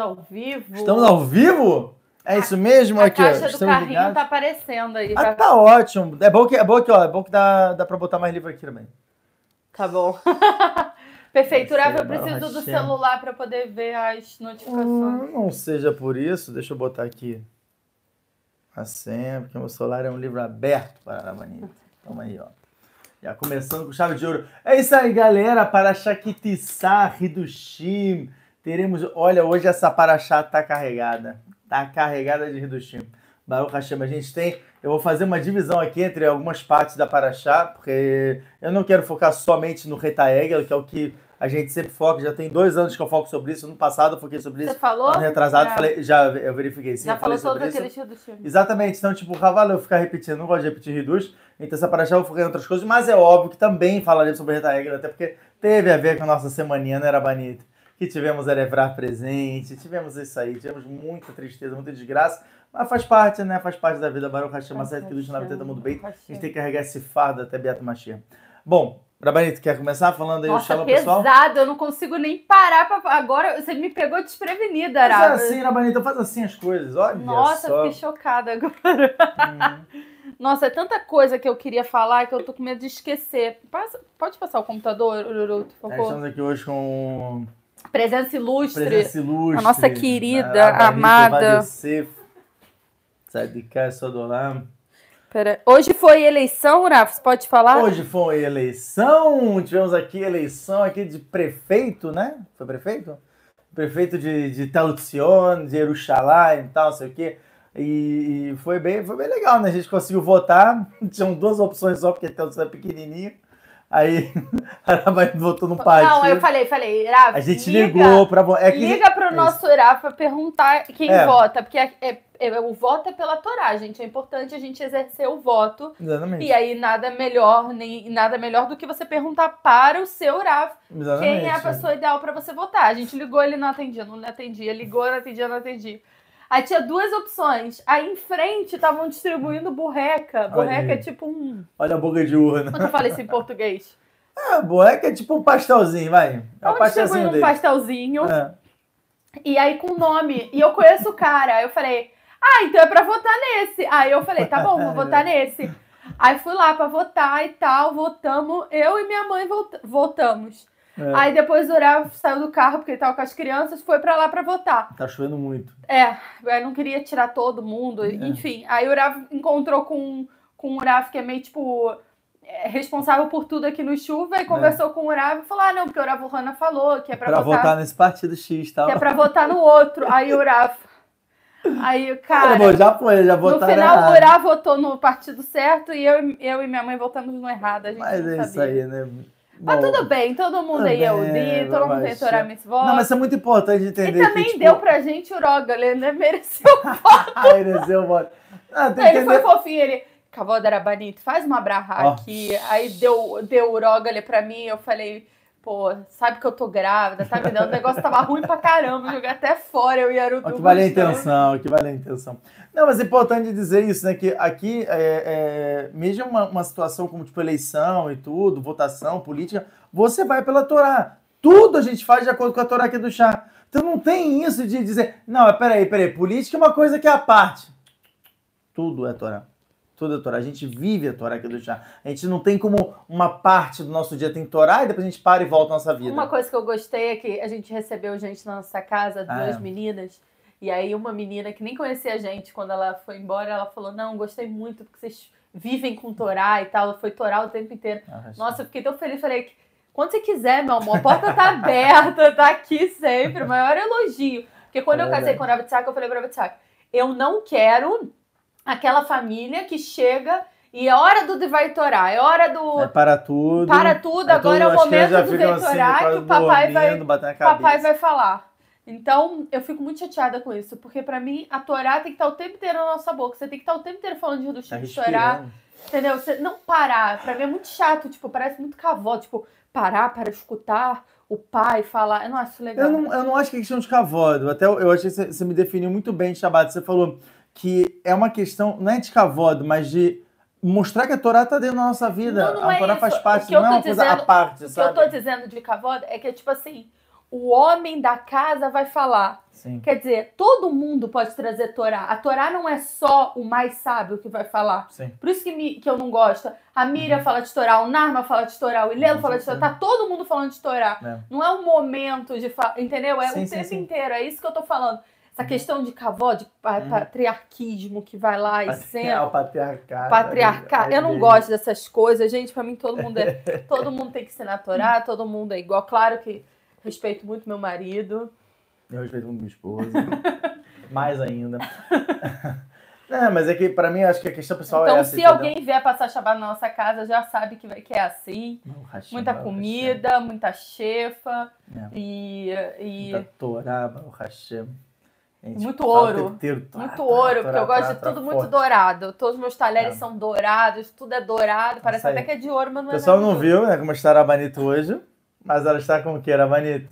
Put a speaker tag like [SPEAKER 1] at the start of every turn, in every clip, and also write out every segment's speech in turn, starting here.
[SPEAKER 1] ao vivo.
[SPEAKER 2] Estamos ao vivo? É isso mesmo?
[SPEAKER 1] A
[SPEAKER 2] aqui, ó,
[SPEAKER 1] caixa do
[SPEAKER 2] estamos
[SPEAKER 1] carrinho
[SPEAKER 2] ligados.
[SPEAKER 1] tá aparecendo aí.
[SPEAKER 2] Ah,
[SPEAKER 1] Tá,
[SPEAKER 2] tá ótimo. É bom que, é bom que, ó, é bom que dá, dá pra botar mais livro aqui também.
[SPEAKER 1] tá bom. Perfeito, Rafa, eu preciso do celular para poder ver as notificações.
[SPEAKER 2] Hum, não seja por isso, deixa eu botar aqui a senha, porque meu celular é um livro aberto para a Vanita. Toma aí, ó. Já começando com chave de ouro. É isso aí, galera. Para Shakitissá, Hidushim. Teremos. Olha, hoje essa paraxá tá carregada. Tá carregada de Hidushim. Baruch Hashem, a gente tem. Eu vou fazer uma divisão aqui entre algumas partes da paraxá, porque eu não quero focar somente no Reta Egel, que é o que a gente sempre foca. Já tem dois anos que eu foco sobre isso. No passado eu foquei sobre isso.
[SPEAKER 1] Você falou?
[SPEAKER 2] Ano retrasado,
[SPEAKER 1] Já-
[SPEAKER 2] falei, já eu verifiquei sim.
[SPEAKER 1] Já
[SPEAKER 2] falei
[SPEAKER 1] falou
[SPEAKER 2] sobre
[SPEAKER 1] do filme.
[SPEAKER 2] Exatamente, então, tipo, cavalo eu ficar repetindo, não gosto de repetir reduz, então essa paraxá eu vou focar em outras coisas, mas é óbvio que também falarei sobre Reta Egel, até porque teve a ver com a nossa semaninha, não era bonito? Que tivemos Erevrar presente, tivemos isso aí, tivemos muita tristeza, muita desgraça, mas faz parte, né? Faz parte da vida. Baruch Hashem, Maseret Kiddush na vida mundo bem. A gente tem que carregar esse fardo até Beato Machia. Bom, Rabanito, quer começar falando aí o
[SPEAKER 1] Nossa,
[SPEAKER 2] shalom, pessoal?
[SPEAKER 1] pesado, eu não consigo nem parar pra... Agora você me pegou desprevenida,
[SPEAKER 2] Faz
[SPEAKER 1] Rafa.
[SPEAKER 2] assim, Rabanito, faz assim as coisas, olha
[SPEAKER 1] Nossa,
[SPEAKER 2] só.
[SPEAKER 1] fiquei chocada agora.
[SPEAKER 2] Hum.
[SPEAKER 1] Nossa, é tanta coisa que eu queria falar que eu tô com medo de esquecer. Passa- pode passar o computador, Ururu, por favor?
[SPEAKER 2] estamos aqui hoje com
[SPEAKER 1] Presença ilustre.
[SPEAKER 2] presença ilustre.
[SPEAKER 1] A nossa querida,
[SPEAKER 2] Rabanito
[SPEAKER 1] amada.
[SPEAKER 2] Vadecef, Tzadiká Sodolam.
[SPEAKER 1] Pera, Hoje foi eleição, Rafa? Você pode falar?
[SPEAKER 2] Hoje foi eleição, tivemos aqui eleição aqui de prefeito, né? Foi prefeito? Prefeito de, de de Jerusalém e tal, não sei o quê. E, e foi, bem, foi bem legal, né? A gente conseguiu votar, tinham duas opções só, porque Talutzion é pequenininho. Aí a Rabanito votou no partido.
[SPEAKER 1] Não, eu falei, falei, Rafa.
[SPEAKER 2] A gente
[SPEAKER 1] liga,
[SPEAKER 2] ligou pra... vo- É que,
[SPEAKER 1] Liga pro
[SPEAKER 2] é
[SPEAKER 1] nosso Rafa perguntar quem
[SPEAKER 2] É.
[SPEAKER 1] vota, porque é- é- é- o voto é pela Torá, gente. É importante a gente exercer o voto.
[SPEAKER 2] Exatamente.
[SPEAKER 1] E aí nada melhor, nem nada melhor do que você perguntar para o seu Rafa
[SPEAKER 2] exatamente.
[SPEAKER 1] quem é a pessoa ideal para você votar. A gente ligou, ele não atendia, não atendia, ligou, não atendia, não atendia. Aí tinha duas opções. Aí em frente estavam distribuindo burreca. Burreca é tipo um.
[SPEAKER 2] Olha a boca de urna.
[SPEAKER 1] Como é eu falo isso em português?
[SPEAKER 2] É, boneca é tipo um pastelzinho, vai. É
[SPEAKER 1] Estavam
[SPEAKER 2] pastelzinho
[SPEAKER 1] distribuindo um pastelzinho.
[SPEAKER 2] É.
[SPEAKER 1] E aí com o nome. E eu conheço o cara. Aí eu falei, ah, então é pra votar nesse. Aí eu falei, tá bom, vou votar nesse. Aí fui lá pra votar e tal, votamos. Eu e minha mãe vota- votamos.
[SPEAKER 2] É.
[SPEAKER 1] Aí depois o Urav saiu do carro, porque ele tava com as crianças, foi pra lá pra votar.
[SPEAKER 2] Tá chovendo muito.
[SPEAKER 1] É, eu não queria tirar todo mundo,
[SPEAKER 2] É.
[SPEAKER 1] enfim. Aí o Urav encontrou com, com o Urav, que é meio tipo. é, responsável por tudo aqui no chuva, e conversou com o Urav e falou: Ah, não, porque o Urav Ohana falou que é pra,
[SPEAKER 2] Pra
[SPEAKER 1] votar
[SPEAKER 2] votar nesse partido X e tal.
[SPEAKER 1] que é pra votar no outro. Aí o Uraf. Aí, cara.
[SPEAKER 2] Bom, já foi, já
[SPEAKER 1] no
[SPEAKER 2] votaram
[SPEAKER 1] final, o
[SPEAKER 2] errado.
[SPEAKER 1] Uraf votou no partido certo e eu, eu e minha mãe votamos no errado. A gente
[SPEAKER 2] Mas é isso
[SPEAKER 1] sabia.
[SPEAKER 2] aí, né?
[SPEAKER 1] Mas tudo bem, todo mundo é
[SPEAKER 2] bem,
[SPEAKER 1] Udi, todo mundo
[SPEAKER 2] ser.
[SPEAKER 1] Torá Mitzvot.
[SPEAKER 2] Não, mas isso é muito importante entender
[SPEAKER 1] E também
[SPEAKER 2] que, tipo,
[SPEAKER 1] deu pra gente o Roga, né? Mereceu.
[SPEAKER 2] Ah, mereceu o voto. Ah,
[SPEAKER 1] Ele foi
[SPEAKER 2] entender...
[SPEAKER 1] fofinho, ele. Cavoda Arabanito, faz uma brahá
[SPEAKER 2] Ó.
[SPEAKER 1] aqui. Aí deu, deu o Rogale pra mim, eu falei, pô, sabe que eu tô grávida, tá me dando? O negócio tava ruim pra caramba, joguei até fora, eu e Arutu.
[SPEAKER 2] O que vale a
[SPEAKER 1] gostando.
[SPEAKER 2] intenção, o que vale a intenção. Não, mas é importante dizer isso, né? Que aqui, é, é, mesmo uma, uma situação como tipo eleição e tudo, votação, política, você vai pela Torá. Tudo a gente faz de acordo com a Torá aqui do chá. Então não tem isso de dizer, não, peraí, peraí, política é uma coisa que é a parte. Tudo é Torá. Tudo é Torá. A gente vive a Torá aqui do chá. A gente não tem como uma parte do nosso dia tem Torá e depois a gente para e volta à nossa vida.
[SPEAKER 1] Uma coisa que eu gostei é que a gente recebeu gente na nossa casa,
[SPEAKER 2] Ah,
[SPEAKER 1] duas
[SPEAKER 2] é.
[SPEAKER 1] meninas. E aí uma menina que nem conhecia a gente, quando ela foi embora, ela falou, não, gostei muito porque vocês vivem com Torá e tal. Foi Torá o tempo inteiro.
[SPEAKER 2] Ah,
[SPEAKER 1] Nossa, eu fiquei tão feliz. Falei, quando você quiser, meu amor, a porta tá aberta, tá aqui sempre. O maior elogio. Porque quando
[SPEAKER 2] É
[SPEAKER 1] eu casei com o Ravitsak, eu falei pra Ravitsak, eu não quero aquela família que chega e é hora do Devai Torá, é hora do...
[SPEAKER 2] É para tudo.
[SPEAKER 1] Para tudo,
[SPEAKER 2] É
[SPEAKER 1] agora é o
[SPEAKER 2] tudo, as crianças
[SPEAKER 1] momento do Veitorá
[SPEAKER 2] assim,
[SPEAKER 1] que o papai vai,
[SPEAKER 2] dormindo,
[SPEAKER 1] o papai vai falar. Então, eu fico muito chateada com isso, porque pra mim a Torá tem que estar o tempo inteiro na nossa boca. Você tem que estar o tempo inteiro falando de do
[SPEAKER 2] Tá respirando.
[SPEAKER 1] entendeu? Você não parar. Pra mim é muito chato, tipo, parece muito cavó, tipo, parar para escutar o pai falar. Eu não acho legal.
[SPEAKER 2] Eu não, eu não acho que é questão de cavodo. Até eu, eu achei que você, você me definiu muito bem, Shabat. Você falou que é uma questão, não é de cavodo, mas de mostrar que a Torá tá dentro da nossa vida.
[SPEAKER 1] Não, não
[SPEAKER 2] a
[SPEAKER 1] é
[SPEAKER 2] Torá
[SPEAKER 1] isso.
[SPEAKER 2] faz
[SPEAKER 1] O
[SPEAKER 2] parte, não é uma coisa
[SPEAKER 1] dizendo-
[SPEAKER 2] à parte,
[SPEAKER 1] O que eu
[SPEAKER 2] sabe?
[SPEAKER 1] tô dizendo de cavoda é que é tipo assim, o homem da casa vai falar.
[SPEAKER 2] Sim.
[SPEAKER 1] Quer dizer, todo mundo pode trazer Torá. A Torá não é só o mais sábio que vai falar.
[SPEAKER 2] Sim.
[SPEAKER 1] Por isso que, me- que eu não gosto. A Miriam
[SPEAKER 2] Uhum.
[SPEAKER 1] fala de Torá, o Narma fala de Torá, o Ilelo fala de Torá. Tá todo mundo falando de Torá.
[SPEAKER 2] É.
[SPEAKER 1] Não é um momento de falar, entendeu? É
[SPEAKER 2] Sim,
[SPEAKER 1] o tempo inteiro. É isso que eu tô falando. Essa questão de cavó, de
[SPEAKER 2] Uhum.
[SPEAKER 1] patriarquismo que vai lá e
[SPEAKER 2] É
[SPEAKER 1] senta.
[SPEAKER 2] o patriarcado.
[SPEAKER 1] Patriarcado.
[SPEAKER 2] é
[SPEAKER 1] Eu não gosto dessas coisas, gente. Pra mim, todo mundo é. todo mundo tem que ser natural, todo mundo é igual. Claro que respeito muito meu marido.
[SPEAKER 2] Eu respeito muito minha esposa. Mais ainda. Não, mas é que pra mim, acho que a questão pessoal
[SPEAKER 1] então,
[SPEAKER 2] é essa,
[SPEAKER 1] se
[SPEAKER 2] entendeu?
[SPEAKER 1] alguém vier passar Shabbat na nossa casa, já sabe que, vai, que é assim.
[SPEAKER 2] Não,
[SPEAKER 1] Muita comida, muita chefa
[SPEAKER 2] É.
[SPEAKER 1] e, e
[SPEAKER 2] Muita Torá, Baruch Hashem.
[SPEAKER 1] Muito
[SPEAKER 2] o
[SPEAKER 1] ouro.
[SPEAKER 2] inteiro, Torá,
[SPEAKER 1] muito
[SPEAKER 2] Torá,
[SPEAKER 1] ouro,
[SPEAKER 2] Torá,
[SPEAKER 1] porque eu gosto
[SPEAKER 2] Torá,
[SPEAKER 1] de
[SPEAKER 2] Torá
[SPEAKER 1] tudo muito dourado. Todos os meus talheres
[SPEAKER 2] É.
[SPEAKER 1] são dourados, tudo é dourado. Parece até que é de ouro, mas
[SPEAKER 2] O
[SPEAKER 1] não é
[SPEAKER 2] pessoal
[SPEAKER 1] nada
[SPEAKER 2] não viu, né, como está a Rabanito hoje, mas ela está com o que, Rabanito?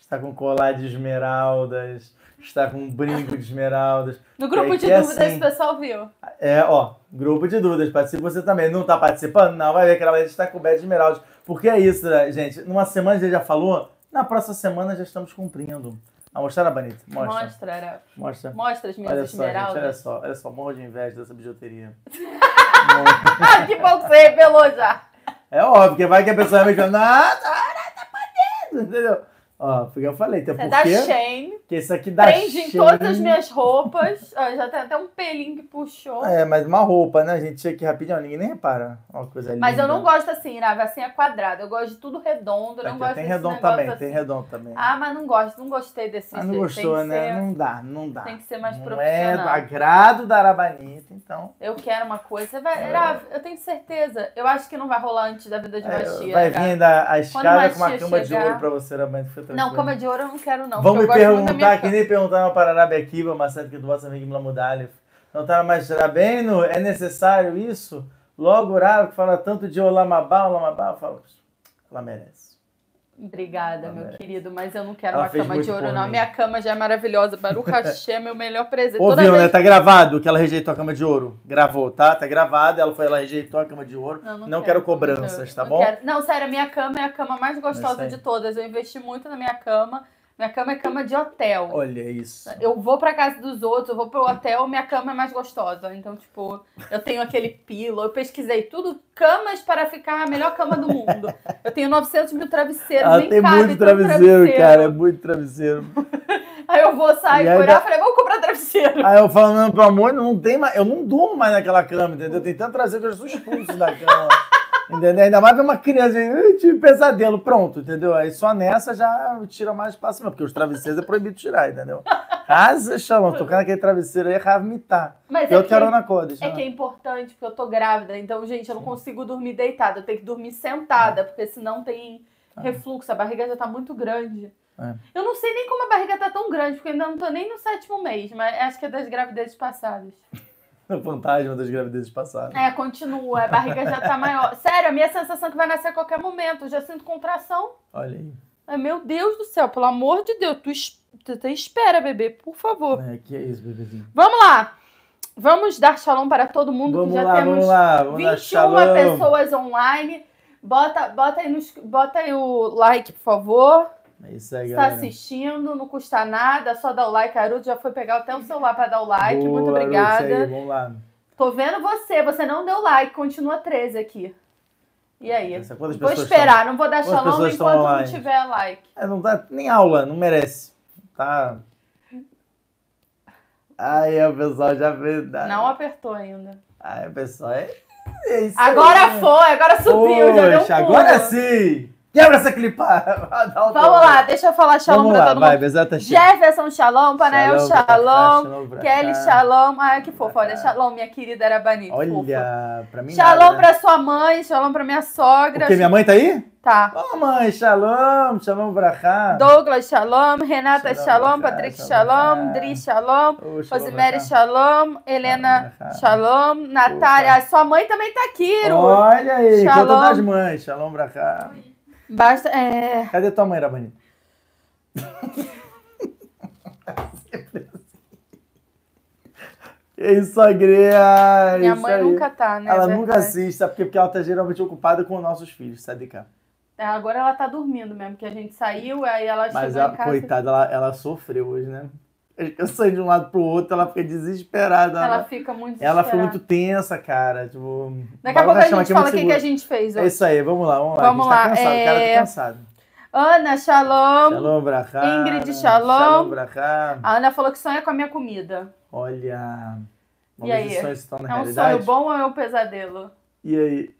[SPEAKER 2] Está com colar de esmeraldas, está com um brinco de esmeraldas.
[SPEAKER 1] No grupo
[SPEAKER 2] É
[SPEAKER 1] de
[SPEAKER 2] é
[SPEAKER 1] dúvidas,
[SPEAKER 2] assim.
[SPEAKER 1] o pessoal viu.
[SPEAKER 2] É, ó, grupo de dúvidas, participa você também. Não tá participando? Não, vai ver que ela estar coberta de esmeraldas. Porque é isso, né, gente? Numa semana a gente já falou, na próxima semana já estamos cumprindo. Ah, mostrar a Banita. Mostra.
[SPEAKER 1] Mostra, era.
[SPEAKER 2] Mostra.
[SPEAKER 1] Mostra as minhas
[SPEAKER 2] Olha só, gente, olha
[SPEAKER 1] esmeraldas.
[SPEAKER 2] só, olha só, morro de inveja dessa bijuteria.
[SPEAKER 1] Que bom que você revelou já.
[SPEAKER 2] É óbvio, porque vai que a pessoa realmente fala, ah, tá, tá podendo, entendeu? Ó, porque eu falei, até
[SPEAKER 1] É da
[SPEAKER 2] porque
[SPEAKER 1] Shane.
[SPEAKER 2] que isso aqui dá
[SPEAKER 1] Prende em
[SPEAKER 2] cheiro.
[SPEAKER 1] todas as minhas roupas. Ó, já tem até um pelinho que puxou.
[SPEAKER 2] É, mas uma roupa, né? A gente chega aqui rapidinho, ninguém nem repara. Ó, coisa
[SPEAKER 1] Mas eu
[SPEAKER 2] linda.
[SPEAKER 1] não gosto assim, Rava, assim é quadrado. Eu gosto de tudo redondo. Eu não
[SPEAKER 2] Aqui,
[SPEAKER 1] gosto
[SPEAKER 2] tem redondo também,
[SPEAKER 1] assim.
[SPEAKER 2] tem redondo também.
[SPEAKER 1] Ah, mas não gosto, não gostei desse
[SPEAKER 2] Ah, não gostou,
[SPEAKER 1] tem
[SPEAKER 2] né?
[SPEAKER 1] Ser,
[SPEAKER 2] Não dá, não dá.
[SPEAKER 1] Tem que ser mais
[SPEAKER 2] não é do
[SPEAKER 1] profissional.
[SPEAKER 2] agrado da Arabanita, então.
[SPEAKER 1] Eu quero uma coisa. Vai, Rav, eu tenho certeza. Eu acho que não vai rolar antes da vida de
[SPEAKER 2] é,
[SPEAKER 1] Machia.
[SPEAKER 2] vai vir ainda a escada com uma cama de
[SPEAKER 1] chegar-
[SPEAKER 2] ouro pra você, Arabanita. Fica
[SPEAKER 1] Não,
[SPEAKER 2] tranquilo.
[SPEAKER 1] cama de ouro eu não quero, não.
[SPEAKER 2] Vão me perguntar, que nem perguntaram para Arabe Akiva, uma certa que do vosso amigo Mudalif. Não tá mais Rabeno, é necessário isso? Logo o que fala tanto de Olamabá, Olamabá, eu falo, ela merece.
[SPEAKER 1] Obrigada,
[SPEAKER 2] Ela
[SPEAKER 1] meu
[SPEAKER 2] merece.
[SPEAKER 1] querido, mas eu não quero
[SPEAKER 2] Ela
[SPEAKER 1] uma cama de ouro, não. Minha cama já é maravilhosa. Baruch Hashem é meu melhor presente.
[SPEAKER 2] Ouviu, né?
[SPEAKER 1] vez-
[SPEAKER 2] Tá gravado que ela rejeitou a cama de ouro. Gravou, tá? Tá gravado. Ela foi, ela rejeitou a cama de ouro.
[SPEAKER 1] Não,
[SPEAKER 2] Não,
[SPEAKER 1] não
[SPEAKER 2] quero,
[SPEAKER 1] quero
[SPEAKER 2] cobranças, tá
[SPEAKER 1] Não
[SPEAKER 2] bom?
[SPEAKER 1] quero. Não, sério, a minha cama é a cama mais gostosa de todas. Eu investi muito na minha cama. Minha cama é cama de hotel.
[SPEAKER 2] Olha isso.
[SPEAKER 1] Eu vou pra casa dos outros, eu vou pro hotel, minha cama é mais gostosa. Então, tipo, eu tenho aquele pillow, eu pesquisei tudo, camas para ficar a melhor cama do mundo. Eu tenho 900 mil travesseiros, nem
[SPEAKER 2] tem
[SPEAKER 1] cabe
[SPEAKER 2] muito
[SPEAKER 1] tanto
[SPEAKER 2] travesseiro, cara. É muito travesseiro.
[SPEAKER 1] Aí eu vou sair
[SPEAKER 2] E aí dá-
[SPEAKER 1] aí, falei, vamos comprar travesseiro.
[SPEAKER 2] Aí eu falo, não, pelo amor, não tem mais. Eu não durmo mais naquela cama, entendeu? Tem tanto traseiro que eu sou expulso da cama. Entendeu? Ainda mais pra uma criança, eu tive pesadelo, pronto, entendeu? Aí só nessa já tira mais espaço, porque os travesseiros é proibido tirar, entendeu? Casa, chama, tocando aquele travesseiro aí, me tá.
[SPEAKER 1] Mas
[SPEAKER 2] Eu
[SPEAKER 1] é que,
[SPEAKER 2] quero na cor, deixa
[SPEAKER 1] é
[SPEAKER 2] eu-
[SPEAKER 1] que é importante, porque eu tô grávida. Então, gente, eu não consigo dormir deitada. Eu tenho que dormir sentada, porque senão tem refluxo. A barriga já tá muito grande.
[SPEAKER 2] É.
[SPEAKER 1] Eu não sei nem como a barriga tá tão grande, porque ainda não tô nem no sétimo mês, mas acho que é das gravidezes passadas.
[SPEAKER 2] O fantasma das gravidezes passadas.
[SPEAKER 1] É, continua, a barriga já tá maior. Sério, a minha sensação é que vai nascer a qualquer momento. Eu já sinto contração.
[SPEAKER 2] Olha aí.
[SPEAKER 1] Ai, meu Deus do céu, pelo amor de Deus, tu, es- tu, tu espera, bebê, por favor.
[SPEAKER 2] É, que é isso, bebezinho.
[SPEAKER 1] Vamos lá. Vamos dar shalom para todo mundo,
[SPEAKER 2] Vamos
[SPEAKER 1] que já
[SPEAKER 2] lá,
[SPEAKER 1] temos
[SPEAKER 2] vamos lá, vamos dar
[SPEAKER 1] 21
[SPEAKER 2] shalom.
[SPEAKER 1] pessoas online. Bota, bota, aí nos, bota aí o like, por favor.
[SPEAKER 2] É isso aí,
[SPEAKER 1] Está assistindo, não custa nada, só dá o like. A Aruto já foi pegar até o celular para dar o like.
[SPEAKER 2] Boa,
[SPEAKER 1] Muito obrigada.
[SPEAKER 2] aí, vamos lá.
[SPEAKER 1] Tô vendo você, você não deu like, continua 13 aqui. E aí?
[SPEAKER 2] Essa- quantas
[SPEAKER 1] Vou esperar, não vou dar shalom
[SPEAKER 2] estão
[SPEAKER 1] enquanto não
[SPEAKER 2] online?
[SPEAKER 1] tiver like.
[SPEAKER 2] É, não dá nem aula, não merece. Tá. Aí o pessoal já fez.
[SPEAKER 1] Não apertou ainda.
[SPEAKER 2] Aí o pessoal é. é
[SPEAKER 1] Agora
[SPEAKER 2] aí.
[SPEAKER 1] foi, agora subiu, já deu um
[SPEAKER 2] Poxa,
[SPEAKER 1] pulo.
[SPEAKER 2] agora sim! Quebra essa clipa!
[SPEAKER 1] Vamos lá, deixa eu falar shalom
[SPEAKER 2] Vamos
[SPEAKER 1] pra
[SPEAKER 2] lá,
[SPEAKER 1] todo
[SPEAKER 2] vai,
[SPEAKER 1] mundo.
[SPEAKER 2] Bezerra
[SPEAKER 1] Jefferson, shalom. Panael, shalom.
[SPEAKER 2] shalom pra
[SPEAKER 1] Kelly, shalom. Ai, que fofo. Olha, shalom, minha querida Arabani.
[SPEAKER 2] Olha, pra mim
[SPEAKER 1] Shalom
[SPEAKER 2] nada, né?
[SPEAKER 1] pra sua mãe, shalom pra minha sogra.
[SPEAKER 2] Porque minha mãe tá aí?
[SPEAKER 1] Tá.
[SPEAKER 2] Ô mãe, shalom, shalom pra cá.
[SPEAKER 1] Douglas, shalom. Renata,
[SPEAKER 2] Shalom
[SPEAKER 1] shalom. Patrick,
[SPEAKER 2] shalom
[SPEAKER 1] shalom. Dri, shalom.
[SPEAKER 2] Shalom
[SPEAKER 1] Rosemary, shalom. Helena, shalom. Natália, sua mãe também tá aqui, Ru.
[SPEAKER 2] Olha aí,
[SPEAKER 1] Shalom.
[SPEAKER 2] conta das mães, shalom pra cá.
[SPEAKER 1] Basta. É...
[SPEAKER 2] Cadê tua mãe, Rabani? É isso, Agria.
[SPEAKER 1] Minha
[SPEAKER 2] isso
[SPEAKER 1] mãe
[SPEAKER 2] aí.
[SPEAKER 1] nunca tá, né?
[SPEAKER 2] Ela
[SPEAKER 1] Verdade.
[SPEAKER 2] nunca assiste, sabe por quê? Porque ela tá geralmente ocupada com nossos filhos, sabe cá.
[SPEAKER 1] É, agora ela tá dormindo mesmo, que a gente saiu, aí ela
[SPEAKER 2] Mas
[SPEAKER 1] chegou
[SPEAKER 2] ela,
[SPEAKER 1] em casa.
[SPEAKER 2] coitada, ela, ela sofreu hoje, né? Eu saí de um lado pro outro, ela fica desesperada.
[SPEAKER 1] Ela
[SPEAKER 2] Ela,
[SPEAKER 1] fica muito
[SPEAKER 2] ela foi
[SPEAKER 1] desesperada.
[SPEAKER 2] muito tensa, cara. Tipo,
[SPEAKER 1] Daqui a pouco a gente
[SPEAKER 2] aqui,
[SPEAKER 1] fala o que, que a gente fez
[SPEAKER 2] É
[SPEAKER 1] hoje.
[SPEAKER 2] isso aí, vamos lá, vamos lá.
[SPEAKER 1] Vamos
[SPEAKER 2] gente
[SPEAKER 1] lá,
[SPEAKER 2] tá cansado, o cara
[SPEAKER 1] é-
[SPEAKER 2] tá cansado.
[SPEAKER 1] Ana, shalom.
[SPEAKER 2] Shalom, brachá.
[SPEAKER 1] Ingrid, shalom.
[SPEAKER 2] Shalom, brachá.
[SPEAKER 1] A Ana falou que sonha com a minha comida.
[SPEAKER 2] Olha. Vamos
[SPEAKER 1] E aí?
[SPEAKER 2] sonhos estão na
[SPEAKER 1] é um
[SPEAKER 2] realidade.
[SPEAKER 1] sonho bom ou é um pesadelo?
[SPEAKER 2] E aí?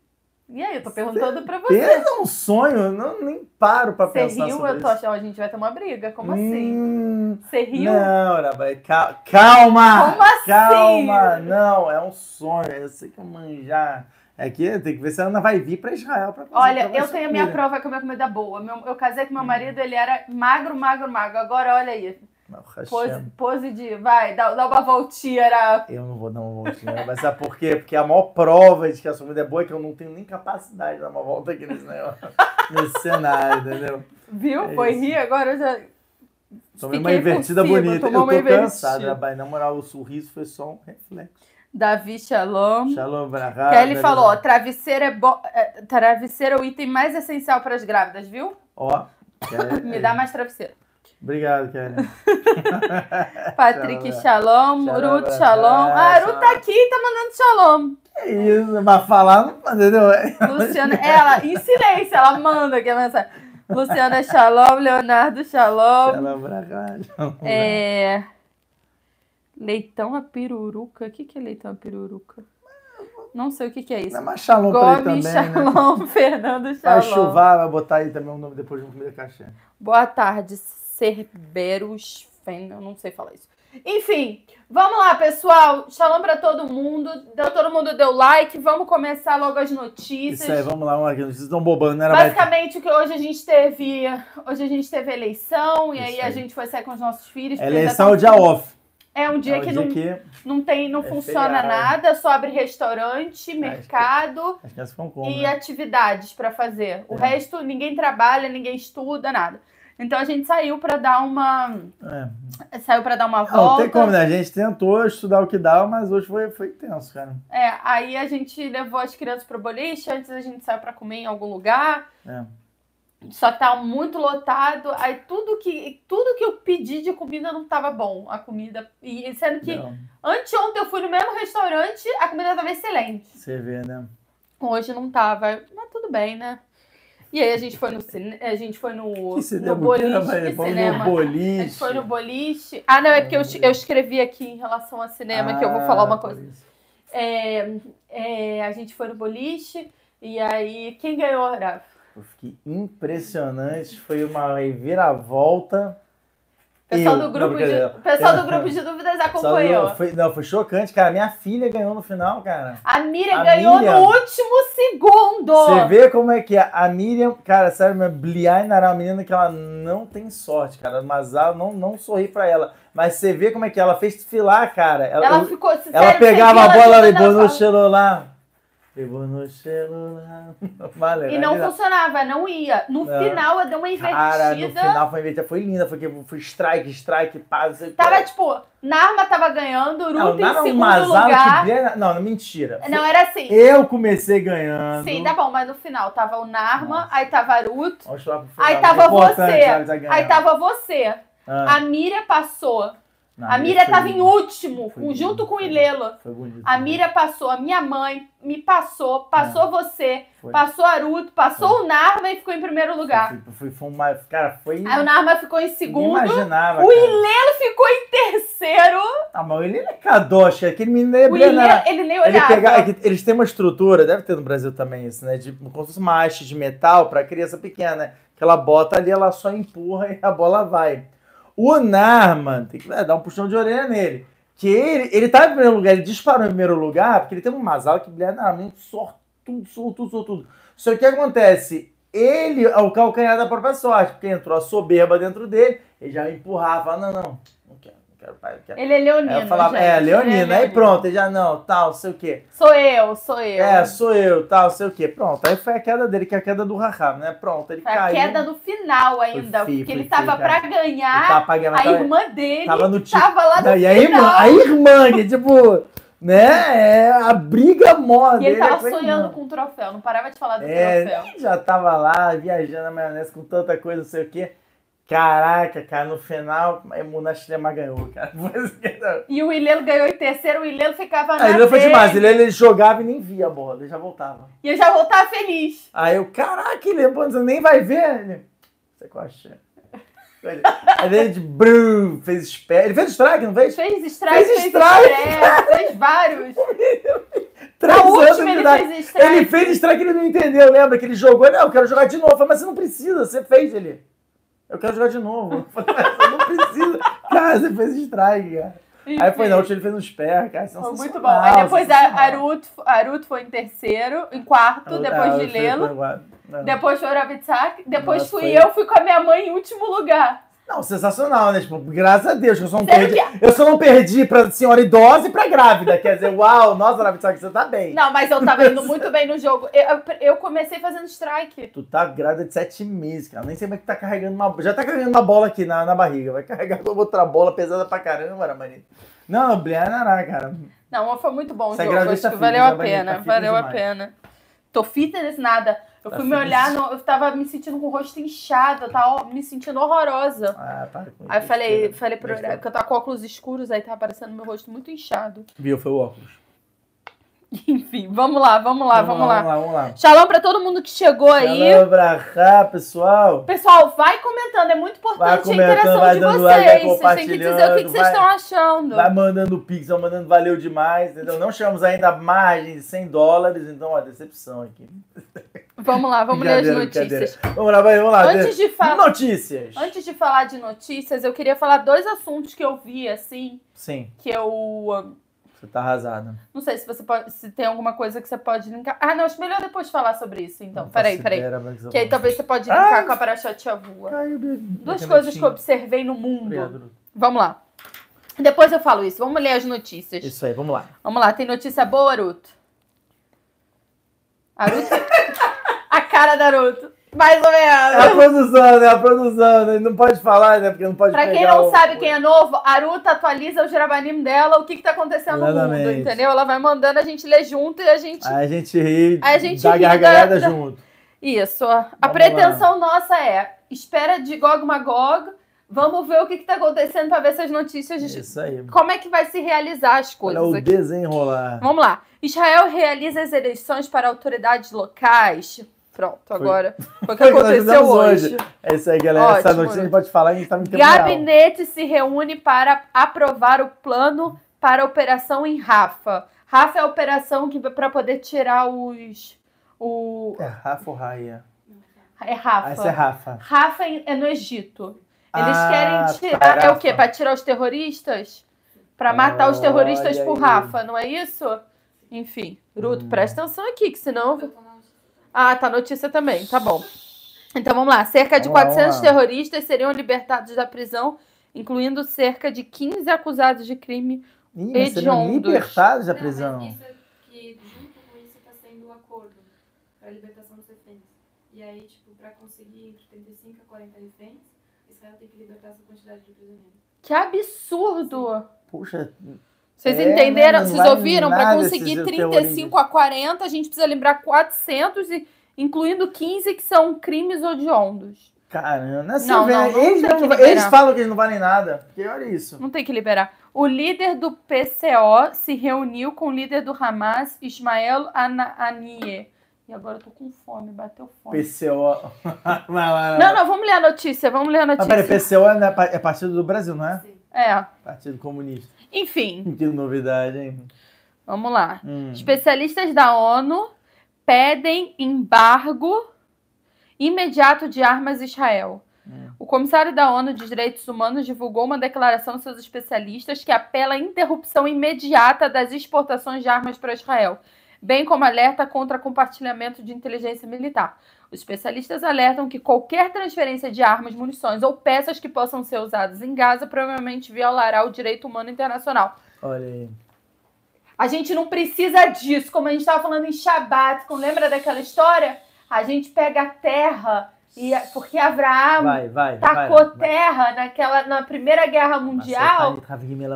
[SPEAKER 1] E aí, eu tô perguntando pra você.
[SPEAKER 2] Pensa um sonho, eu não, nem paro pra
[SPEAKER 1] Você
[SPEAKER 2] pensar
[SPEAKER 1] riu,
[SPEAKER 2] sobre
[SPEAKER 1] eu tô achando, a gente vai ter uma briga. Como assim?
[SPEAKER 2] Hum,
[SPEAKER 1] Você riu?
[SPEAKER 2] Não, Rabai, cal- calma!
[SPEAKER 1] Como assim?
[SPEAKER 2] Calma! Não, é um sonho. Eu sei que eu manjar. É que tem que ver se a Ana vai vir pra Israel pra fazer
[SPEAKER 1] Olha,
[SPEAKER 2] pra
[SPEAKER 1] eu tenho a minha prova que a minha comida é boa. Eu casei
[SPEAKER 2] Hum.
[SPEAKER 1] com meu marido, ele era magro, magro, magro. Agora, olha aí. Pose,
[SPEAKER 2] Hashem,
[SPEAKER 1] pose de. Vai, dá, dá uma voltinha. Era...
[SPEAKER 2] Eu não vou dar uma voltinha. Mas sabe por quê? Porque a maior prova de que a sua comida é boa é que eu não tenho nem capacidade de dar uma volta aqui nesse negócio. nesse cenário, entendeu?
[SPEAKER 1] Viu?
[SPEAKER 2] É
[SPEAKER 1] Foi
[SPEAKER 2] isso.
[SPEAKER 1] rir, agora eu já.
[SPEAKER 2] Tomei uma invertida bonita.
[SPEAKER 1] tomou
[SPEAKER 2] Eu tô
[SPEAKER 1] invertida.
[SPEAKER 2] cansado, Rabai. Na moral, o sorriso foi só um reflexo.
[SPEAKER 1] Davi Shalom.
[SPEAKER 2] Shalom, brachá.
[SPEAKER 1] Kelly falou: ó, travesseiro é, bo... é, travesseiro é o item mais essencial para as grávidas, viu?
[SPEAKER 2] Ó.
[SPEAKER 1] Me dá mais travesseiro.
[SPEAKER 2] Obrigado, Kelly.
[SPEAKER 1] Patrick
[SPEAKER 2] Shalom.
[SPEAKER 1] Shalom,
[SPEAKER 2] Shalom,
[SPEAKER 1] Ruth Shalom. Ah,
[SPEAKER 2] shalom.
[SPEAKER 1] Ruth tá aqui tá mandando Shalom.
[SPEAKER 2] É isso, mas falar não entendeu?
[SPEAKER 1] Luciana, ela, em silêncio, ela manda aqui a mensagem. Luciana Shalom, Leonardo Shalom.
[SPEAKER 2] Shalom, brachá. Shalom,
[SPEAKER 1] É... Leitão a piruruca. O que, que é leitão a piruruca? Não sei o que, que é
[SPEAKER 2] Não é
[SPEAKER 1] isso.
[SPEAKER 2] mais Shalom pra ele
[SPEAKER 1] Gomes
[SPEAKER 2] também, né?
[SPEAKER 1] Shalom, Fernando
[SPEAKER 2] Vai
[SPEAKER 1] Shalom.
[SPEAKER 2] chuvar, vai botar aí também o nome depois de uma comida cachê.
[SPEAKER 1] Boa tarde, Cerberus Fen, eu não sei falar isso. Enfim, vamos lá, pessoal. Shalom pra todo mundo. Deu, todo mundo deu like. Vamos começar logo as notícias.
[SPEAKER 2] Isso aí, vamos lá, vamos lá. que Vocês estão bobando, né?
[SPEAKER 1] Basicamente, o que hoje a gente teve. Hoje a gente teve eleição, e
[SPEAKER 2] Isso
[SPEAKER 1] aí a
[SPEAKER 2] aí.
[SPEAKER 1] gente foi sair com os nossos filhos.
[SPEAKER 2] É eleição
[SPEAKER 1] tá-
[SPEAKER 2] ou dia off?
[SPEAKER 1] É um dia
[SPEAKER 2] é o
[SPEAKER 1] que
[SPEAKER 2] dia
[SPEAKER 1] não,
[SPEAKER 2] que
[SPEAKER 1] não tem, não
[SPEAKER 2] é
[SPEAKER 1] funciona
[SPEAKER 2] feriado.
[SPEAKER 1] nada, só abre restaurante,
[SPEAKER 2] que-
[SPEAKER 1] mercado
[SPEAKER 2] as crianças ficam como,
[SPEAKER 1] e
[SPEAKER 2] né?
[SPEAKER 1] atividades pra fazer. O
[SPEAKER 2] É.
[SPEAKER 1] resto, ninguém trabalha, ninguém estuda, nada. Então a gente saiu pra dar uma.
[SPEAKER 2] É.
[SPEAKER 1] Saiu pra dar uma
[SPEAKER 2] Não,
[SPEAKER 1] volta.
[SPEAKER 2] tem como, né? A gente tentou estudar o que dava, mas hoje foi, foi tenso, cara.
[SPEAKER 1] É, aí a gente levou as crianças pro boliche, antes a gente saiu pra comer em algum lugar.
[SPEAKER 2] É.
[SPEAKER 1] Só tá muito lotado. Aí tudo que, tudo que eu pedi de comida não tava bom. A comida. E sendo que
[SPEAKER 2] Não,
[SPEAKER 1] anteontem eu fui no mesmo restaurante, a comida tava excelente.
[SPEAKER 2] Você vê, né?
[SPEAKER 1] Hoje não tava. Mas tudo bem, né? E aí a gente foi no cine... a gente foi no,
[SPEAKER 2] Que se
[SPEAKER 1] no boliche cinema.
[SPEAKER 2] no
[SPEAKER 1] A
[SPEAKER 2] boliche.
[SPEAKER 1] gente foi no boliche. Ah, não, é porque eu, eu escrevi aqui em relação ao cinema que eu vou falar uma
[SPEAKER 2] Ah,
[SPEAKER 1] coisa. É, é, a gente foi no boliche e aí quem ganhou, Rafa?
[SPEAKER 2] Eu fiquei impressionante. Foi uma reviravolta.
[SPEAKER 1] Pessoal
[SPEAKER 2] Eu-
[SPEAKER 1] do
[SPEAKER 2] não,
[SPEAKER 1] grupo de,
[SPEAKER 2] brincadeira.
[SPEAKER 1] pessoal do grupo de dúvidas acompanhou.
[SPEAKER 2] eu- foi, não, foi chocante, cara. Minha filha ganhou no final, cara.
[SPEAKER 1] A Miriam
[SPEAKER 2] A
[SPEAKER 1] ganhou
[SPEAKER 2] Miriam-
[SPEAKER 1] no último segundo.
[SPEAKER 2] Você vê como é que é. A Miriam, cara, sério, minha Bliai era uma menina que ela não tem sorte, cara. Mas ela não, não sorri pra ela. Mas você vê como é que é, ela fez desfilar, cara. Ela,
[SPEAKER 1] Ela ficou.
[SPEAKER 2] ela
[SPEAKER 1] sério,
[SPEAKER 2] pegava a bola e pôs no celular. Pegou no celular. Vale,
[SPEAKER 1] E não
[SPEAKER 2] vai
[SPEAKER 1] funcionava, não ia. No
[SPEAKER 2] Não.
[SPEAKER 1] final, eu dei uma invertida.
[SPEAKER 2] Cara, no final foi invertida. Foi linda. Foi, que- foi strike, strike, que.
[SPEAKER 1] Tava tipo, Narma tava ganhando,
[SPEAKER 2] não,
[SPEAKER 1] em
[SPEAKER 2] nada
[SPEAKER 1] segundo lugar.
[SPEAKER 2] que Não, não, mentira.
[SPEAKER 1] Não, era assim.
[SPEAKER 2] Eu comecei ganhando.
[SPEAKER 1] Sim, tá bom, mas no final tava o Narma, aí tava a Ruth,
[SPEAKER 2] Vamos lá pro final.
[SPEAKER 1] aí tava você, aí tava você.
[SPEAKER 2] Ah,
[SPEAKER 1] A Miriam passou.
[SPEAKER 2] Não,
[SPEAKER 1] A Miriam
[SPEAKER 2] foi
[SPEAKER 1] tava em último,
[SPEAKER 2] Foi
[SPEAKER 1] junto com o
[SPEAKER 2] foi
[SPEAKER 1] Ilela.
[SPEAKER 2] Foi bonito.
[SPEAKER 1] A Miriam passou, a minha mãe me passou, passou você,
[SPEAKER 2] É. Foi.
[SPEAKER 1] passou a Ruth, passou o Narma e ficou em primeiro lugar.
[SPEAKER 2] Foi, foi, foi uma, cara, foi.
[SPEAKER 1] Aí o Narma ficou em segundo,
[SPEAKER 2] imaginava.
[SPEAKER 1] o. Ilelo ficou em terceiro.
[SPEAKER 2] Ah, mas ele é Kadosh, aquele menino é
[SPEAKER 1] O Ilelo,
[SPEAKER 2] né?
[SPEAKER 1] ele nem
[SPEAKER 2] Ele
[SPEAKER 1] olhava.
[SPEAKER 2] pega, é eles têm uma estrutura, deve ter no Brasil também isso, né? De como se fosse uma haste de metal para criança pequena, né? Que ela bota ali, ela só empurra e a bola vai. O Narman, tem que é, dar um puxão de orelha nele. Que ele, ele tá em primeiro lugar, ele disparou em primeiro lugar, porque ele tem uma sala que normalmente sortudo, sortudo, sortudo. Só que o que acontece? Ele é o calcanhar da própria sorte, porque entrou a soberba dentro dele, ele já empurrava, não, não quero, quero.
[SPEAKER 1] Ele é leonino,
[SPEAKER 2] Aí eu falava,
[SPEAKER 1] gente,
[SPEAKER 2] é,
[SPEAKER 1] ele
[SPEAKER 2] Leonina, aí
[SPEAKER 1] leonino.
[SPEAKER 2] pronto, ele já não, tal, sei o quê.
[SPEAKER 1] Sou eu, sou eu.
[SPEAKER 2] É, sou eu, tal, sei o quê. Pronto, aí foi a queda dele, que é a queda do Raham, né? Pronto, ele
[SPEAKER 1] Foi a
[SPEAKER 2] caiu.
[SPEAKER 1] queda no final ainda,
[SPEAKER 2] feio,
[SPEAKER 1] porque
[SPEAKER 2] foi
[SPEAKER 1] ele tava
[SPEAKER 2] cara.
[SPEAKER 1] pra
[SPEAKER 2] ele
[SPEAKER 1] ganhar,
[SPEAKER 2] tava pagando,
[SPEAKER 1] a
[SPEAKER 2] tava-
[SPEAKER 1] irmã dele
[SPEAKER 2] tava no
[SPEAKER 1] tava lá no
[SPEAKER 2] Não, e a irmã,
[SPEAKER 1] final.
[SPEAKER 2] a irmã, que tipo, Né? É a briga mó
[SPEAKER 1] E ele tava
[SPEAKER 2] é a
[SPEAKER 1] sonhando com o troféu, não parava de falar do
[SPEAKER 2] É,
[SPEAKER 1] troféu.
[SPEAKER 2] já tava lá, viajando na maionese com tanta coisa, não sei o quê. Caraca, cara, no final, a Munachilema ganhou, cara. Foi assim,
[SPEAKER 1] E o Ilelo ganhou em terceiro, o Ilelo ficava na
[SPEAKER 2] Aí ele foi demais, ele, ele jogava e nem via a bola, ele já voltava.
[SPEAKER 1] E eu já voltava feliz.
[SPEAKER 2] Aí eu, caraca, ele você nem vai ver. Ele, você achei. Aí ele, brum, fez strike. Ele fez strike, não fez?
[SPEAKER 1] Fez strike,
[SPEAKER 2] Fez
[SPEAKER 1] fez,
[SPEAKER 2] strike.
[SPEAKER 1] strike, fez vários.
[SPEAKER 2] Três
[SPEAKER 1] Na
[SPEAKER 2] anos
[SPEAKER 1] última
[SPEAKER 2] de
[SPEAKER 1] ele
[SPEAKER 2] idade.
[SPEAKER 1] fez strike.
[SPEAKER 2] Ele fez strike, ele não entendeu, lembra? Que ele jogou, não, eu quero jogar de novo. Falei, mas você não precisa, você fez ele. Eu quero jogar de novo. Eu falei, mas não precisa. Cara, você fez strike, cara. Aí foi na última, ele fez um spare, cara.
[SPEAKER 1] Foi muito bom. Aí depois a Aruto, Aruto foi em terceiro, em quarto, depois de Lelo. Depois foi o Ravitsak, depois
[SPEAKER 2] Nossa,
[SPEAKER 1] fui
[SPEAKER 2] foi-
[SPEAKER 1] eu, fui com a minha mãe em último lugar.
[SPEAKER 2] Não, sensacional, né? Tipo, graças a Deus que eu só não perdi. Eu só não perdi pra senhora idosa e pra grávida. Quer dizer, uau, nossa, Ravitsak, você tá bem.
[SPEAKER 1] Não, mas eu tava indo muito bem no jogo. Eu, eu comecei fazendo strike.
[SPEAKER 2] Tu tá grávida de sete meses, cara. Nem sei como é que tá carregando uma. Já tá carregando uma bola aqui na, na barriga. Vai carregar outra bola pesada pra caramba, Aramanita. Não, Blianará, cara.
[SPEAKER 1] Não, foi muito bom o
[SPEAKER 2] Essa
[SPEAKER 1] jogo. Acho que valeu a pena.
[SPEAKER 2] Tá
[SPEAKER 1] valeu a pena. Tô fitness nada. Eu
[SPEAKER 2] Tá
[SPEAKER 1] fui me
[SPEAKER 2] fitness.
[SPEAKER 1] olhar, no- eu tava me sentindo com o rosto inchado, eu tava me sentindo horrorosa.
[SPEAKER 2] Ah, para com
[SPEAKER 1] Aí eu falei, falei
[SPEAKER 2] besteira.
[SPEAKER 1] que eu tava com óculos escuros, aí tava aparecendo meu rosto muito inchado.
[SPEAKER 2] Viu, foi o óculos.
[SPEAKER 1] Enfim, vamos lá, vamos lá, vamos, lá.
[SPEAKER 2] Vamos lá, vamos lá.
[SPEAKER 1] Shalom pra todo mundo que chegou aí.
[SPEAKER 2] Shalom pra pessoal.
[SPEAKER 1] Pessoal, vai comentando, é muito
[SPEAKER 2] Vai
[SPEAKER 1] importante a interação
[SPEAKER 2] vai
[SPEAKER 1] de
[SPEAKER 2] dando like, vai
[SPEAKER 1] vocês. Vocês têm que dizer o que, que vocês
[SPEAKER 2] compartilhando,
[SPEAKER 1] estão achando.
[SPEAKER 2] Vai mandando pix, vai mandando valeu demais, entendeu? Não chegamos ainda a margem de 100 dólares, então, ó, decepção aqui.
[SPEAKER 1] Vamos lá, vamos ler as notícias.
[SPEAKER 2] Vamos lá, vai, vamos lá.
[SPEAKER 1] Antes de falar-
[SPEAKER 2] Notícias.
[SPEAKER 1] Antes de falar de notícias, eu queria falar dois assuntos que eu vi, assim,
[SPEAKER 2] Sim,
[SPEAKER 1] que eu.
[SPEAKER 2] Você tá arrasada.
[SPEAKER 1] Não sei se você pode. Se tem alguma coisa que você pode linkar. Ah, não, acho melhor depois falar sobre isso, então. Peraí, peraí. Que aí talvez você pode linkar
[SPEAKER 2] Ai.
[SPEAKER 1] com a Parachote Avua. Duas coisas que eu observei no mundo.
[SPEAKER 2] Obrigado.
[SPEAKER 1] Vamos lá. Depois eu falo isso. Vamos ler as notícias.
[SPEAKER 2] Isso aí, vamos lá.
[SPEAKER 1] Vamos lá, tem notícia boa, Aruto? Aruto? a cara da Aruto. Mais ou
[SPEAKER 2] É a
[SPEAKER 1] menos.
[SPEAKER 2] produção, né? A produção, né? Não pode falar, né? Porque não pode
[SPEAKER 1] Pra quem não
[SPEAKER 2] o-
[SPEAKER 1] sabe quem é novo, a Aruta atualiza o Jarabanim dela, o que, que tá acontecendo no mundo,
[SPEAKER 2] Exatamente.
[SPEAKER 1] entendeu? Ela vai mandando a gente ler junto e a gente.
[SPEAKER 2] Aí a gente ri,
[SPEAKER 1] Aí a gente
[SPEAKER 2] dá
[SPEAKER 1] ri da-
[SPEAKER 2] gargalhada
[SPEAKER 1] da-
[SPEAKER 2] junto.
[SPEAKER 1] Isso. A
[SPEAKER 2] Vamos
[SPEAKER 1] pretensão nossa é: espera de Gog Magog, vamos ver o que, que tá acontecendo pra ver se as notícias.
[SPEAKER 2] Isso aí.
[SPEAKER 1] Como é que vai se realizar as coisas
[SPEAKER 2] Olha o
[SPEAKER 1] aqui.
[SPEAKER 2] desenrolar.
[SPEAKER 1] Vamos lá. Israel realiza as eleições para autoridades locais. Pronto, agora foi o que
[SPEAKER 2] Foi o que nós
[SPEAKER 1] aconteceu hoje.
[SPEAKER 2] hoje. É isso aí, galera. Essa
[SPEAKER 1] Ótimo,
[SPEAKER 2] notícia a gente pode falar, a gente tá em tempo real.
[SPEAKER 1] Gabinete se reúne para aprovar o plano para a operação em Rafa. Rafa é a operação que para poder tirar os. O,
[SPEAKER 2] É Rafa ou Raia?
[SPEAKER 1] é Rafa.
[SPEAKER 2] Ah, essa é Rafa.
[SPEAKER 1] Rafa é no Egito. Eles
[SPEAKER 2] Ah,
[SPEAKER 1] querem tirar.
[SPEAKER 2] tá,
[SPEAKER 1] É o quê? Para tirar os terroristas? Para matar os terroristas por
[SPEAKER 2] aí.
[SPEAKER 1] Rafa, não é isso? Enfim, Ruto,
[SPEAKER 2] Hum.
[SPEAKER 1] presta atenção aqui, que senão. Ah, tá notícia também, tá bom. Então vamos lá. Cerca de
[SPEAKER 2] Vamos lá,
[SPEAKER 1] 400
[SPEAKER 2] vamos lá.
[SPEAKER 1] terroristas seriam libertados da prisão, incluindo cerca de 15 acusados de crime.
[SPEAKER 2] Ih, mas seriam
[SPEAKER 1] Hediondos.
[SPEAKER 2] libertados da
[SPEAKER 3] Não,
[SPEAKER 2] prisão.
[SPEAKER 3] mas isso é que junto com isso está sendo o acordo para a libertação dos reféns. E aí, tipo, para conseguir entre 35 a 40 reféns, Israel tem que libertar essa quantidade de prisioneiros.
[SPEAKER 1] Que absurdo!
[SPEAKER 2] Puxa,
[SPEAKER 1] Vocês
[SPEAKER 2] É,
[SPEAKER 1] entenderam?
[SPEAKER 2] não
[SPEAKER 1] Vocês ouviram? Para conseguir
[SPEAKER 2] esses
[SPEAKER 1] 35 a 40, a gente precisa lembrar 400, e, incluindo 15 que são crimes hediondos.
[SPEAKER 2] caramba. Assim,
[SPEAKER 1] Não, não,
[SPEAKER 2] eles, não- eles falam que eles não valem nada. Porque olha isso.
[SPEAKER 1] Não tem que liberar. O líder do PCO se reuniu com o líder do Hamas, Ismael Ana- Anie. E agora eu tô com fome, bateu fome.
[SPEAKER 2] PCO.
[SPEAKER 1] Não, não, vamos ler a notícia, vamos ler a
[SPEAKER 2] Ah, peraí,
[SPEAKER 1] notícia.
[SPEAKER 2] PCO é, né, é partido do Brasil, não é?
[SPEAKER 1] É,
[SPEAKER 2] Partido Comunista.
[SPEAKER 1] enfim,
[SPEAKER 2] Que novidade, hein?
[SPEAKER 1] vamos lá.
[SPEAKER 2] Hum.
[SPEAKER 1] Especialistas da ONU pedem embargo imediato de armas a Israel.
[SPEAKER 2] Hum.
[SPEAKER 1] O comissário da ONU de Direitos Humanos divulgou uma declaração de seus especialistas que apela à interrupção imediata das exportações de armas para Israel, bem como alerta contra compartilhamento de inteligência militar. Os especialistas alertam que qualquer transferência de armas, munições ou peças que possam ser usadas em Gaza provavelmente violará o direito humano internacional.
[SPEAKER 2] Olha aí.
[SPEAKER 1] A gente não precisa disso, como a gente estava falando em Shabbat, com- lembra daquela história? A gente pega a terra E, porque Abraão
[SPEAKER 2] Vai, vai.
[SPEAKER 1] tacou
[SPEAKER 2] vai,
[SPEAKER 1] terra naquela, na Primeira Guerra Mundial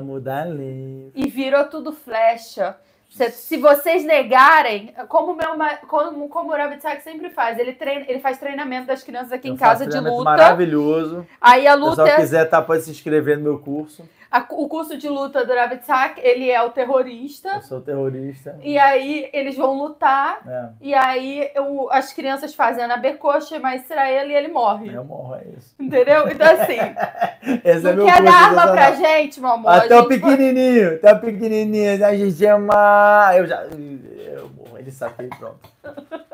[SPEAKER 2] mudar ali.
[SPEAKER 1] e virou tudo flecha. Se, se vocês negarem, como meu como, como o Rabbit Sack sempre faz, ele, treina, ele faz treinamento das crianças aqui em
[SPEAKER 2] Eu faço
[SPEAKER 1] casa de luta.
[SPEAKER 2] Maravilhoso.
[SPEAKER 1] Aí a
[SPEAKER 2] Se
[SPEAKER 1] luta
[SPEAKER 2] pessoal
[SPEAKER 1] é
[SPEAKER 2] quiser, tá, pode se inscrever no meu curso.
[SPEAKER 1] A- o curso de luta do Rabbit Sack, ele é o terrorista.
[SPEAKER 2] Eu sou terrorista.
[SPEAKER 1] E aí eles vão lutar.
[SPEAKER 2] É,
[SPEAKER 1] E aí o- as crianças fazem a Nabecoxa, mas tira ele e ele morre.
[SPEAKER 2] eu morro, é isso.
[SPEAKER 1] Entendeu? Então assim,
[SPEAKER 2] Esse é
[SPEAKER 1] não
[SPEAKER 2] meu
[SPEAKER 1] quer dar arma pra gente, meu amor.
[SPEAKER 2] Até o pequenininho, até o pequenininho, a gente ama. Eu já. Eu morro, ele sabe que pronto.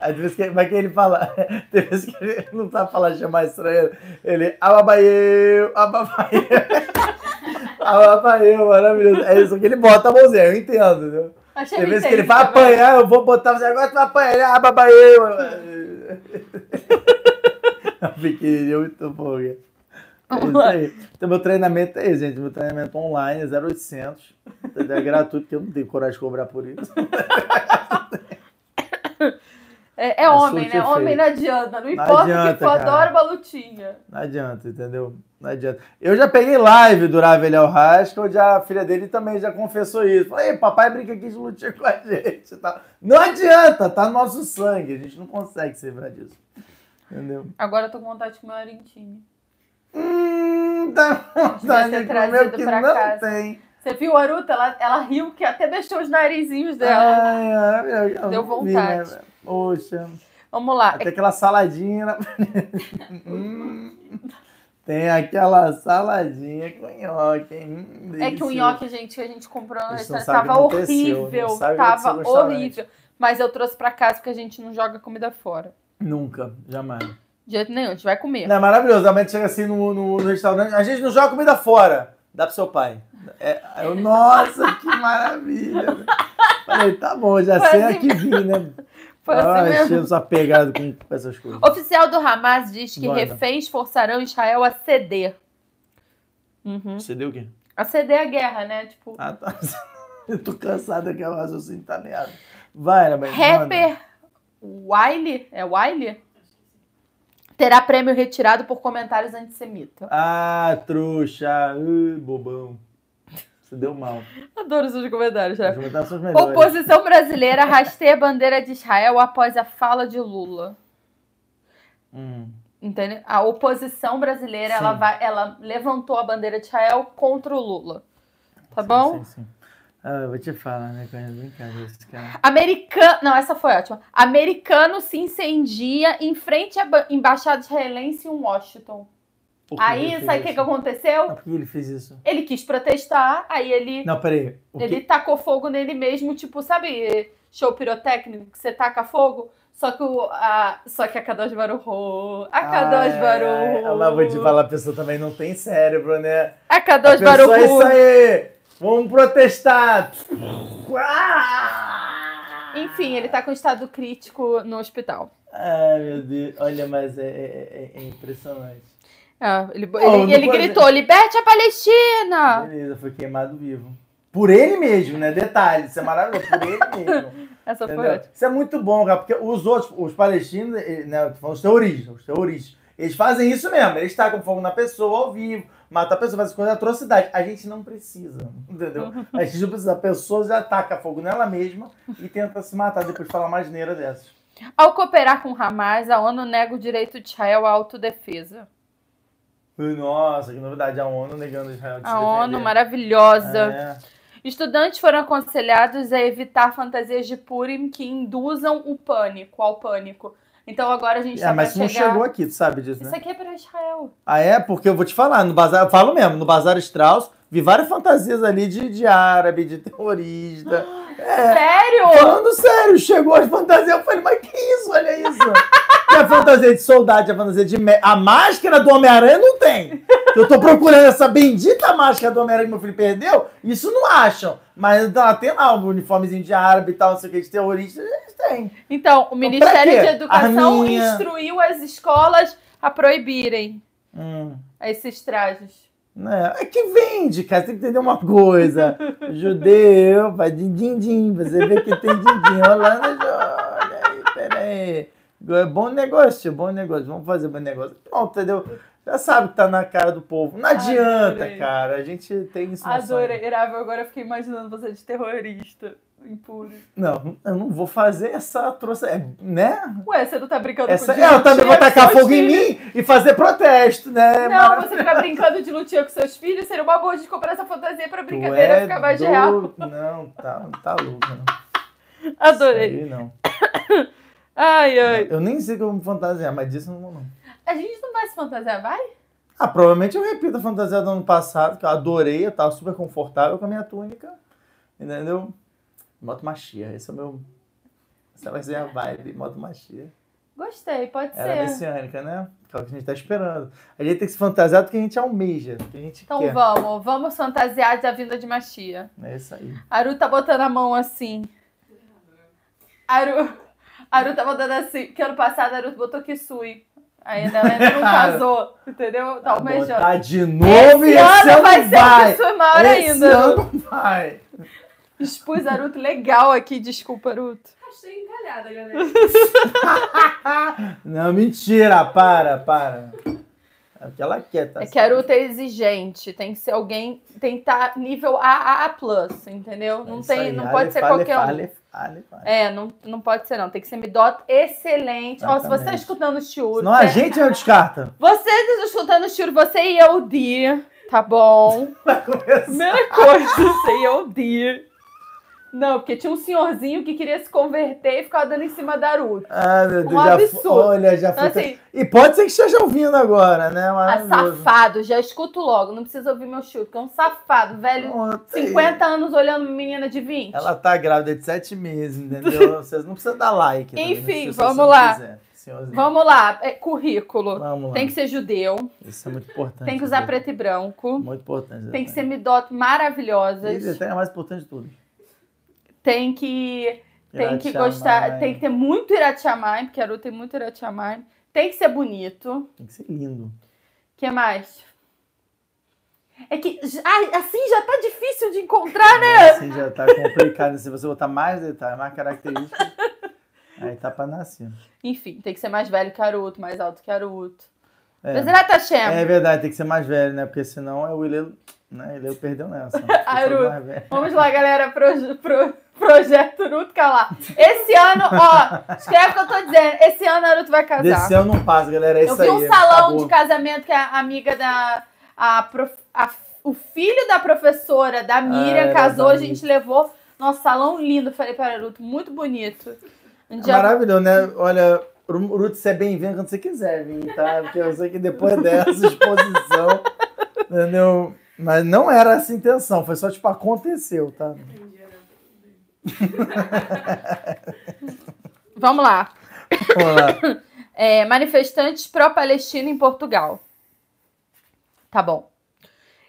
[SPEAKER 2] Às vezes que, mas que ele fala, tem vezes que ele não sabe falar, chamar estranho. Ele, ababaeu, ababaeu. Ababaeu, maravilhoso. É isso que ele bota a mãozinha, eu entendo, entendeu?
[SPEAKER 1] Achei
[SPEAKER 2] Tem vezes que ele vai
[SPEAKER 1] também.
[SPEAKER 2] apanhar, eu vou botar você agora, tu vai apanhar, ele, ababaeu. Pequenininho, muito bom. É isso aí. Então, meu treinamento é esse, gente. Meu treinamento online é 0800. É gratuito, porque eu não tenho coragem de cobrar por isso.
[SPEAKER 1] É, é
[SPEAKER 2] É
[SPEAKER 1] homem, né? Homem não adianta. Não
[SPEAKER 2] Não
[SPEAKER 1] importa o
[SPEAKER 2] adianta,
[SPEAKER 1] que for,
[SPEAKER 2] cara.
[SPEAKER 1] adora uma lutinha.
[SPEAKER 2] Não adianta, entendeu? Não adianta. Eu já peguei live do Ravelhel Rasca, onde a filha dele também já confessou isso. Falei, papai brinca aqui de lutinha com a gente. tal. Não adianta, tá no nosso sangue. A gente não consegue se livrar disso. Entendeu?
[SPEAKER 1] Agora eu tô com vontade de comer uma arintine.
[SPEAKER 2] Hum, tá
[SPEAKER 1] Devia
[SPEAKER 2] vontade de comer que
[SPEAKER 1] pra
[SPEAKER 2] não
[SPEAKER 1] casa.
[SPEAKER 2] tem.
[SPEAKER 1] Você viu a Aruta? Ela, ela riu que até deixou os narizinhos dela.
[SPEAKER 2] Ai, ai, eu- eu
[SPEAKER 1] Deu
[SPEAKER 2] vi,
[SPEAKER 1] vontade.
[SPEAKER 2] né? Poxa.
[SPEAKER 1] Vamos lá.
[SPEAKER 2] Até aquela saladinha. Hum, Tem aquela saladinha com nhoque? Hum,
[SPEAKER 1] É que o nhoque, gente, que a gente comprou no
[SPEAKER 2] Eles não
[SPEAKER 1] restaurante,
[SPEAKER 2] sabem
[SPEAKER 1] tava horrível. Tava
[SPEAKER 2] restaurante.
[SPEAKER 1] horrível. Mas eu trouxe pra casa porque a gente não joga comida fora.
[SPEAKER 2] Nunca, jamais.
[SPEAKER 1] De jeito nenhum, a gente vai comer.
[SPEAKER 2] Não, é maravilhoso. A mãe chega assim no, no, no restaurante. A gente não joga comida fora. Dá pro seu pai. É, eu, nossa, que maravilha. Falei, tá bom, já
[SPEAKER 1] Foi
[SPEAKER 2] sei a
[SPEAKER 1] assim
[SPEAKER 2] que vim, né?
[SPEAKER 1] Foi assim
[SPEAKER 2] ah,
[SPEAKER 1] mesmo.
[SPEAKER 2] pegada com, essas coisas.
[SPEAKER 1] Oficial do Hamas diz que
[SPEAKER 2] Manda.
[SPEAKER 1] reféns forçarão Israel a ceder. Uhum.
[SPEAKER 2] Deu o quê?
[SPEAKER 1] A ceder a guerra, né? Tipo,
[SPEAKER 2] Ah, tá. Eu tô cansado daquela raciocínio tá meado. Vai, mãe?
[SPEAKER 1] rapper Wiley, é Wiley? Terá prêmio retirado por comentários antissemitas.
[SPEAKER 2] Ah, trouxa. Ui, bobão. Você deu mal.
[SPEAKER 1] Adoro seus comentários, chefe.
[SPEAKER 2] comentários os melhores.
[SPEAKER 1] Oposição brasileira rasteia a bandeira de Israel após a fala de Lula.
[SPEAKER 2] Hum.
[SPEAKER 1] Entendeu? A oposição brasileira, ela, vai, ela levantou a bandeira de Israel contra o Lula. Tá
[SPEAKER 2] Sim,
[SPEAKER 1] bom?
[SPEAKER 2] Sim, sim. Ah, eu vou te falar, né? Com brincadeira, esse cara.
[SPEAKER 1] Americano. Não, essa foi ótima. Americano se incendia em frente à ba- embaixada israelense em Washington. Aí, sabe o que, que aconteceu?
[SPEAKER 2] Ah, por que ele fez isso?
[SPEAKER 1] Ele quis protestar, aí ele,
[SPEAKER 2] Não, peraí.
[SPEAKER 1] Ele tacou fogo nele mesmo, tipo, sabe show pirotécnico que você taca fogo? Só que, o, a, só que a Kadosh Baruch A Kadosh Baruch
[SPEAKER 2] é, Mas vou te falar, a pessoa também não tem cérebro, né?
[SPEAKER 1] A
[SPEAKER 2] A
[SPEAKER 1] Kadosh
[SPEAKER 2] pessoa é isso aí. Vamos protestar. Ah!
[SPEAKER 1] Enfim, ele tá com estado crítico no hospital.
[SPEAKER 2] Ai, meu Deus. Olha, mas é, é- é- é impressionante.
[SPEAKER 1] Ah, ele
[SPEAKER 2] Oh,
[SPEAKER 1] ele, ele gritou: liberte a Palestina!
[SPEAKER 2] Beleza, foi queimado vivo. Por ele mesmo, né? Detalhe, isso é maravilhoso. Por ele mesmo.
[SPEAKER 1] Essa foi.
[SPEAKER 2] Isso é muito bom, cara, porque os outros, os palestinos, eh, né, os terroristas, os terroristas, eles fazem isso mesmo, eles tacam fogo na pessoa ao vivo, matam a pessoa, fazem coisa de atrocidade. A gente não precisa, entendeu? A gente não precisa, a pessoa já taca fogo nela mesma e tenta se matar depois de falar uma asneira dessas.
[SPEAKER 1] Ao cooperar com Hamas, a ONU nega o direito de Israel à autodefesa.
[SPEAKER 2] Nossa, que novidade, a ONU negando Israel de
[SPEAKER 1] A ONU
[SPEAKER 2] defender.
[SPEAKER 1] maravilhosa.
[SPEAKER 2] É.
[SPEAKER 1] Estudantes foram aconselhados a evitar fantasias de Purim que induzam o pânico, ao pânico. Então agora a gente
[SPEAKER 2] É,
[SPEAKER 1] tá
[SPEAKER 2] mas
[SPEAKER 1] pra
[SPEAKER 2] não
[SPEAKER 1] chegar...
[SPEAKER 2] chegou aqui, tu sabe disso, né?
[SPEAKER 1] Isso aqui é para Israel.
[SPEAKER 2] Ah, é? Porque eu vou te falar, no bazar, eu falo mesmo, no Bazar Strauss, vi várias fantasias ali de, de árabe, de terrorista. É,
[SPEAKER 1] Sério?
[SPEAKER 2] falando sério, chegou as fantasias, eu falei, mas que isso, olha isso. Tem a fantasia de soldado, a fantasia de... A máscara do Homem-Aranha não tem. Eu tô procurando essa bendita máscara do Homem-Aranha que meu filho perdeu, isso não acham. Mas tá, tem lá o uniformezinho de árabe e tal, não sei o que, de terrorista, eles têm.
[SPEAKER 1] Então, o Ministério
[SPEAKER 2] quê?
[SPEAKER 1] de Educação
[SPEAKER 2] Arminha.
[SPEAKER 1] instruiu as escolas a proibirem
[SPEAKER 2] Hum.
[SPEAKER 1] esses trajes.
[SPEAKER 2] Né? É que vende, cara. Tem que entender uma coisa. Judeu, vai din din din. Você vê que tem din din rolando. Olha aí, peraí. É bom negócio, bom negócio. Vamos fazer bom negócio. Pronto, entendeu? Já sabe que tá na cara do povo. Não adianta,
[SPEAKER 1] Adorei.
[SPEAKER 2] cara. A gente tem isso.
[SPEAKER 1] Adorei, agora eu fiquei imaginando você de terrorista impuro.
[SPEAKER 2] Não, eu não vou fazer essa trouxa, é, né?
[SPEAKER 1] Ué, você não tá brincando
[SPEAKER 2] Essa,
[SPEAKER 1] com
[SPEAKER 2] é, eu também vou tacar fogo em
[SPEAKER 1] filhos?
[SPEAKER 2] mim e fazer protesto, né?
[SPEAKER 1] Não, você ficar brincando de lutinha com seus filhos, seria uma boa de comprar essa fantasia pra brincadeira
[SPEAKER 2] é
[SPEAKER 1] ficar mais real.
[SPEAKER 2] doido. Não, tá, tá louco. Não.
[SPEAKER 1] Adorei.
[SPEAKER 2] Aí, não.
[SPEAKER 1] Ai, ai.
[SPEAKER 2] Eu nem sei que eu vou me fantasiar, mas disso eu não vou, não.
[SPEAKER 1] A gente não vai se fantasiar, vai?
[SPEAKER 2] Ah, provavelmente eu repito a fantasia do ano passado, que eu adorei, eu tava super confortável com a minha túnica. Entendeu? Moto Machia, esse é o meu. Essa vai ser a vibe, Moto Machia.
[SPEAKER 1] Gostei, pode
[SPEAKER 2] Era
[SPEAKER 1] ser.
[SPEAKER 2] messiânica, né? Que é o que a gente tá esperando. A gente tem que se fantasiar do que a gente almeja, do que a gente
[SPEAKER 1] Então
[SPEAKER 2] quer.
[SPEAKER 1] vamos, vamos fantasiar da vinda de Machia.
[SPEAKER 2] É isso aí.
[SPEAKER 1] Aru tá botando a mão assim. Aru, Aru tá botando assim, porque ano passado a Aru botou Kisui. Ainda, ela não casou, entendeu? Tá almejando.
[SPEAKER 2] Botar de novo e
[SPEAKER 1] Esse
[SPEAKER 2] esse
[SPEAKER 1] ano vai ser
[SPEAKER 2] vai.
[SPEAKER 1] Kisui maior
[SPEAKER 2] esse
[SPEAKER 1] ainda. Aru.
[SPEAKER 2] ano vai.
[SPEAKER 1] Expus Aruto legal aqui, desculpa, Aruto.
[SPEAKER 3] Achei encalhada, galera.
[SPEAKER 2] Não, mentira, para, para. É o que ela quer, tá?
[SPEAKER 1] É que a Aruto é exigente, tem que ser alguém, tem que estar nível AAA+, entendeu? Não,
[SPEAKER 2] É Isso
[SPEAKER 1] tem,
[SPEAKER 2] aí,
[SPEAKER 1] não pode ser
[SPEAKER 2] fale,
[SPEAKER 1] qualquer um.
[SPEAKER 2] fale, fale, fale.
[SPEAKER 1] É, não, não pode ser não, tem que ser midot excelente. Ó, se você tá
[SPEAKER 2] Exatamente.
[SPEAKER 1] escutando o Chiuro,
[SPEAKER 2] Senão a gente não descarta.
[SPEAKER 1] você tá escutando o Chiuro, você e eu, Di, tá bom? Primeira coisa, você e eu, Di. Não, porque tinha um senhorzinho que queria se converter e ficava dando em cima da Aruto.
[SPEAKER 2] Ah, meu Deus,
[SPEAKER 1] Um
[SPEAKER 2] já
[SPEAKER 1] absurdo.
[SPEAKER 2] Olha, já
[SPEAKER 1] Então,
[SPEAKER 2] foi.
[SPEAKER 1] assim,
[SPEAKER 2] E pode ser que esteja ouvindo agora, né?
[SPEAKER 1] ah, safado, já escuto logo, não precisa ouvir meu Chiuro, que é um safado, velho,
[SPEAKER 2] aí.
[SPEAKER 1] 50 anos olhando menina de 20.
[SPEAKER 2] Ela tá grávida de sete meses, entendeu? Vocês não precisam dar like. também,
[SPEAKER 1] Enfim, vamos lá.
[SPEAKER 2] quiser. Senhorzinho.
[SPEAKER 1] Vamos lá, é, currículo.
[SPEAKER 2] Vamos lá.
[SPEAKER 1] Tem que ser judeu,
[SPEAKER 2] Isso é muito importante.
[SPEAKER 1] tem que usar
[SPEAKER 2] viu?
[SPEAKER 1] preto e branco,
[SPEAKER 2] Muito importante.
[SPEAKER 1] tem que ser
[SPEAKER 2] exatamente.
[SPEAKER 1] midot
[SPEAKER 2] Isso
[SPEAKER 1] maravilhosas,
[SPEAKER 2] até é mais importante de tudo.
[SPEAKER 1] Tem que tem que gostar, tem que ter muito iratiamai, porque Aru tem muito iratiamai, tem que ser bonito.
[SPEAKER 2] Tem que ser lindo.
[SPEAKER 1] O que mais? É que ah, assim já tá difícil de encontrar, né?
[SPEAKER 2] Assim já tá complicado. Se você botar mais detalhes, mais características, aí tá pra nascer.
[SPEAKER 1] Enfim, tem que ser mais velho que Aruto, mais alto que Aruto.
[SPEAKER 2] É.
[SPEAKER 1] Hashem.
[SPEAKER 2] É verdade, tem que ser mais velho, né? Porque senão é o Ilelo, né? Ilelo perdeu nessa. né? Se for
[SPEAKER 1] Aru.
[SPEAKER 2] mais velho.
[SPEAKER 1] Vamos lá, galera, pro, pro, projeto Naruto calar. Esse ano, ó, escreve o que eu tô dizendo. Esse ano Naruto vai casar.
[SPEAKER 2] Desse ano não passa, galera. É
[SPEAKER 1] eu vi
[SPEAKER 2] aí.
[SPEAKER 1] um salão
[SPEAKER 2] acabou.
[SPEAKER 1] de casamento que a amiga da. A, prof- a- o filho da professora da Miriam
[SPEAKER 2] era
[SPEAKER 1] casou, a gente levou. Nosso salão lindo, falei para Naruto, muito bonito. A gente
[SPEAKER 2] É maravilhoso, né? Olha, Ruth, você é bem-vindo quando você quiser vir, tá? Porque eu sei que depois dessa exposição, entendeu? Mas não era essa a intenção, foi só tipo, aconteceu, tá?
[SPEAKER 1] Vamos lá.
[SPEAKER 2] Vamos lá.
[SPEAKER 1] É, manifestantes pró-Palestina em Portugal. Tá bom.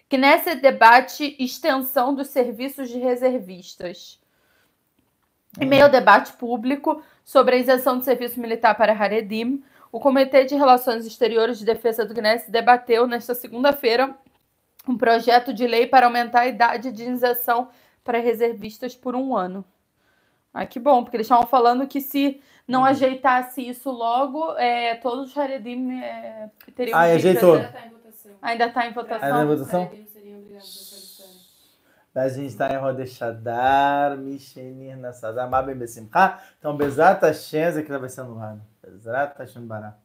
[SPEAKER 1] Que nesse debate extensão dos serviços de reservistas. Em meio ao debate público sobre a isenção do serviço militar para Haredim, o Comitê de Relações Exteriores de Defesa do Guinness debateu nesta segunda-feira um projeto de lei para aumentar a idade de isenção para reservistas por um ano. Ah, que bom, porque eles estavam falando que se não
[SPEAKER 2] Uhum.
[SPEAKER 1] ajeitasse isso logo, é, todos os Haredim é, teriam
[SPEAKER 2] Ah,
[SPEAKER 1] que
[SPEAKER 2] ajeitou.
[SPEAKER 3] Ainda tá em votação.
[SPEAKER 1] Ainda está em votação.
[SPEAKER 2] Ainda em votação?
[SPEAKER 3] A
[SPEAKER 2] gente está em Rodeshadar, Mishenir, Nassadar, Mabem Besimcha. Então, Bezat Hashem, que vai ser no ano. Bezat Hashem Bará.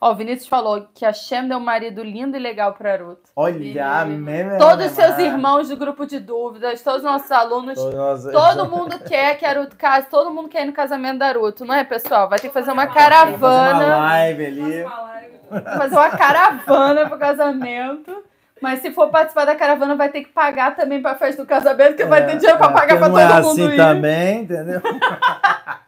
[SPEAKER 1] Ó, o Vinícius falou que a Shem deu um marido lindo e legal para Ruth.
[SPEAKER 2] Olha, a meme.
[SPEAKER 1] Todos os seus irmãos do grupo de dúvidas, todos os nossos alunos,
[SPEAKER 2] Todos,
[SPEAKER 1] todo mundo quer que a Ruth case, todo mundo quer ir no casamento da Ruth, não é, pessoal? Vai ter que fazer uma
[SPEAKER 2] Fazer uma
[SPEAKER 1] caravana,
[SPEAKER 2] live ali.
[SPEAKER 3] Falar?
[SPEAKER 1] fazer uma caravana pro casamento. Mas se for participar da caravana, vai ter que pagar também pra festa do casamento, porque vai ter dinheiro pra
[SPEAKER 2] é,
[SPEAKER 1] pagar pra
[SPEAKER 2] porque
[SPEAKER 1] todo
[SPEAKER 2] é
[SPEAKER 1] mundo
[SPEAKER 2] assim
[SPEAKER 1] ir.
[SPEAKER 2] também, entendeu?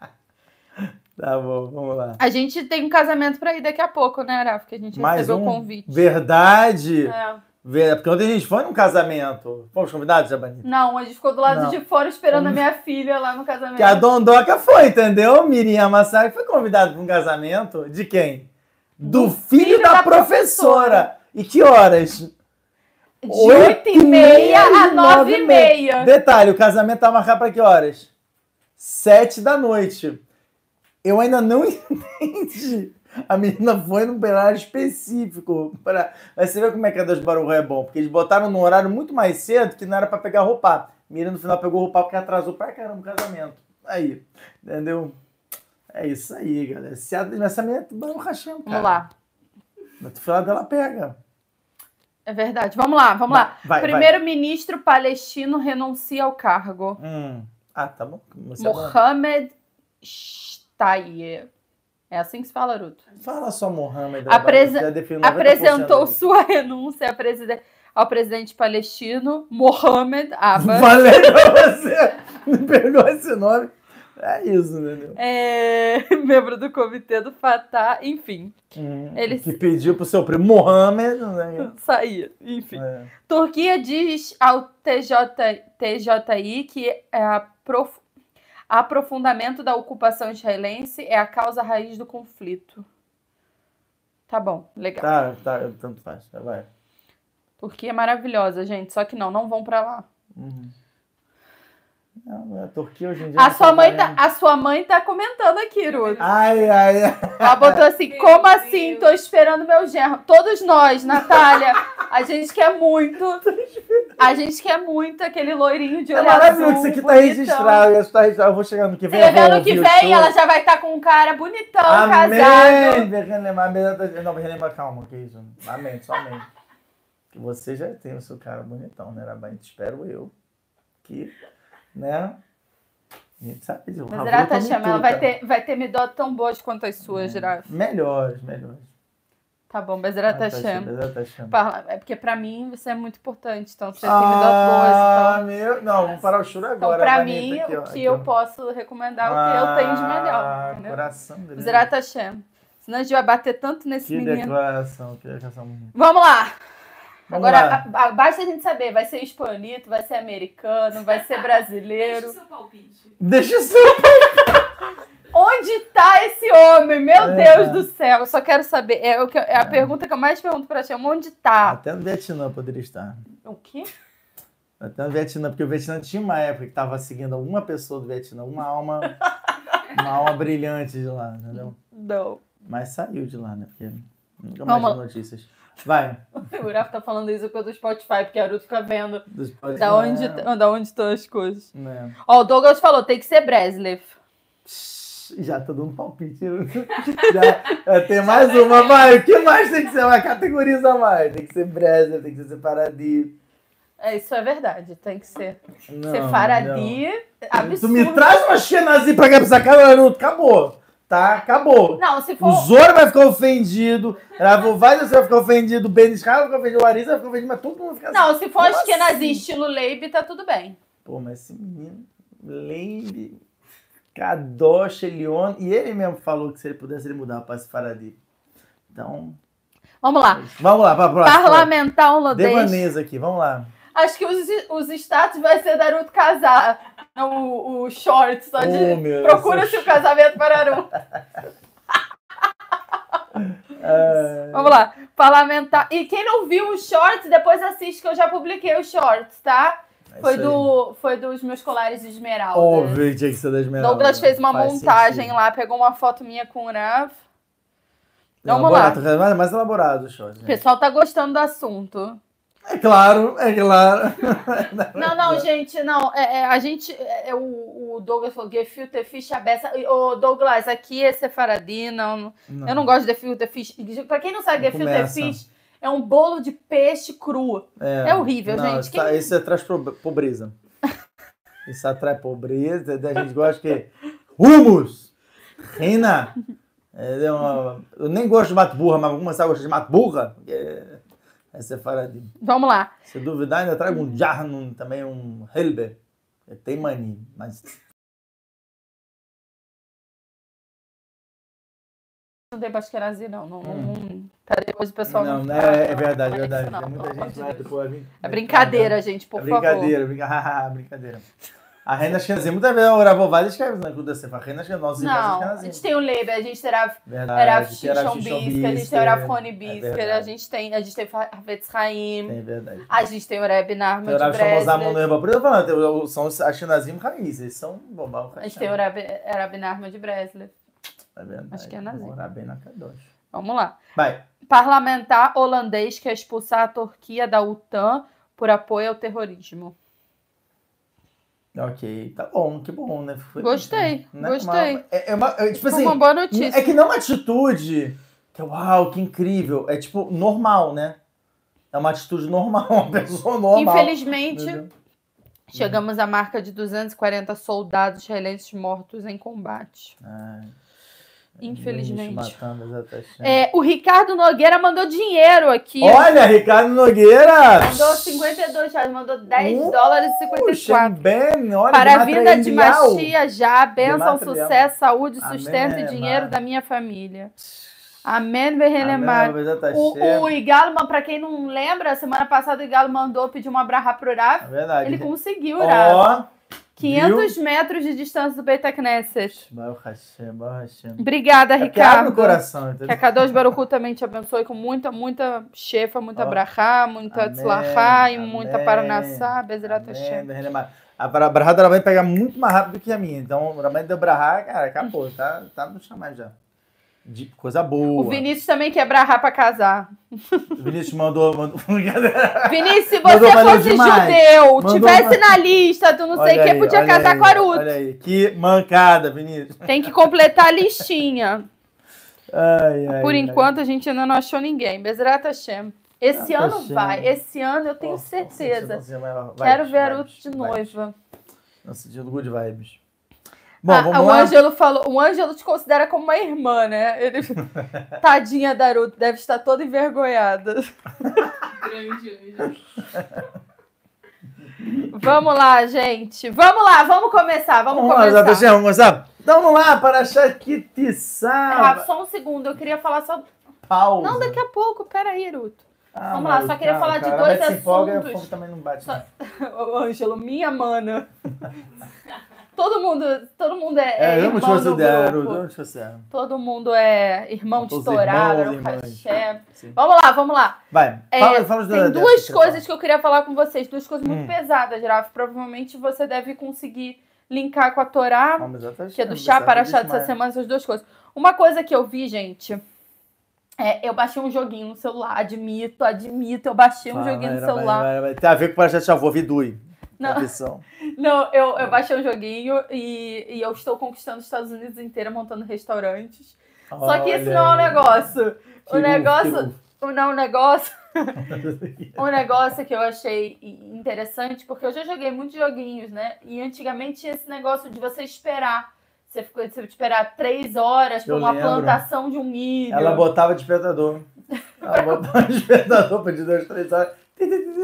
[SPEAKER 2] tá bom, vamos lá.
[SPEAKER 1] A gente tem um casamento pra ir daqui a pouco, né, Araf? Que a gente
[SPEAKER 2] Mais
[SPEAKER 1] recebeu
[SPEAKER 2] um?
[SPEAKER 1] o convite.
[SPEAKER 2] Verdade.
[SPEAKER 1] É.
[SPEAKER 2] Ver- Porque ontem a gente foi num casamento. Fomos convidados, Jabani?
[SPEAKER 1] Não, a gente ficou do lado
[SPEAKER 2] Não.
[SPEAKER 1] de fora esperando a minha filha lá no casamento.
[SPEAKER 2] Que a Dondoca foi, entendeu? Miriam Massari foi convidada para um casamento de quem? Do, filho, da, professora. E que horas?
[SPEAKER 1] De 8 e meia a 9 e meia.
[SPEAKER 2] Detalhe, o casamento tá marcado para que horas? Sete da noite. Eu ainda não entendi. A menina foi num horário específico. Pra... Mas você vê como é que a das Baruch é bom. Porque eles botaram num horário muito mais cedo que não era pra pegar roupa. Miriam no final pegou roupa porque atrasou pra caramba o casamento. Aí, entendeu? É isso aí, galera. Se a, essa menina é Baruch Hashem, cara.
[SPEAKER 1] Vamos lá.
[SPEAKER 2] No final dela pega.
[SPEAKER 1] É verdade. Vamos lá, vamos lá.
[SPEAKER 2] Vai, vai.
[SPEAKER 1] Primeiro-ministro palestino renuncia ao cargo.
[SPEAKER 2] Hum. Ah, tá bom. Você é
[SPEAKER 1] Mohamed Shtayyeh. É assim que se fala, Ruto.
[SPEAKER 2] Fala só Mohamed.
[SPEAKER 1] Apresen-
[SPEAKER 2] já definiu 90%
[SPEAKER 1] Apresentou sua renúncia a ao presidente palestino Mohamed Abbas.
[SPEAKER 2] Pra você. Me pegou esse nome. É isso, entendeu?
[SPEAKER 1] É, membro do comitê do Fatah, enfim,
[SPEAKER 2] Hum,
[SPEAKER 1] Ele-
[SPEAKER 2] Que pediu pro seu primo Mohamed. Né?
[SPEAKER 1] saía, enfim.
[SPEAKER 2] É.
[SPEAKER 1] Turquia diz ao TJ, TJI que é aprof- aprofundamento da ocupação israelense é a causa raiz do conflito. Tá bom, legal.
[SPEAKER 2] Tá, tá, tanto faz. Vai.
[SPEAKER 1] Turquia é maravilhosa, gente, só que não, não vão pra lá.
[SPEAKER 2] Uhum. Não, a Turquia hoje em dia.
[SPEAKER 1] A sua, mãe tá, a sua mãe tá comentando aqui, Ruth.
[SPEAKER 2] Ai, ai, ai.
[SPEAKER 1] Ela botou assim,
[SPEAKER 3] Meu
[SPEAKER 1] como assim?
[SPEAKER 3] Deus.
[SPEAKER 1] Tô esperando meu genro. Todos nós, Natália, a gente quer muito. A gente quer muito aquele loirinho de
[SPEAKER 2] É
[SPEAKER 1] olho
[SPEAKER 2] maravilhoso,
[SPEAKER 1] azul,
[SPEAKER 2] isso aqui tá registrado. Isso tá registrado. Eu vou chegar no que vem. vou
[SPEAKER 1] ano que vem, ela já vai estar com um cara bonitão,
[SPEAKER 2] Amém!
[SPEAKER 1] casado.
[SPEAKER 2] Relembrar, beleza, Não, relembra, calma, que isso. Amém, só amém. Que você já tem o seu cara bonitão, né, Rabainte? Espero eu. Que, né? A gente sabe disso.
[SPEAKER 1] Mas
[SPEAKER 2] come
[SPEAKER 1] chama, ela
[SPEAKER 2] tudo,
[SPEAKER 1] vai
[SPEAKER 2] tá?
[SPEAKER 1] ter, vai ter midó tão boas quanto as suas, Girafa.
[SPEAKER 2] Melhores, melhores.
[SPEAKER 1] Tá bom, Bezerata Hashem.
[SPEAKER 2] Bezerra Hashem.
[SPEAKER 1] Parla- É porque pra mim você é muito importante, então você tem midó boas.
[SPEAKER 2] Ah,
[SPEAKER 1] Então,
[SPEAKER 2] meu. Não, vamos parar o choro
[SPEAKER 1] então
[SPEAKER 2] agora.
[SPEAKER 1] pra
[SPEAKER 2] Vanita,
[SPEAKER 1] mim,
[SPEAKER 2] aqui, ó,
[SPEAKER 1] o que
[SPEAKER 2] aqui,
[SPEAKER 1] eu
[SPEAKER 2] ó.
[SPEAKER 1] posso recomendar é o que eu tenho de melhor.
[SPEAKER 2] Ah,
[SPEAKER 1] Entendeu?
[SPEAKER 2] coração grande.
[SPEAKER 1] Zerata Hashem. Senão a gente vai bater tanto nesse
[SPEAKER 2] Que
[SPEAKER 1] menino.
[SPEAKER 2] declaração, que declaração.
[SPEAKER 1] Vamos lá!
[SPEAKER 2] Vamos
[SPEAKER 1] Agora, a- a- basta a gente saber, vai ser espanhito, vai ser americano, vai ser
[SPEAKER 3] Deixa
[SPEAKER 1] brasileiro.
[SPEAKER 3] o seu palpite.
[SPEAKER 2] Deixa o seu.
[SPEAKER 1] Onde tá esse homem? Meu
[SPEAKER 2] É.
[SPEAKER 1] Deus do céu, eu só quero saber. É, o que- é a pergunta que eu mais pergunto pra ti. Onde tá?
[SPEAKER 2] Até no Vietnã poderia estar.
[SPEAKER 1] O quê?
[SPEAKER 2] Até no Vietnã, porque o Vietnã tinha uma época que tava seguindo alguma pessoa do Vietnã, uma alma, uma alma brilhante de lá, entendeu?
[SPEAKER 1] Não.
[SPEAKER 2] Mas saiu de lá, né? Porque nunca mais
[SPEAKER 1] Vamos
[SPEAKER 2] notícias. Vai.
[SPEAKER 1] O Rafa tá falando isso com o do Spotify, porque a Aruto fica vendo da onde,
[SPEAKER 2] É,
[SPEAKER 1] da onde estão as coisas.
[SPEAKER 2] é.
[SPEAKER 1] Ó, o Douglas falou, tem que ser Breslev.
[SPEAKER 2] Já tô dando palpite. Já, já tem mais uma, vai. O que mais tem que ser? Vai, categoriza mais. Tem que ser Bresa, tem que ser separadinho.
[SPEAKER 1] É, isso é verdade, tem que ser.
[SPEAKER 2] Não,
[SPEAKER 1] Sefaradi,
[SPEAKER 2] não.
[SPEAKER 1] absurdo.
[SPEAKER 2] Tu me traz uma Xenazi pra cá pra essa cara, Naruto. Acabou. Tá? Acabou.
[SPEAKER 1] Não, se
[SPEAKER 2] O
[SPEAKER 1] for...
[SPEAKER 2] Zoro vai ficar ofendido. O Vai vai ficar ofendido. O Benis vai ficar ofendido. O Larissa vai ficar ofendido. Mas todo mundo vai ficar assim.
[SPEAKER 1] Não, se for Ashkenazi
[SPEAKER 2] assim?
[SPEAKER 1] estilo Leib, tá tudo bem.
[SPEAKER 2] Pô, mas esse menino, Leib, Kadosh, Elion, e ele mesmo falou que se ele pudesse, ele mudava para esse Faradi. Então,
[SPEAKER 1] Vamos lá.
[SPEAKER 2] vamos lá, para a próxima.
[SPEAKER 1] Parlamentar holandês.
[SPEAKER 2] Devanesa aqui, vamos lá.
[SPEAKER 1] Acho que os, os status vai ser Naruto casar. Não, o, o short, só de...
[SPEAKER 2] Oh,
[SPEAKER 1] Procura-se o casamento para.
[SPEAKER 2] É,
[SPEAKER 1] Vamos lá. Parlamentar. E quem não viu os shorts, depois assiste que eu já publiquei os shorts, tá?
[SPEAKER 2] é
[SPEAKER 1] Foi, do, foi dos meus colares de esmeralda.
[SPEAKER 2] Óbvio tinha que ser da Esmeralda.
[SPEAKER 1] Douglas fez uma
[SPEAKER 2] Faz
[SPEAKER 1] montagem
[SPEAKER 2] sentido.
[SPEAKER 1] lá, pegou uma foto minha com o Rav. Vamos lá.
[SPEAKER 2] Elaborado, mais, elaborado o short.
[SPEAKER 1] O pessoal tá gostando do assunto.
[SPEAKER 2] É claro, é claro.
[SPEAKER 1] Não, não, gente, não. É, é, a gente. É, é, o, o Douglas falou gefilte fish abessa. Ô, Douglas, aqui é sefaradi, não. Eu não gosto de gefilte fish. Pra quem não sabe,
[SPEAKER 2] Não começa.
[SPEAKER 1] fish é um bolo de peixe cru. É horrível, gente.
[SPEAKER 2] Isso, tá-
[SPEAKER 1] Quem-
[SPEAKER 2] isso traz pobreza. Isso atrai pobreza. A gente gosta que. Humus! Rina! É, é uma- eu nem gosto de mato burra, mas vamos começar a gostar de mato burra. É, é sefaradinho.
[SPEAKER 1] Vamos lá.
[SPEAKER 2] Se duvidar, ainda trago um jarnum, também um helber. É, Tem mani, mas
[SPEAKER 1] Não tem Bashkirazi, não. não,
[SPEAKER 2] Hum.
[SPEAKER 1] não tá depois o pessoal não.
[SPEAKER 2] não, é, é verdade, é verdade.
[SPEAKER 1] não,
[SPEAKER 2] Tem muita gente
[SPEAKER 1] Deus.
[SPEAKER 2] depois
[SPEAKER 1] É brincadeira, gente, por
[SPEAKER 2] é
[SPEAKER 1] favor.
[SPEAKER 2] brincadeira, brinca- brincadeira. A Rena Ashkenazim, muitas vezes a Oravovada escreve na Clube da Cefa. A Rena Ashkenazim,
[SPEAKER 1] Não, a gente tem o Leber, a gente terá
[SPEAKER 2] que
[SPEAKER 1] Shishon Bisker, a gente tem o Rav Rony Bisker, a gente tem, a gente tem Havetz Haim,
[SPEAKER 2] É verdade.
[SPEAKER 1] a gente tem o Reb Narma
[SPEAKER 2] Tem o
[SPEAKER 1] de
[SPEAKER 2] Rav Shlomo Zalman no Eba. Por isso eu tô falando, tem o- são os Ashkenazim raiz, eles são bobão.
[SPEAKER 1] a gente tem o Reb, Narma de Breslev.
[SPEAKER 2] É verdade.
[SPEAKER 1] Acho que é nazismo.
[SPEAKER 2] Morar bem na Kadosh.
[SPEAKER 1] Vamos lá.
[SPEAKER 2] Vai.
[SPEAKER 1] Parlamentar holandês quer expulsar a Turquia da OTAN por apoio ao terrorismo.
[SPEAKER 2] Ok, tá bom, que bom, né? Foi-
[SPEAKER 1] Gostei,
[SPEAKER 2] né?
[SPEAKER 1] gostei.
[SPEAKER 2] Uma- é, é uma, é, tipo assim,
[SPEAKER 1] uma boa notícia.
[SPEAKER 2] é que não é uma atitude que, uau, que incrível. É tipo, normal, né? É uma atitude normal, uma pessoa normal.
[SPEAKER 1] Infelizmente, chegamos à marca de 240 soldados israelenses mortos em combate.
[SPEAKER 2] Ai,
[SPEAKER 1] Infelizmente.
[SPEAKER 2] matando exatamente.
[SPEAKER 1] É, o Ricardo Nogueira mandou dinheiro aqui.
[SPEAKER 2] Olha, Ricardo Nogueira!
[SPEAKER 1] Mandou 52 reais, mandou 10
[SPEAKER 2] Uh,
[SPEAKER 1] dólares e 54.
[SPEAKER 2] bem, olha,
[SPEAKER 1] Para a
[SPEAKER 2] de
[SPEAKER 1] vinda de. Machia já, bênção, sucesso, saúde,
[SPEAKER 2] Amém,
[SPEAKER 1] sustento e dinheiro da minha família. Amém.
[SPEAKER 2] Amém, Bezat
[SPEAKER 1] O, o Igalo, para quem não lembra, semana passada o Igalo mandou pedir uma brahá pro
[SPEAKER 2] É
[SPEAKER 1] Rav.
[SPEAKER 2] verdade.
[SPEAKER 1] Ele conseguiu, Rav.
[SPEAKER 2] Ó,
[SPEAKER 1] 500 metros de distância do Beit Knesset.
[SPEAKER 2] Baruch Hashem, Baruch Hashem.
[SPEAKER 1] Obrigada,
[SPEAKER 2] É porque abre o
[SPEAKER 1] Ricardo.
[SPEAKER 2] coração,
[SPEAKER 1] Que a? Kadosh Baruchu também te abençoe com muita, muita chefa, muita brachá, muita tzlachá e muita paranassá, Bezrat
[SPEAKER 2] Amém,
[SPEAKER 1] Hashem.
[SPEAKER 2] A bra- brahá da Rabane pega muito mais rápido que a minha. Então, o Rabane deu brahá, cara, acabou. Tá, tá no chamar já. De coisa boa.
[SPEAKER 1] O Vinícius também quer brahá pra casar.
[SPEAKER 2] O Vinícius mandou... mandou...
[SPEAKER 1] Vinícius, se
[SPEAKER 2] Mandou
[SPEAKER 1] você
[SPEAKER 2] valeu
[SPEAKER 1] fosse
[SPEAKER 2] demais.
[SPEAKER 1] judeu,
[SPEAKER 2] Mandou
[SPEAKER 1] tivesse na lista, tu não sei
[SPEAKER 2] Olha
[SPEAKER 1] o que, podia casar
[SPEAKER 2] aí,
[SPEAKER 1] com a Aruto.
[SPEAKER 2] Olha aí, que mancada, Vinícius.
[SPEAKER 1] Tem que completar a listinha.
[SPEAKER 2] Ai, ai,
[SPEAKER 1] Por
[SPEAKER 2] ai.
[SPEAKER 1] enquanto, a gente ainda não achou ninguém. Bezrat Hashem. Esse
[SPEAKER 2] Bezrat
[SPEAKER 1] ano vai. Esse ano eu tenho
[SPEAKER 2] Nossa,
[SPEAKER 1] certeza.
[SPEAKER 2] nossa, nossa, vai,
[SPEAKER 1] Quero ver Aruto de
[SPEAKER 2] vai.
[SPEAKER 1] noiva.
[SPEAKER 2] No sentido good vibes. Bom,
[SPEAKER 1] Ah,
[SPEAKER 2] vamos
[SPEAKER 1] o
[SPEAKER 2] lá.
[SPEAKER 1] Ângelo falou, o Ângelo te considera como uma irmã, né? Ele, tadinha da Aruto, deve estar toda envergonhada.
[SPEAKER 3] Grande anjo.
[SPEAKER 1] Vamos lá, gente. Vamos lá, vamos começar, vamos,
[SPEAKER 2] Vamos lá,
[SPEAKER 1] começar.
[SPEAKER 2] Zé, vamos começar? Então vamos lá, para achar que
[SPEAKER 1] Rafa,
[SPEAKER 2] tiçaba.
[SPEAKER 1] só um segundo, eu queria falar só.
[SPEAKER 2] Pausa.
[SPEAKER 1] Não, daqui a pouco, peraí, Aruto.
[SPEAKER 2] Ah,
[SPEAKER 1] vamos lá, só queria
[SPEAKER 2] calma,
[SPEAKER 1] falar de
[SPEAKER 2] cara,
[SPEAKER 1] dois
[SPEAKER 2] se empolga,
[SPEAKER 1] assuntos.
[SPEAKER 2] o fogo também não bate.
[SPEAKER 1] Só-. Ô, Ângelo, minha mana. Todo mundo, todo mundo é,
[SPEAKER 2] É,
[SPEAKER 1] é irmão
[SPEAKER 2] considero,
[SPEAKER 1] grupo.
[SPEAKER 2] eu amo te considero.
[SPEAKER 1] Todo mundo é irmão de. Hashem.
[SPEAKER 2] Sim.
[SPEAKER 1] Vamos lá, vamos lá.
[SPEAKER 2] Vai,
[SPEAKER 1] É,
[SPEAKER 2] fala, fala os
[SPEAKER 1] Tem duas coisas que eu queria falar com vocês, duas coisas muito
[SPEAKER 2] Hum.
[SPEAKER 1] pesadas, Rafa. Provavelmente você deve conseguir linkar com a Torá,
[SPEAKER 2] exatamente.
[SPEAKER 1] que é do chá para chá dessa semana, essas duas coisas. Uma coisa que eu vi, gente, é eu baixei um joguinho no celular, admito, admito, eu baixei um joguinho no celular.
[SPEAKER 2] Tem a ver com o Projeto Chavô, Vidui.
[SPEAKER 1] Não. Não, eu, eu baixei um joguinho e, e eu estou conquistando os Estados Unidos inteira montando restaurantes. Só que esse
[SPEAKER 2] Olha
[SPEAKER 1] não é o
[SPEAKER 2] aí.
[SPEAKER 1] negócio. O
[SPEAKER 2] Que
[SPEAKER 1] negócio,
[SPEAKER 2] uf,
[SPEAKER 1] o não o negócio, um negócio que eu achei interessante, porque eu já joguei muitos joguinhos, né? E antigamente tinha esse negócio de você esperar. Você ficou você esperar três horas para uma
[SPEAKER 2] lembro.
[SPEAKER 1] plantação de um milho.
[SPEAKER 2] Ela botava despertador. Ela botava despertador pra de duas, três horas.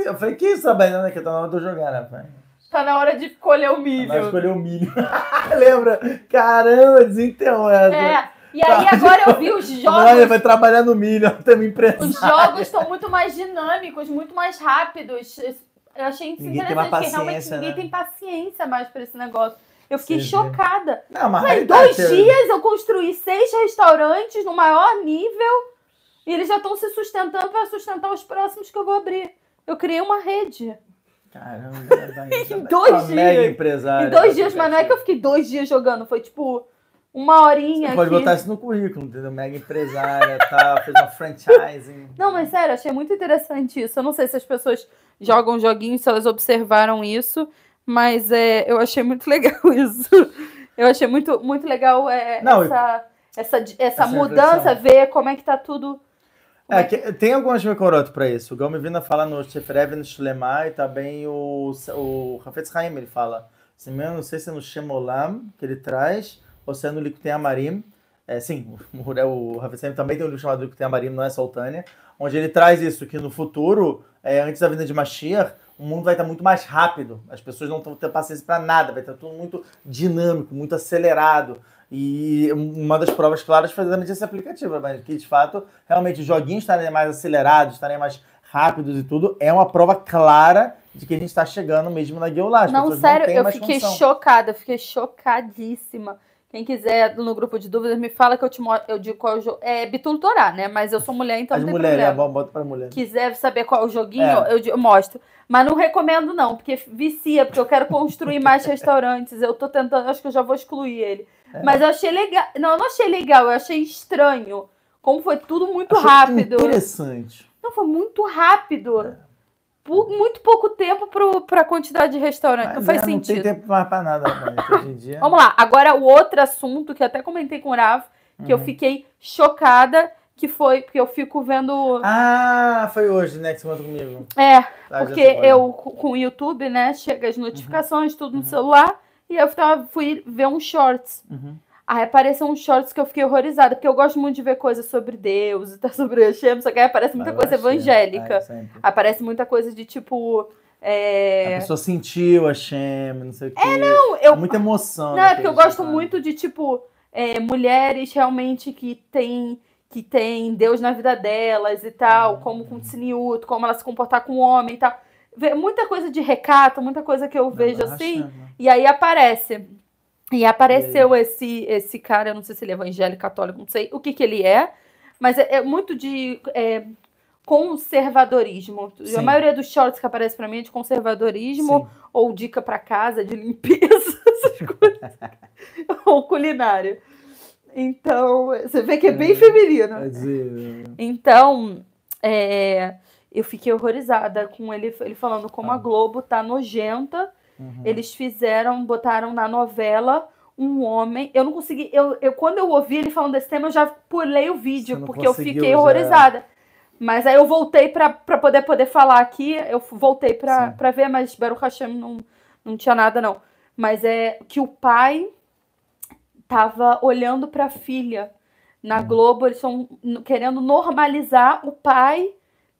[SPEAKER 2] Eu falei, que isso, a banana que tá na hora de eu jogar, né, pai?
[SPEAKER 1] Tá na hora de colher o
[SPEAKER 2] Ela
[SPEAKER 1] milho.
[SPEAKER 2] escolheu o milho. Lembra? Caramba, desenterrou essa.
[SPEAKER 1] É. E aí agora eu vi os jogos.
[SPEAKER 2] vai trabalhar no milho, tem uma empresa.
[SPEAKER 1] Os jogos estão muito mais dinâmicos, muito mais rápidos. Eu achei isso
[SPEAKER 2] Ninguém tem
[SPEAKER 1] interessante, que realmente
[SPEAKER 2] paciência,
[SPEAKER 1] ninguém
[SPEAKER 2] né?
[SPEAKER 1] tem paciência mais para esse negócio. Eu fiquei
[SPEAKER 2] vê.
[SPEAKER 1] chocada.
[SPEAKER 2] Não, mas
[SPEAKER 1] Em dois dias eu construí seis restaurantes no maior nível e eles já estão se sustentando para sustentar os próximos que eu vou abrir. Eu criei uma rede.
[SPEAKER 2] Caramba, vai.
[SPEAKER 1] Em dois dias.
[SPEAKER 2] empresária.
[SPEAKER 1] em dois dias, mas não é que eu fiquei dois dias jogando, foi tipo uma horinha
[SPEAKER 2] Você pode
[SPEAKER 1] aqui.
[SPEAKER 2] botar isso no currículo, entendeu? Mega empresária, tal, fez uma franchising.
[SPEAKER 1] Não, mas sério, achei muito interessante isso. Eu não sei se as pessoas jogam joguinhos, se elas observaram isso, mas é, eu achei muito legal isso. Eu achei muito, muito legal é,
[SPEAKER 2] Não,
[SPEAKER 1] essa, essa, essa,
[SPEAKER 2] essa
[SPEAKER 1] mudança,
[SPEAKER 2] reflexão.
[SPEAKER 1] ver como é que tá tudo.
[SPEAKER 2] É, que, tem algumas Mekorot para isso. O Gal me vindo a falar no Shefrev, no Shlemar, e também o, o Hafetz Haim, ele fala. Se não sei se é no Shemolam que ele traz, ou se é no Likutei Amarim. É, sim, o, o Hafetz Haim também tem um livro chamado Likutei Amarim, não é Soltânia, onde ele traz isso, que no futuro, é, antes da vinda de Mashiach, o mundo vai estar muito mais rápido. As pessoas não vão ter paciência para nada, vai estar tudo muito dinâmico, muito acelerado. E uma das provas claras foi exatamente esse aplicativo, mas que de fato, realmente, os joguinhos estarem mais acelerados, estarem mais rápidos e tudo, é uma prova clara de que a gente está chegando mesmo na Gueulá. As
[SPEAKER 1] Não, sério,
[SPEAKER 2] têm
[SPEAKER 1] eu fiquei
[SPEAKER 2] condição.
[SPEAKER 1] chocada, eu fiquei chocadíssima. Quem quiser no grupo de dúvidas me fala que eu te mostro, eu digo qual é o jogo. É Bitul Torá, né? Mas eu sou mulher, então
[SPEAKER 2] As
[SPEAKER 1] não tem
[SPEAKER 2] mulheres, é
[SPEAKER 1] problema.
[SPEAKER 2] bom, bota pra mulher.
[SPEAKER 1] quiser saber qual é o joguinho,
[SPEAKER 2] É.
[SPEAKER 1] eu, eu mostro. Mas não recomendo, não, porque vicia, porque eu quero construir mais restaurantes. Eu tô tentando, acho que eu já vou excluir ele. Mas eu achei legal. Não, eu não achei legal, eu achei estranho. Como foi tudo muito
[SPEAKER 2] Achei
[SPEAKER 1] rápido.
[SPEAKER 2] Interessante.
[SPEAKER 1] Não, foi muito rápido. Por muito pouco tempo pro, pra quantidade de restaurante. não
[SPEAKER 2] Mas
[SPEAKER 1] faz
[SPEAKER 2] é, Não
[SPEAKER 1] sentido.
[SPEAKER 2] tem tempo mais pra nada, rapaz. Hoje em dia.
[SPEAKER 1] Vamos lá, agora o outro assunto que eu até comentei com o Rav, que eu
[SPEAKER 2] Uhum.
[SPEAKER 1] fiquei chocada, que foi porque eu fico vendo.
[SPEAKER 2] Ah, foi hoje, né, que você mandou comigo.
[SPEAKER 1] é,
[SPEAKER 2] Tá,
[SPEAKER 1] porque
[SPEAKER 2] é.
[SPEAKER 1] eu com o YouTube, né, chega as notificações, tudo no
[SPEAKER 2] Uhum.
[SPEAKER 1] celular, e eu tava, fui ver uns shorts.
[SPEAKER 2] Uhum.
[SPEAKER 1] Aí apareceu uns shorts que eu fiquei horrorizada, porque eu gosto muito de ver coisas sobre Deus sobre Hashem, só que aí aparece muita
[SPEAKER 2] Vai,
[SPEAKER 1] coisa evangélica.
[SPEAKER 2] sempre.
[SPEAKER 1] Aparece muita coisa de tipo.
[SPEAKER 2] A
[SPEAKER 1] É...
[SPEAKER 2] pessoa sentiu a Shem, não sei o quê. É,
[SPEAKER 1] Não, eu,
[SPEAKER 2] Muita emoção.
[SPEAKER 1] Não,
[SPEAKER 2] né,
[SPEAKER 1] é porque eu gosto muito de, tipo, é, mulheres realmente que têm que tem Deus na vida delas e tal, como com tsiniuto, como ela se comportar com o homem e tal. Muita coisa de recato, muita coisa que eu vejo assim.
[SPEAKER 2] Né?
[SPEAKER 1] E aí aparece. E apareceu esse, esse cara, eu não sei se ele é evangélico, católico, não sei o que, que ele é, mas é, é muito de é, conservadorismo. A
[SPEAKER 2] Sim.
[SPEAKER 1] maioria dos shorts que aparece pra mim é de conservadorismo
[SPEAKER 2] Sim.
[SPEAKER 1] ou dica pra casa, de limpeza, essas coisas. ou culinária. Então, você vê que é bem
[SPEAKER 2] É.
[SPEAKER 1] feminino. Então, é, eu fiquei horrorizada com ele, ele falando como
[SPEAKER 2] Ah.
[SPEAKER 1] a Globo tá nojenta.
[SPEAKER 2] uhum.
[SPEAKER 1] Eles fizeram, botaram na novela um homem. Eu não consegui. Eu, eu, quando eu ouvi ele falando desse tema, eu já pulei o vídeo, porque eu fiquei
[SPEAKER 2] já-
[SPEAKER 1] horrorizada. Mas aí eu voltei pra poder, poder falar aqui. Eu voltei pra ver, mas Baruch Hashem não, não tinha nada, não. Mas é que o pai tava olhando pra filha. Na
[SPEAKER 2] Hum.
[SPEAKER 1] Globo, eles estão querendo normalizar o pai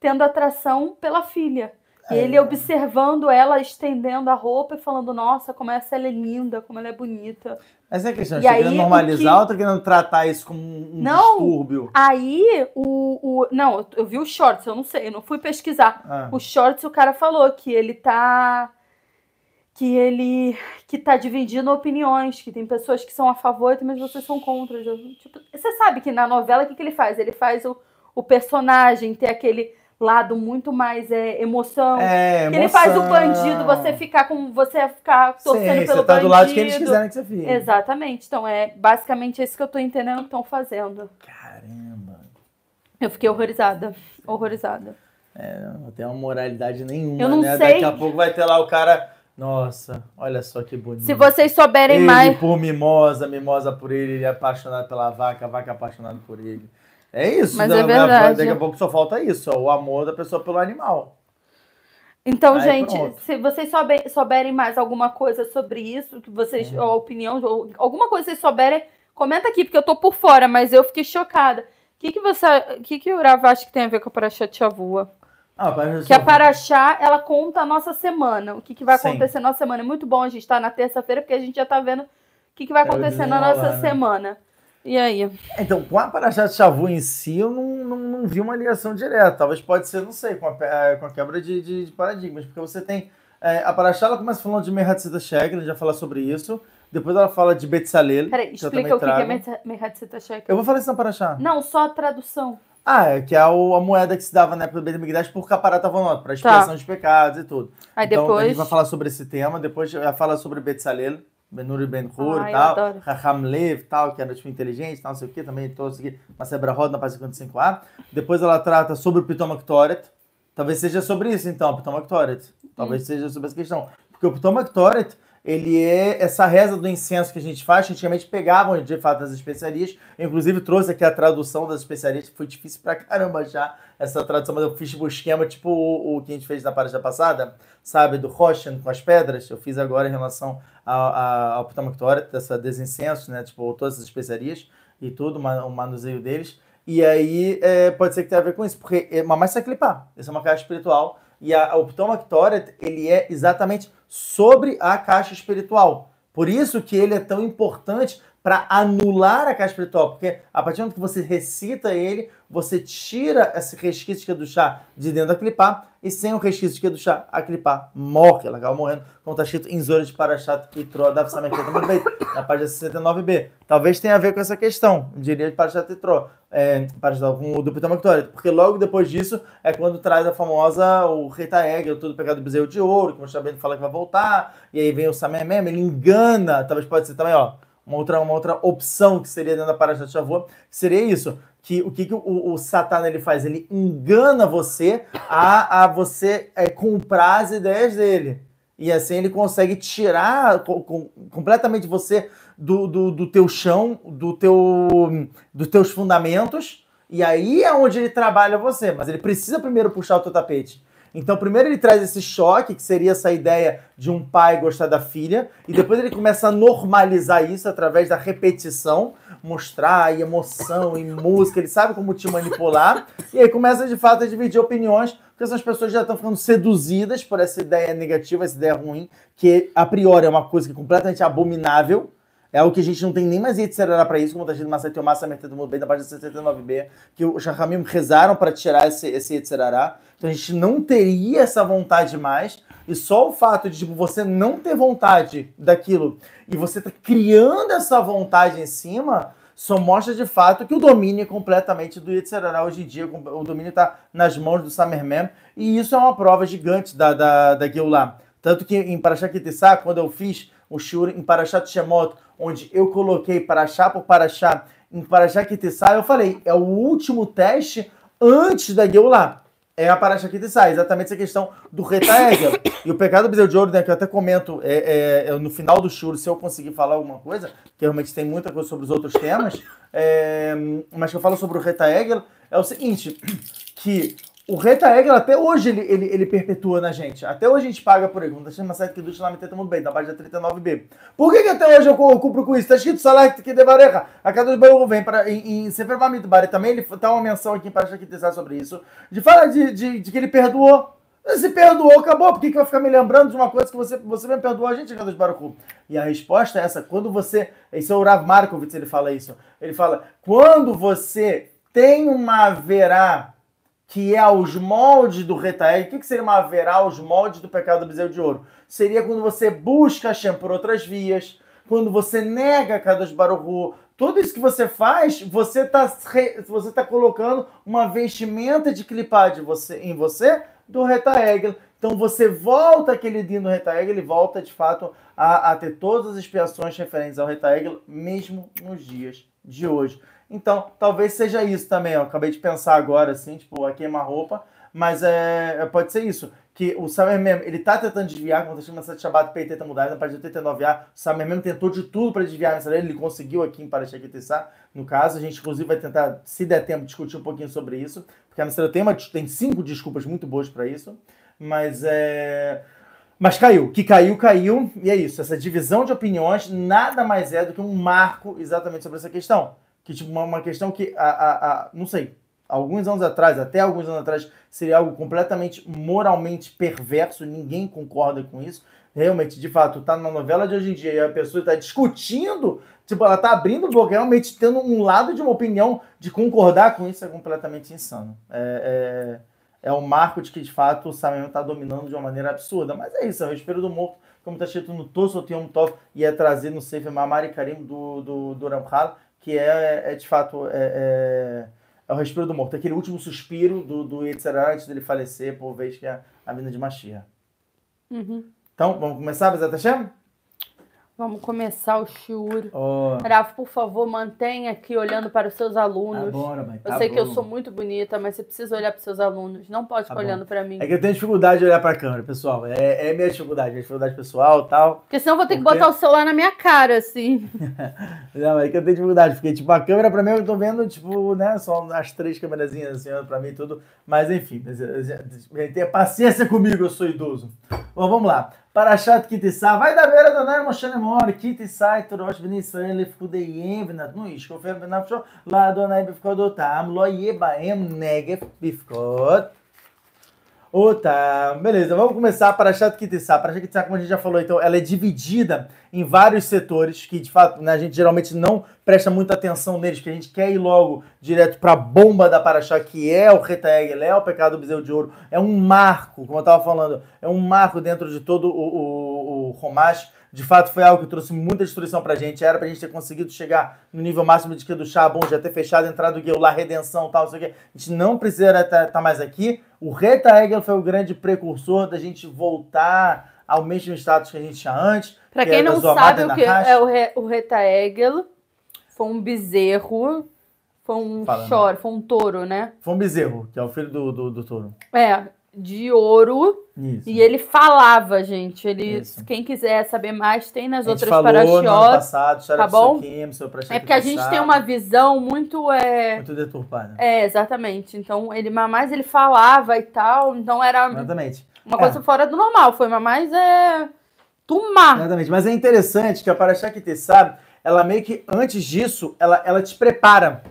[SPEAKER 1] tendo atração pela filha. E ele
[SPEAKER 2] É.
[SPEAKER 1] observando ela estendendo a roupa e falando, nossa, como essa ela é linda, como ela é bonita.
[SPEAKER 2] Mas é questão,
[SPEAKER 1] E
[SPEAKER 2] você tá querendo
[SPEAKER 1] o
[SPEAKER 2] normalizar
[SPEAKER 1] que-
[SPEAKER 2] ou tá querendo tratar isso como um
[SPEAKER 1] Não.
[SPEAKER 2] distúrbio?
[SPEAKER 1] Aí, o, o. Não, eu- vi os shorts, eu não sei, eu não fui pesquisar.
[SPEAKER 2] Ah,
[SPEAKER 1] Os shorts, o cara falou que ele tá. Que ele. Que tá dividindo opiniões, que tem pessoas que são a favor e tem pessoas que são contra. Tipo, você sabe que na novela, o que, que ele faz? Ele faz o, o personagem ter aquele lado muito mais é, emoção.
[SPEAKER 2] é,
[SPEAKER 1] Que ele faz o
[SPEAKER 2] emoção.
[SPEAKER 1] bandido, você ficar com. Você ficar torcendo
[SPEAKER 2] Sim,
[SPEAKER 1] pelo
[SPEAKER 2] você tá
[SPEAKER 1] bandido.
[SPEAKER 2] do lado de quem eles quiserem que você fique.
[SPEAKER 1] Exatamente. Então, é basicamente isso que eu tô entendendo que estão fazendo.
[SPEAKER 2] Caramba.
[SPEAKER 1] Eu fiquei horrorizada. Horrorizada.
[SPEAKER 2] Não tem uma moralidade nenhuma,
[SPEAKER 1] Eu não
[SPEAKER 2] né?
[SPEAKER 1] sei.
[SPEAKER 2] Daqui a pouco vai ter lá o cara... Nossa, olha só que bonito.
[SPEAKER 1] Se vocês souberem
[SPEAKER 2] ele
[SPEAKER 1] mais.
[SPEAKER 2] por mimosa, mimosa por ele, ele é apaixonado pela vaca, a vaca é apaixonada por ele. É isso.
[SPEAKER 1] Mas
[SPEAKER 2] né?
[SPEAKER 1] é verdade.
[SPEAKER 2] Daqui a pouco só falta isso, ó, o amor da pessoa pelo animal.
[SPEAKER 1] Então,
[SPEAKER 2] Aí,
[SPEAKER 1] gente,
[SPEAKER 2] pronto.
[SPEAKER 1] se vocês souber- souberem mais alguma coisa sobre isso, que vocês,
[SPEAKER 2] Uhum.
[SPEAKER 1] ou a opinião, ou alguma coisa que vocês souberem, comenta aqui, porque eu tô por fora, mas eu fiquei chocada. O que, que você. O que, que o Rav acha que tem a ver com a Parashat Shavua?
[SPEAKER 2] Ah,
[SPEAKER 1] Que a Paraxá, ela conta a nossa semana. O que, que vai
[SPEAKER 2] Sim.
[SPEAKER 1] acontecer na nossa semana. É muito bom a gente estar na terça-feira, porque a gente já tá vendo o que, que vai
[SPEAKER 2] É
[SPEAKER 1] acontecer na nossa
[SPEAKER 2] né?
[SPEAKER 1] semana. E aí?
[SPEAKER 2] Então, com a Parashat Shavu em si, eu não, não, não vi uma ligação direta. Talvez pode ser, não sei, com a, eh, com a quebra de, de- de paradigmas. Porque você tem... eh, a Parashat, ela começa falando de Mehatzita Shekel, a gente já fala sobre isso. Depois ela fala de Betzalel.
[SPEAKER 1] Peraí, explica o que, que é Mehatzita Shekel.
[SPEAKER 2] Eu vou falar isso na Parashat.
[SPEAKER 1] Não, só a tradução.
[SPEAKER 2] Ah, é, que é a moeda que se dava na época do Beit HaMikdash por caparata vonot, para expiação de pecados e tudo.
[SPEAKER 1] Tá. Aí
[SPEAKER 2] então, a
[SPEAKER 1] depois.
[SPEAKER 2] gente vai falar sobre esse tema, depois já fala sobre Betzalel, Benuri Ben Hur tal. Raham Lev tal, que era tipo inteligente, tal, não sei o que, também todos aqui, uma Sebrahod na página 55a. Depois ela trata sobre o Pitomak Toret, talvez seja sobre isso então, o Pitomak Toret. Talvez
[SPEAKER 1] Hum.
[SPEAKER 2] seja sobre essa questão. Porque o Pitomak Toret, ele é essa reza do incenso que a gente faz, que antigamente pegavam de fato as especiarias. Eu, inclusive trouxe aqui a tradução das especiarias, que foi difícil pra caramba achar essa tradução, mas eu fiz o esquema, tipo o, o que a gente fez na página passada, sabe, do Roshan com as pedras. Eu fiz agora em relação ao, Toret, dessa desincenso, né, tipo todas as especiarias e tudo, o manuseio deles. E aí é, pode ser que tenha a ver com isso, porque é, mamãe se clipar. Essa é uma caixa espiritual. E a, o Ptomak Toret, ele é exatamente sobre a caixa espiritual. Por isso que ele é tão importante para anular a caixa espiritual, porque a partir do momento que você recita ele, você tira esse resquício do chá de dentro da clipá, e sem o resquício do chá, a clipá morre, ela acaba morrendo, como está escrito em de Parashat Yitro, da na página 69b. Talvez tenha a ver com essa questão, diria de Parashat Yitro, é, Parashat, com o Pitomak Toret, porque logo depois disso é quando traz a famosa, o Rita Egel, tudo pecado do bezerro de ouro, que o Moshe fala que vai voltar, e aí vem o Samemem, ele engana, talvez pode ser também, ó, uma outra, uma outra opção que seria dentro da Parashat Shavuot, seria isso, que o que, que o, o Satã ele faz? Ele engana você a, a você é, comprar as ideias dele. E assim ele consegue tirar com, completamente você do, do, do, teu chão, do teu, dos teus fundamentos, e aí é onde ele trabalha você. Mas ele precisa primeiro puxar o teu tapete. Então, primeiro ele traz esse choque, que seria essa ideia de um pai gostar da filha, e depois ele começa a normalizar isso através da repetição, mostrar emoção e música, ele sabe como te manipular, e aí começa de fato a dividir opiniões, porque essas pessoas já estão ficando seduzidas por essa ideia negativa, essa ideia ruim, que a priori é uma coisa que é completamente abominável, é o que a gente não tem nem mais Yetzirará para isso, como está escrito Masai Massa Metendo Mundo Bem, da página 69b, que os Shachamim rezaram para tirar esse, esse. Então a gente não teria essa vontade mais. E só o fato de tipo, você não ter vontade daquilo e você tá criando essa vontade em cima, só mostra de fato que o domínio é completamente do Yetzirará hoje em dia. O domínio está nas mãos do Samerman. E isso é uma prova gigante da, da, da Geulah. Tanto que em Parashat Kitissá, quando eu fiz o Shur em Parashat Shemot, onde eu coloquei Parashá por Parashá em Parashá Kitissá, eu falei, é o último teste antes da Geulah. É a Parashá Kitissá, exatamente essa questão do Retaegel. e o pecado do bezerro de ouro, né, que eu até comento é, é, é, no final do Shur, se eu conseguir falar alguma coisa, que realmente tem muita coisa sobre os outros temas, é, mas que eu falo sobre o Retaegel, é o seguinte, que o Reta Egel, até hoje, ele, ele, ele, perpetua na gente. Até hoje a gente paga por ele. Não está escrito Masai Kiddush lá tá muito bem, na página 39b. Por que, que até hoje eu, eu cumpro com isso? Está escrito Salah que devareja. A cada Baruch vem para, em, em Sefer Bamidbar. Também ele tá uma menção aqui para Shakitizar sobre isso. De falar de, de, de, que ele perdoou. Se perdoou, acabou. Por que, que vai ficar me lembrando de uma coisa que você, você me perdoou a gente, Kadosh Baruch E a resposta é essa. Quando você... Esse é o Rav Markovitz, ele fala isso. Ele fala, quando você tem uma verá que é aos moldes do retaeg. O que, que seria uma haverá aos moldes do pecado do bezerro de ouro? Seria quando você busca Hashem por outras vias, quando você nega Kadosh Baruch tudo isso que você faz, você está você tá colocando uma vestimenta de clipar de você, em você do retaeg. Então você volta aquele dia no retaeg, ele volta de fato a, a ter todas as expiações referentes ao retaeg, mesmo nos dias de hoje. Então, talvez seja isso também. Eu acabei de pensar agora, assim, tipo, a queima-roupa, mas é, é, pode ser isso. Que o Samer mesmo, ele tá tentando desviar, quando chama de Shabbat PT tenta mudar, na página 89A, o Samer mesmo tentou de tudo para desviar nessa lei, ele conseguiu aqui em Parashakitessá, no caso, a gente inclusive vai tentar, se der tempo, discutir um pouquinho sobre isso, porque a Messera tem, tem cinco desculpas muito boas para isso, mas é... Mas caiu, que caiu, caiu, e é isso. Essa divisão de opiniões nada mais é do que um marco exatamente sobre essa questão que tipo uma, uma questão que a, a, a, não sei alguns anos atrás até alguns anos atrás seria algo completamente moralmente perverso ninguém concorda com isso. Realmente de fato tá na novela de hoje em dia e a pessoa está discutindo tipo ela está abrindo boca realmente tendo um lado de uma opinião de concordar com isso é completamente insano. É, é, é um marco de que de fato o Samuel está dominando de uma maneira absurda. Mas é isso é o respiro do morto como está escrito no Tosso Yom Tov e é no Sefer Mamari Karim do, do, do Ramchal que é, é de fato é, é, é, o respiro do morto, aquele último suspiro do, do Yetzirah antes dele falecer, por vez que é a vinda de Mashiach.
[SPEAKER 1] Uhum.
[SPEAKER 2] Então, vamos começar, Bezat Hashem?
[SPEAKER 1] Vamos começar o shiur. Oh. Rafa, por favor, mantenha aqui olhando para os seus alunos.
[SPEAKER 2] Agora, mãe, tá
[SPEAKER 1] eu sei
[SPEAKER 2] bom.
[SPEAKER 1] que eu sou muito bonita, mas você precisa olhar para os seus alunos. Não pode ficar tá olhando para mim.
[SPEAKER 2] É que eu tenho dificuldade de olhar para a câmera, pessoal. É, é minha dificuldade, minha dificuldade pessoal tal.
[SPEAKER 1] Porque senão eu vou ter porque... que botar o celular na minha cara, assim.
[SPEAKER 2] Não, é que eu tenho dificuldade, porque, tipo, a câmera para mim eu tô vendo, tipo, né, só as três câmerazinhas assim, para mim e tudo. Mas, enfim, tenha paciência comigo, eu sou idoso. Bom, vamos lá. Parashat Kitissá, vai da beira do Nemo Shanemor, Kitissá, Torosh Ben Israel, Lefkudeyem, Venatnu Ishkofem, Benafsho, Ladonai Bifkodot, Am, Lo Yebaem, Negev, Bifkot. Oh, tá. Beleza, vamos começar para a Chat Kitissá. Para a Kitissá, como a gente já falou, então, ela é dividida em vários setores que, de fato, né, a gente geralmente não presta muita atenção neles, que a gente quer ir logo direto para a bomba da Paraxá, que é o Retaeg, é o pecado do bezerro de ouro. É um marco, como eu estava falando, é um marco dentro de todo o, o, o Romash de fato foi algo que trouxe muita destruição pra gente. Era pra gente ter conseguido chegar no nível máximo de que do chá, bom, já ter fechado a entrada do lá, redenção tal, sei o quê. A gente não precisa estar tá mais aqui. O Reta Hegel foi o grande precursor da gente voltar ao mesmo status que a gente tinha antes.
[SPEAKER 1] Pra
[SPEAKER 2] que
[SPEAKER 1] quem não sabe o que é o, re, o Retaegel, foi um bezerro, foi um choro, foi um touro, né?
[SPEAKER 2] Foi um bezerro, que é o filho do, do, do touro.
[SPEAKER 1] É, de ouro.
[SPEAKER 2] Isso.
[SPEAKER 1] E ele falava, gente. Ele,
[SPEAKER 2] Isso.
[SPEAKER 1] quem quiser saber mais, tem nas outras
[SPEAKER 2] falou no ano passado, história
[SPEAKER 1] tá bom?
[SPEAKER 2] Parashat
[SPEAKER 1] É porque a gente tem uma visão muito. É,
[SPEAKER 2] Muito deturpada.
[SPEAKER 1] é exatamente. Então, ele mais ele falava e tal. Então era
[SPEAKER 2] Exatamente.
[SPEAKER 1] uma
[SPEAKER 2] É.
[SPEAKER 1] coisa fora do normal. Foi mais é. Tumar.
[SPEAKER 2] Exatamente. Mas é interessante que a Parashat Kitissá, ela meio que, antes disso, ela, ela te prepara.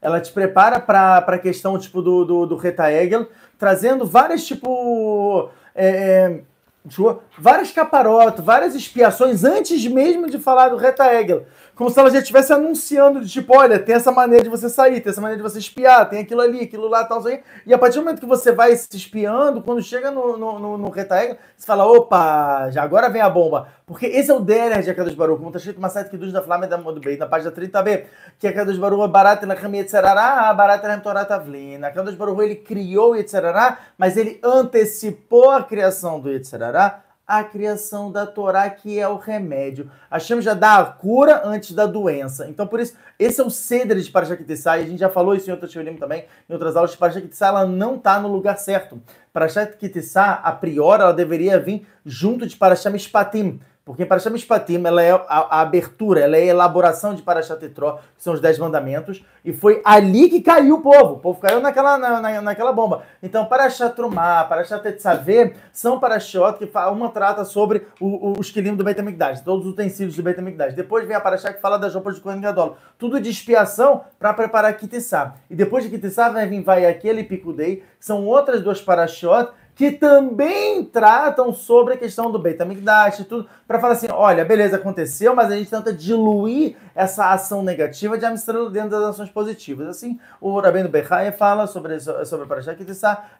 [SPEAKER 2] Ela te prepara para a questão, tipo, do, do, do Reta Egel, trazendo várias, tipo... é, é, tipo, várias caparotas, várias expiações antes mesmo de falar do Reta Egel. Como se ela já estivesse anunciando, tipo, olha, tem essa maneira de você sair, tem essa maneira de você espiar, tem aquilo ali, aquilo lá, tal. E a partir do momento que você vai se espiando, quando chega no, no, no, no você fala, opa, já agora vem a bomba. Porque esse é o Derer de Akadosh Baruch, como está escrito na site Kiddush da Flama da Modo Beit, na página 30b, que Akadosh Baruch é Barat Lachem Yetzerará, Barat Lachem Torat Avlin. Akadosh Baruch ele criou o Yetzerará, mas ele antecipou a criação do Yetzerará a criação da Torá, que é o remédio. Hashem já dá a cura antes da doença. Então, por isso, esse é o ceder de Parashat Kitissá, e a gente já falou isso em outras Shulim também, em outras aulas, Parashat Kitissá, ela não está no lugar certo. Parashat Kitissá, a priori, ela deveria vir junto de Parashat Mishpatim, porque Parashat Mishpatim, ela é a, a abertura, ela é a elaboração de Parashat Tetró, que são os Dez Mandamentos, e foi ali que caiu o povo. O povo caiu naquela, na, na- naquela bomba. Então, Parashat Trumá, Parashat Tetzaveh, são Parashot que uma trata sobre o, o, os quilim do Beit HaMikdash, todos os utensílios do Beit HaMikdash. Depois vem a Parashat que fala das roupas de Kohen Gadol. Tudo de expiação para preparar Kitissá. E depois de Kitissá vai vir vai aquele Picudei, que são outras duas Parashot que também tratam sobre a questão do Beit HaMikdash e tudo, para falar assim, olha, beleza, aconteceu, mas a gente tenta diluir essa ação negativa de Amstrelo dentro das ações positivas. Assim, o Rabino Bechaia fala sobre, sobre o Parashat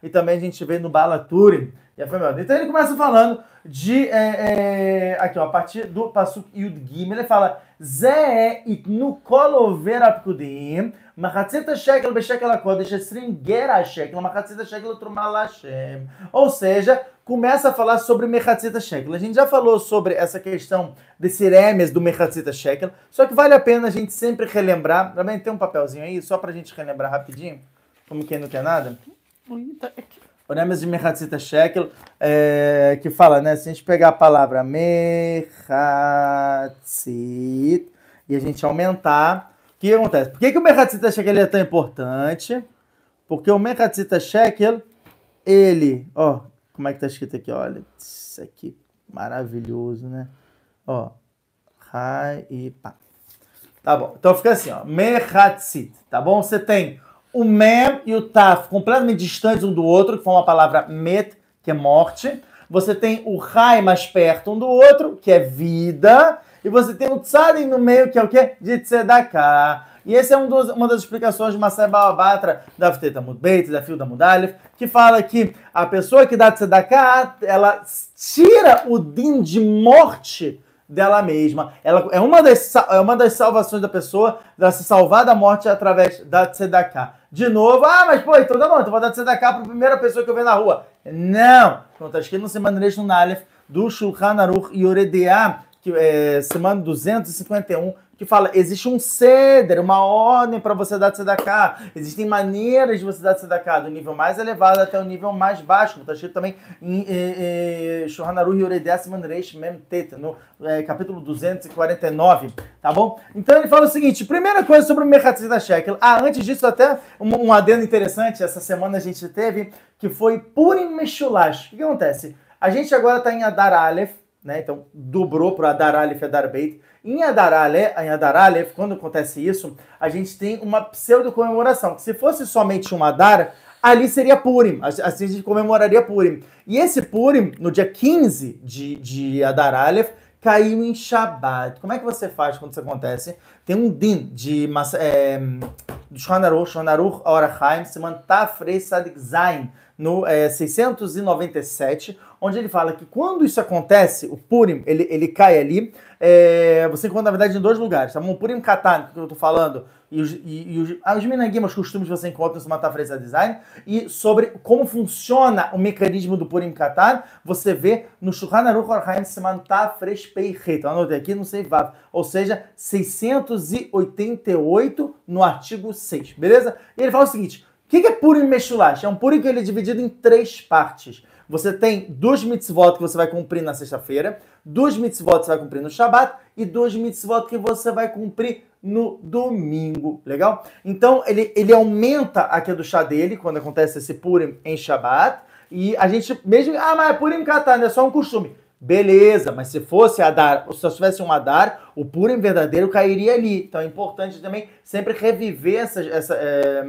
[SPEAKER 2] e também a gente vê no Balaturim. E a família. Então ele começa falando de, é, é, aqui ó, a partir do Pasuk Yud Gimel, ele fala, Zé itnu kolover apkudim, machatzeta shekel beshekel hakodesh, esrim gera shekel, machatzeta shekel trumá Hashem. Ou seja, começa a falar sobre Mechatzita Shekel. A gente já falou sobre essa questão desse remes do Mechatzita Shekel, só que vale a pena a gente sempre relembrar. Também tem um papelzinho aí, só pra gente relembrar rapidinho, como quem não quer nada. O remes de Mechatzita Shekel, é, que fala, né? Se a gente pegar a palavra Mechatzit e a gente aumentar, o que acontece? Por que, que o Mechatzita Shekel ele é tão importante? Porque o Mechatzita Shekel, ele, ó, como é que tá escrito aqui? Olha, isso aqui, maravilhoso, né? Ó, Rai e pá. Tá bom, então fica assim, ó, Mechatzit, tá bom? Você tem o Mem e o Taf completamente distantes um do outro, que foi uma palavra Met, que é morte. Você tem o Rai mais perto um do outro, que é vida. E você tem o Tzadim no meio, que é o quê? De Tzedakah. E essa é um dos- uma das explicações de Masai Balabatra, da Fteta Mudbeit, da Fio da Mudalef, que fala que a pessoa que dá Tzedakah, ela tira o din de morte dela mesma. Ela é uma das, é uma das salvações da pessoa, dela se salvar da morte através da Tzedakah. De novo, ah, mas pô, então tá bom, então vou dar Tzedakah para a primeira pessoa que eu ver na rua. Não! Não está escrito no no Nalef, do Shulchan Aruch Yoredeah, que é semana 251, que fala, existe um ceder, uma ordem para você dar tzedakah. Existem maneiras de você dar tzedakah, do nível mais elevado até o nível mais baixo, está escrito também em eh, eh, Shulchan Aruch Yoredeah Siman Reish Mem Tet, no eh, capítulo 249, tá bom? Então ele fala o seguinte, primeira coisa sobre o Mechatzit Shekel. Ah, antes disso até um, um adendo interessante, essa semana a gente teve, que foi Purim Meshulash. O que acontece? A gente agora está em Adar Aleph, né? Então dobrou para Adar Aleph e Adar Beit. Em Adar Aleph, em Adar Aleph, quando acontece isso, a gente tem uma pseudo comemoração. Que se fosse somente um Adar, ali seria Purim. Assim a gente comemoraria Purim. E esse Purim, no dia 15 de, de Adar Aleph, caiu em Shabbat. Como é que você faz quando isso acontece? Tem um din de é, do Shulchan Aruch, Shulchan Aruch Orachaim, se Tafrei Sadik Zain, no é, 697, onde ele fala que quando isso acontece, o Purim, ele, ele cai ali, é, você encontra, na verdade, em dois lugares. Tá? O Purim Katan, que eu tô falando, e os, e, e os, ah, costumes que você encontra no Matafresa Design, e sobre como funciona o mecanismo do Purim Katan, você vê no Shulchan Aruch Orhaim Seman Tafresh Peichet. Eu anotei aqui, não sei, Vav. Ou seja, 688 no artigo 6, beleza? E ele fala o seguinte, o que é Purim Meshulash? É um Purim que ele é dividido em três partes. Você tem duas mitzvot que você vai cumprir na sexta-feira, duas mitzvot que você vai cumprir no Shabat e duas mitzvot que você vai cumprir no domingo, legal? Então ele, ele aumenta aqui do chá dele quando acontece esse Purim em Shabat e a gente mesmo, ah, mas é Purim Katan, é só um costume. Beleza, mas se fosse Adar, se tivesse um Adar, o Purim verdadeiro cairia ali. Então é importante também sempre reviver essa, essa é,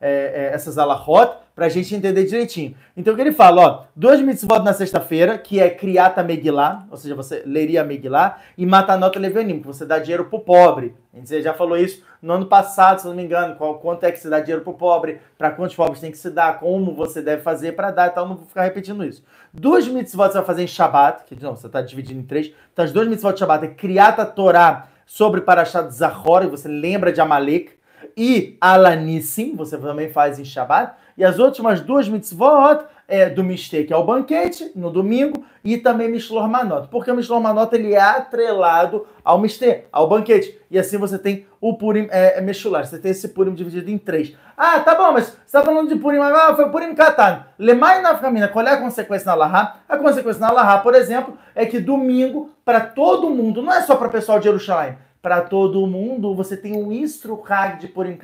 [SPEAKER 2] é, é, essas alahot para a gente entender direitinho. Então o que ele fala, ó, dois mitzvot na sexta-feira, que é criata Megillah, ou seja, você leria a Megillah, e matanota levianim, que você dá dinheiro pro pobre. A gente já falou isso no ano passado, se não me engano, qual, quanto é que se dá dinheiro pro pobre, para quantos pobres tem que se dar, como você deve fazer para dar e tal, não vou ficar repetindo isso. Duas mitzvot você vai fazer em Shabbat, que não, você está dividindo em três, então as duas mitzvot de Shabbat é criata Torá sobre Parashat Zahor, e você lembra de Amalek, e Alanissim, você também faz em Shabbat, e as últimas duas mitzvot é do Mistê, que é o banquete, no domingo, e também Mishlor Manot. Porque o Mishlor Manot ele é atrelado ao Mistê, ao banquete. E assim você tem o Purim é, é Meshular. Você tem esse Purim dividido em três. Ah, tá bom, mas você está falando de Purim, ah, foi Purim Katan. Lemai na família, qual é a consequência na Lahá? A consequência na Lahá, por exemplo, é que domingo, para todo mundo, não é só para o pessoal de Jerusalém, para todo mundo, você tem um Istruhag de Purim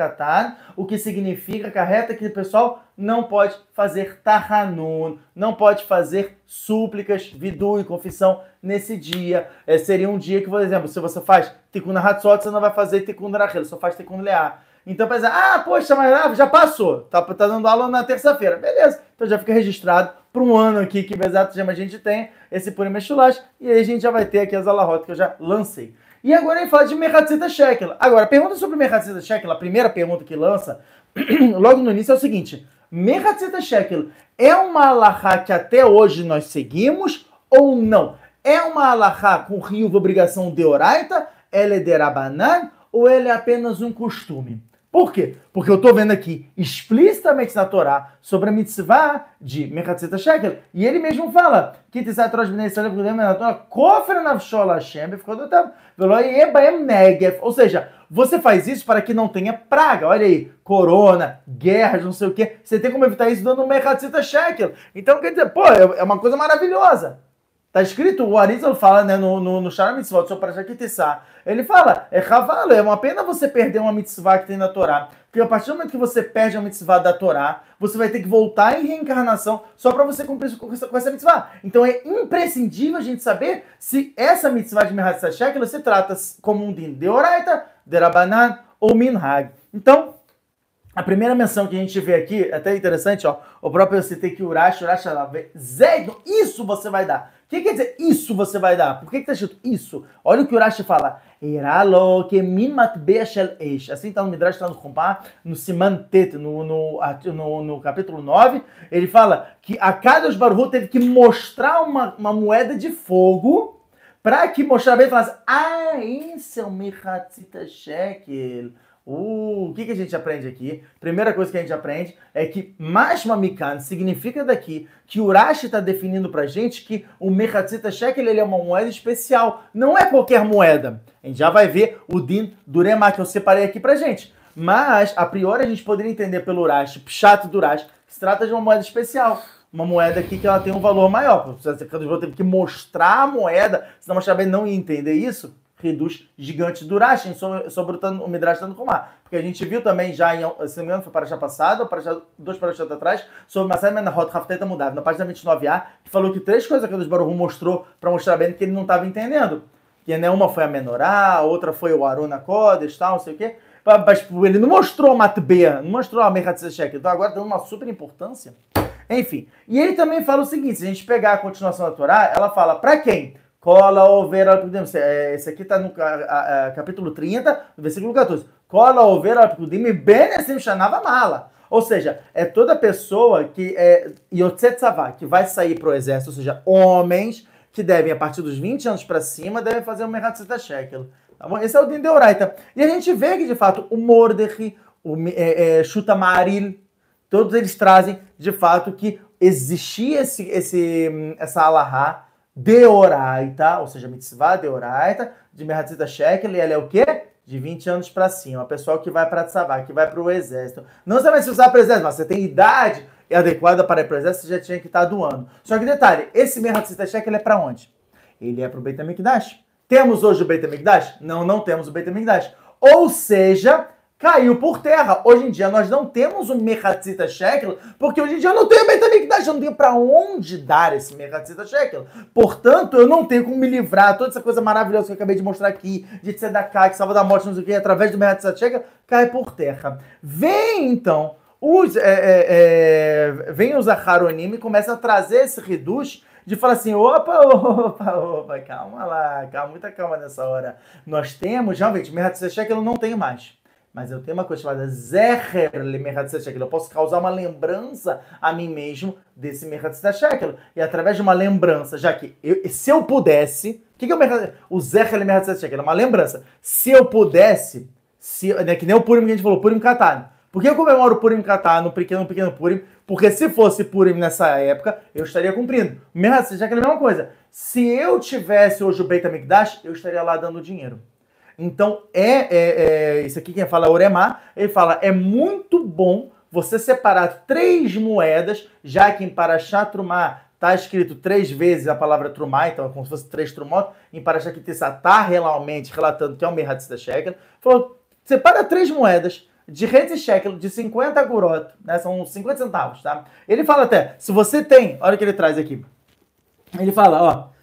[SPEAKER 2] o que significa, carreta, que o pessoal não pode fazer Tahanun, não pode fazer súplicas, vidu e confissão nesse dia. É, seria um dia que, por exemplo, se você faz Tikkun Hatzot, você não vai fazer Tikkun Rachel, só faz Tikkun Leá. Então, para dizer, ah, poxa, mas ah, já passou, tá, tá dando aula na terça-feira. Beleza, então já fica registrado para um ano aqui que exato a gente tem esse Purim Meshulash, e aí a gente já vai ter aqui as alahot que eu já lancei. E agora ele fala de Merhatzita Shekel. Agora, pergunta sobre Merhatzita Shekel, a primeira pergunta que lança, logo no início, é o seguinte: Merhatzita Shekel é uma alahá que até hoje nós seguimos ou não? É uma alahá com rio de obrigação de oraita, ela é de Rabanan, ou ele é apenas um costume? Por quê? Porque eu estou vendo aqui explicitamente na Torá sobre a mitzvah de Mechatzeta Shekel. E ele mesmo fala que Ou seja, você faz isso para que não tenha praga. Olha aí, corona, guerras, não sei o quê. Você tem como evitar isso dando Mechatzeta Shekel. Então, quer dizer, pô, é uma coisa maravilhosa. Tá escrito, o Arizal fala né, no, no, no Shara Mitzvot, sobre Parashat Ele fala, é cavalo, é uma pena você perder uma mitzvah que tem na Torá. Porque a partir do momento que você perde a mitzvah da Torá, você vai ter que voltar em reencarnação só para você cumprir com essa, com essa mitzvah. Então é imprescindível a gente saber se essa mitzvah de Mehat Sashek se trata como um din de Oraita, de Rabanan ou Minhag. Então, a primeira menção que a gente vê aqui, é até interessante, ó, o próprio citei que Urash, Urash, Zed, isso você vai dar. Que quer dizer isso você vai dar? Por que está escrito isso? Olha o que o Urashi fala. Assim está no Midrash, está no Kumpá, no Siman Tet, no, no, no, no, capítulo 9. Ele fala que a Kadosh Baruch teve que mostrar uma, uma moeda de fogo para que mostrar bem e falasse, ah, esse é o Michatzita Shekel. Uh, o que, que a gente aprende aqui? Primeira coisa que a gente aprende é que Mashma Mikan significa daqui que Urashi está definindo para gente que o Mechatzita Shekel ele é uma moeda especial, não é qualquer moeda. A gente já vai ver o Din Durema que eu separei aqui para gente. Mas, a priori, a gente poderia entender pelo Urashi, Pshat do Urashi, que se trata de uma moeda especial. Uma moeda aqui que ela tem um valor maior. Você teve que mostrar a moeda, senão o bem não ia entender isso reduz gigante do Rashi sobre o Midrash Tanukuma. Porque a gente viu também já, em, se não me engano, foi para a passada, ou para dois para atrás, sobre Masai Menahot Rafteta Mudado, na página 29a, que falou que três coisas que o Baruch mostrou para mostrar bem que ele não estava entendendo. Que né, uma foi a menorá, a outra foi o Aruna Kodesh, tal, não sei o quê. Mas tipo, ele não mostrou a Matbeia, não mostrou a Merkatzeshek. Então agora tem uma super importância. Enfim. E ele também fala o seguinte: se a gente pegar a continuação da Torá, ela fala para quem? Cola oveira é, Esse aqui está no capítulo 30, versículo 14. Cola oveira alpicudim bem assim chanava mala. Ou seja, é toda pessoa que é Yotzetzavá, que vai sair para o exército, ou seja, homens que devem, a partir dos 20 anos para cima, devem fazer o Merhatzeta Shekel. Tá bom? Esse é o Din Deoraita. E a gente vê que, de fato, o Mordech, o é, é, todos eles trazem, de fato, que existia esse, esse, essa alahá deoraita, ou seja, mitzvah deoraita, de Merhatzeta Shekel, e ela é o quê? De 20 anos para cima. Pessoal que vai para Tzavá, que vai para o exército. Não vai se usar para o exército, mas você tem idade adequada para ir para o exército, você já tinha que estar doando. Só que detalhe, esse Merhatzeta Shekel é para onde? Ele é para o Beit HaMikdash. Temos hoje o Beit HaMikdash? Não, não temos o Beit HaMikdash. Ou seja, caiu por terra. Hoje em dia nós não temos um Mechatzita Shekel, porque hoje em dia eu não tenho Beit HaMikdash, eu não tenho para onde dar esse Mechatzita Shekel. Portanto, eu não tenho como me livrar, toda essa coisa maravilhosa que eu acabei de mostrar aqui, de Tzedakah, que salva da morte, não sei o que, através do Mechatzita Shekel, cai por terra. Vem, então, os, é, é, é, vem os Aharonim e começa a trazer esse reduz de falar assim, opa, opa, opa, calma lá, calma, muita calma nessa hora. Nós temos, realmente, Mechatzita Shekel eu não tenho mais. Mas eu tenho uma coisa chamada Zeher Lemerhat Shekel. Eu posso causar uma lembrança a mim mesmo desse Merhat Shekel. E através de uma lembrança, já que eu, se eu pudesse. O que, que é o, o Zeher Lemerhat Shekel? É uma lembrança. Se eu pudesse, se, né, que nem o Purim que a gente falou, Purim Katan. Por que eu comemoro Purim Katan no pequeno, pequeno Purim? Porque se fosse Purim nessa época, eu estaria cumprindo. Merhat Shekel é a mesma coisa. Se eu tivesse hoje o Beit HaMikdash, eu estaria lá dando dinheiro. Então, é, é, é, isso aqui quem fala é Oremar, ele fala, é muito bom você separar três moedas, já que em Parashat Trumá está escrito três vezes a palavra Trumá, então é como se fosse três Trumot, em Parashat Kitessá está realmente relatando que é um Merhatz da Shekel, falou, separa três moedas, de Retz Shekel, de 50 Gurot, né, são 50 centavos, tá? Ele fala até, se você tem, olha o que ele traz aqui, ele fala, ó,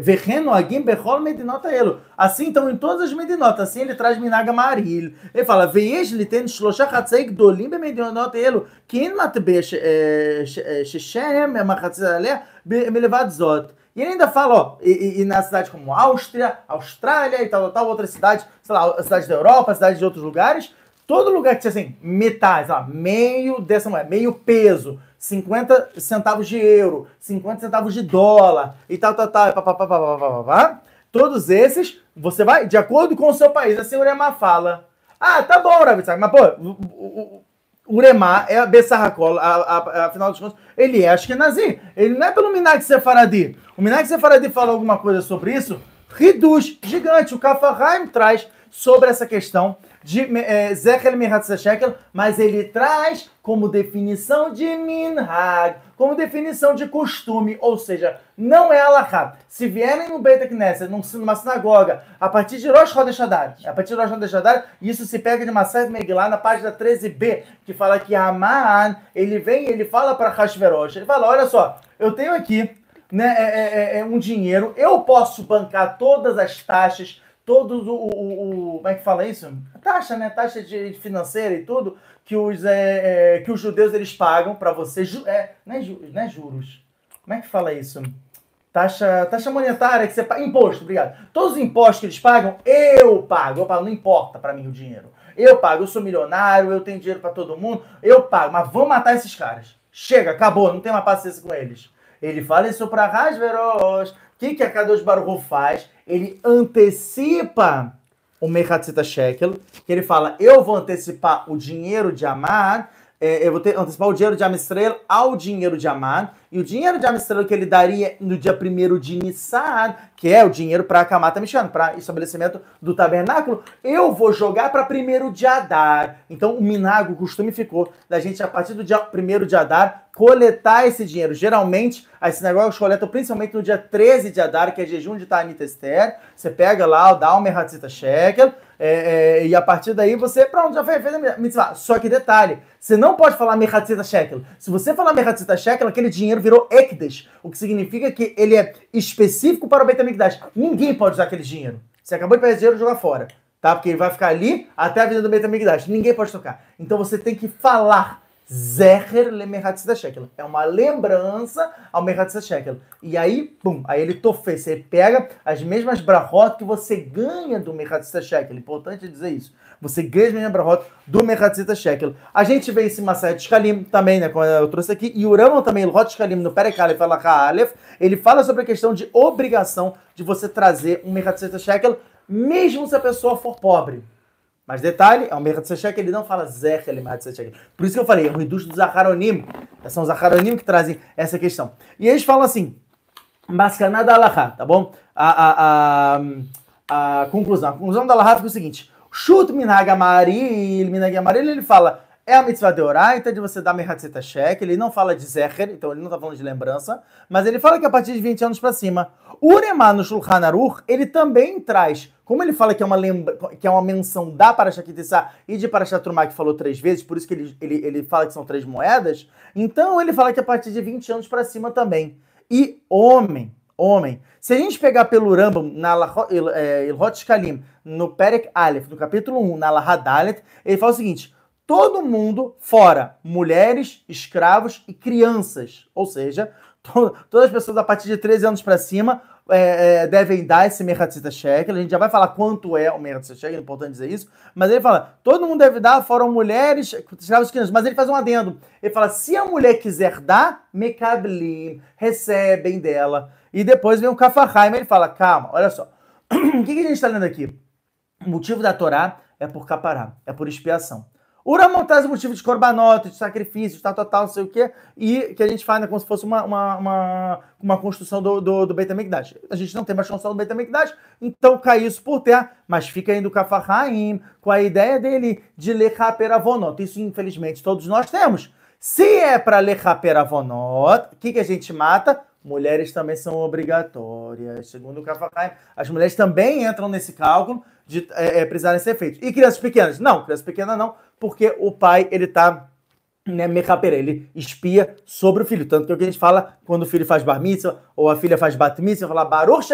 [SPEAKER 2] Verreno Agim Bechol Medinota Elo. Assim, então, em todas as Medinotas, assim ele traz Minaga Maril. Ele fala, Veish Liten Shlosha Hatzei Gdolim Bemedinota Elo, Kin Matbe Sheshem Machatzalea Melevad Zot. E ele ainda fala, ó, e, e, na cidade como Áustria, Austrália e tal, tal, outras cidades, sei lá, cidades da Europa, cidades de outros lugares, todo lugar que tinha assim, metade, sei lá, meio dessa moeda, meio peso, 50 centavos de euro, 50 centavos de dólar e tal, tal, tal, pá, pá, pá, pá, pá, pá, pá. Todos esses, você vai de acordo com o seu país. Assim o Uremá fala. Ah, tá bom, Ravitsak, mas pô, o, Uremá é a Bessarracol, afinal dos contos, ele é Ashkenazi. Ele não é pelo Minag Sefaradi. O Minag Sefaradi fala alguma coisa sobre isso? Reduz, gigante. O Kafahaim traz sobre essa questão de é, Zecher Shekel, mas ele traz como definição de minhag, como definição de costume, ou seja, não é alahá. Se vierem no Beit Knesset, numa sinagoga, a partir de Rosh Chodesh Adar, a partir de Rosh Chodesh Adar, isso se pega de uma certa Megillah na página 13b, que fala que Aman, ele vem ele fala para Hashverosh, ele fala, olha só, eu tenho aqui né, é, é, é um dinheiro, eu posso bancar todas as taxas, todos o, o, o, como é que fala isso? taxa, né? Taxa de, financeira e tudo que os, é, é, que os judeus eles pagam para você. Ju, é, não, é ju, não é juros. Como é que fala isso? Taxa, taxa monetária que você paga. Imposto, obrigado. Todos os impostos que eles pagam, eu pago. Eu pago, não importa para mim o dinheiro. Eu pago, eu sou milionário, eu tenho dinheiro para todo mundo, eu pago. Mas vamos matar esses caras. Chega, acabou, não tem uma paciência com eles. Ele fala isso para Rasveros. O que, que a Kadosh Baruch faz? Ele antecipa o Mechatzita Shekel, que ele fala, eu vou antecipar o dinheiro de Amar, é, eu vou ter, antecipar o dinheiro de Amistrel ao dinheiro de Amar, e o dinheiro de Amistrel que ele daria no dia 1 de Nissan, que é o dinheiro para a Kamata Mishan, para estabelecimento do tabernáculo, eu vou jogar para 1 de Adar. Então o minago, o costume ficou da gente, a partir do dia 1 de Adar, coletar esse dinheiro. Geralmente, as sinagogas coletam principalmente no dia 13 de Adar, que é jejum de Tanit Esther. Você pega lá, dá um Merhatzita Shekel, é, é, e a partir daí você, pronto, já fez, a mitzvah. Só que detalhe, você não pode falar Merhatzita Shekel. Se você falar Merhatzita Shekel, aquele dinheiro virou Ekdesh, o que significa que ele é específico para o Beit HaMikdash. Ninguém pode usar aquele dinheiro. Você acabou de pegar dinheiro e jogar fora. Tá? Porque ele vai ficar ali até a vida do Beit HaMikdash. Ninguém pode tocar. Então você tem que falar Zeher lemerhatzita shekel. É uma lembrança ao merhatzita shekel. E aí, pum, aí ele tofe, você pega as mesmas brahot que você ganha do merhatzita shekel. Importante dizer isso. Você ganha as mesmas brahot do merhatzita shekel. A gente vê esse Masayat Shkalim também, né, como eu trouxe aqui, e o Rambam também, o Hot Shkalim, no Perek Aleph, Aleph, ele fala sobre a questão de obrigação de você trazer um merhatzita shekel, mesmo se a pessoa for pobre. Mas detalhe, é o Merrat Sechek, ele não fala Zecher Merrat Sechek. Por isso que eu falei, é o reduto dos Acharonim. São os Acharonim que trazem essa questão. E eles falam assim, Maskanada Alaha, tá bom? A, a, a, a conclusão. A conclusão da Alaha fica o seguinte, Shut Minhag Amaril, Minhag Amaril, ele fala, é a mitzvah de oraita, de você dar Merhatzeta Shek. Ele não fala de Zecher, então ele não está falando de lembrança, mas ele fala que a partir de 20 anos para cima. Urema no Shulchan Aruch, ele também traz, como ele fala que é uma, lembra, que é uma menção da Parashat Kitissá e de Parashat Trumá, que falou três vezes, por isso que ele, ele, ele fala que são três moedas, então ele fala que a partir de 20 anos para cima também. E homem, homem, se a gente pegar pelo Rambam, na é, Ilhot Shkalim, no Perek Aleph, no capítulo 1, na Lahadalet, ele fala o seguinte todo mundo fora mulheres, escravos e crianças. Ou seja, to todas as pessoas a partir de 13 anos para cima é, é, devem dar esse Merhatzita Shekel. A gente já vai falar quanto é o Merhatzita Shekel, é importante dizer isso. Mas ele fala, todo mundo deve dar, fora mulheres, escravos crianças. Mas ele faz um adendo. Ele fala, se a mulher quiser dar, Mekablim, recebem dela. E depois vem o Kafahaim, ele fala, calma, olha só. o que, que a gente está lendo aqui? O motivo da Torá é por capará, é por expiação. O Ramon traz o motivo de corbanota, de sacrifício, tal, tal, tal, não sei o quê, e que a gente faz né, como se fosse uma, uma, uma, uma construção do, do, do Beit HaMikdash. A gente não tem mais construção do Beit HaMikdash, então cai isso por terra, mas fica indo o Kafarhaim com a ideia dele de Lechaper Avonot. Isso, infelizmente, todos nós temos. Se é para Lechaper Avonot, o que, que a gente mata? Mulheres também são obrigatórias. Segundo o Kafarhaim, as mulheres também entram nesse cálculo de é, é, precisarem ser feitos. E crianças pequenas? Não, crianças pequenas não, porque o pai, ele tá né, mecapera, ele espia sobre o filho. Tanto que é o que a gente fala quando o filho faz bar mitzvah ou a filha faz bat mitzvah, fala Baruch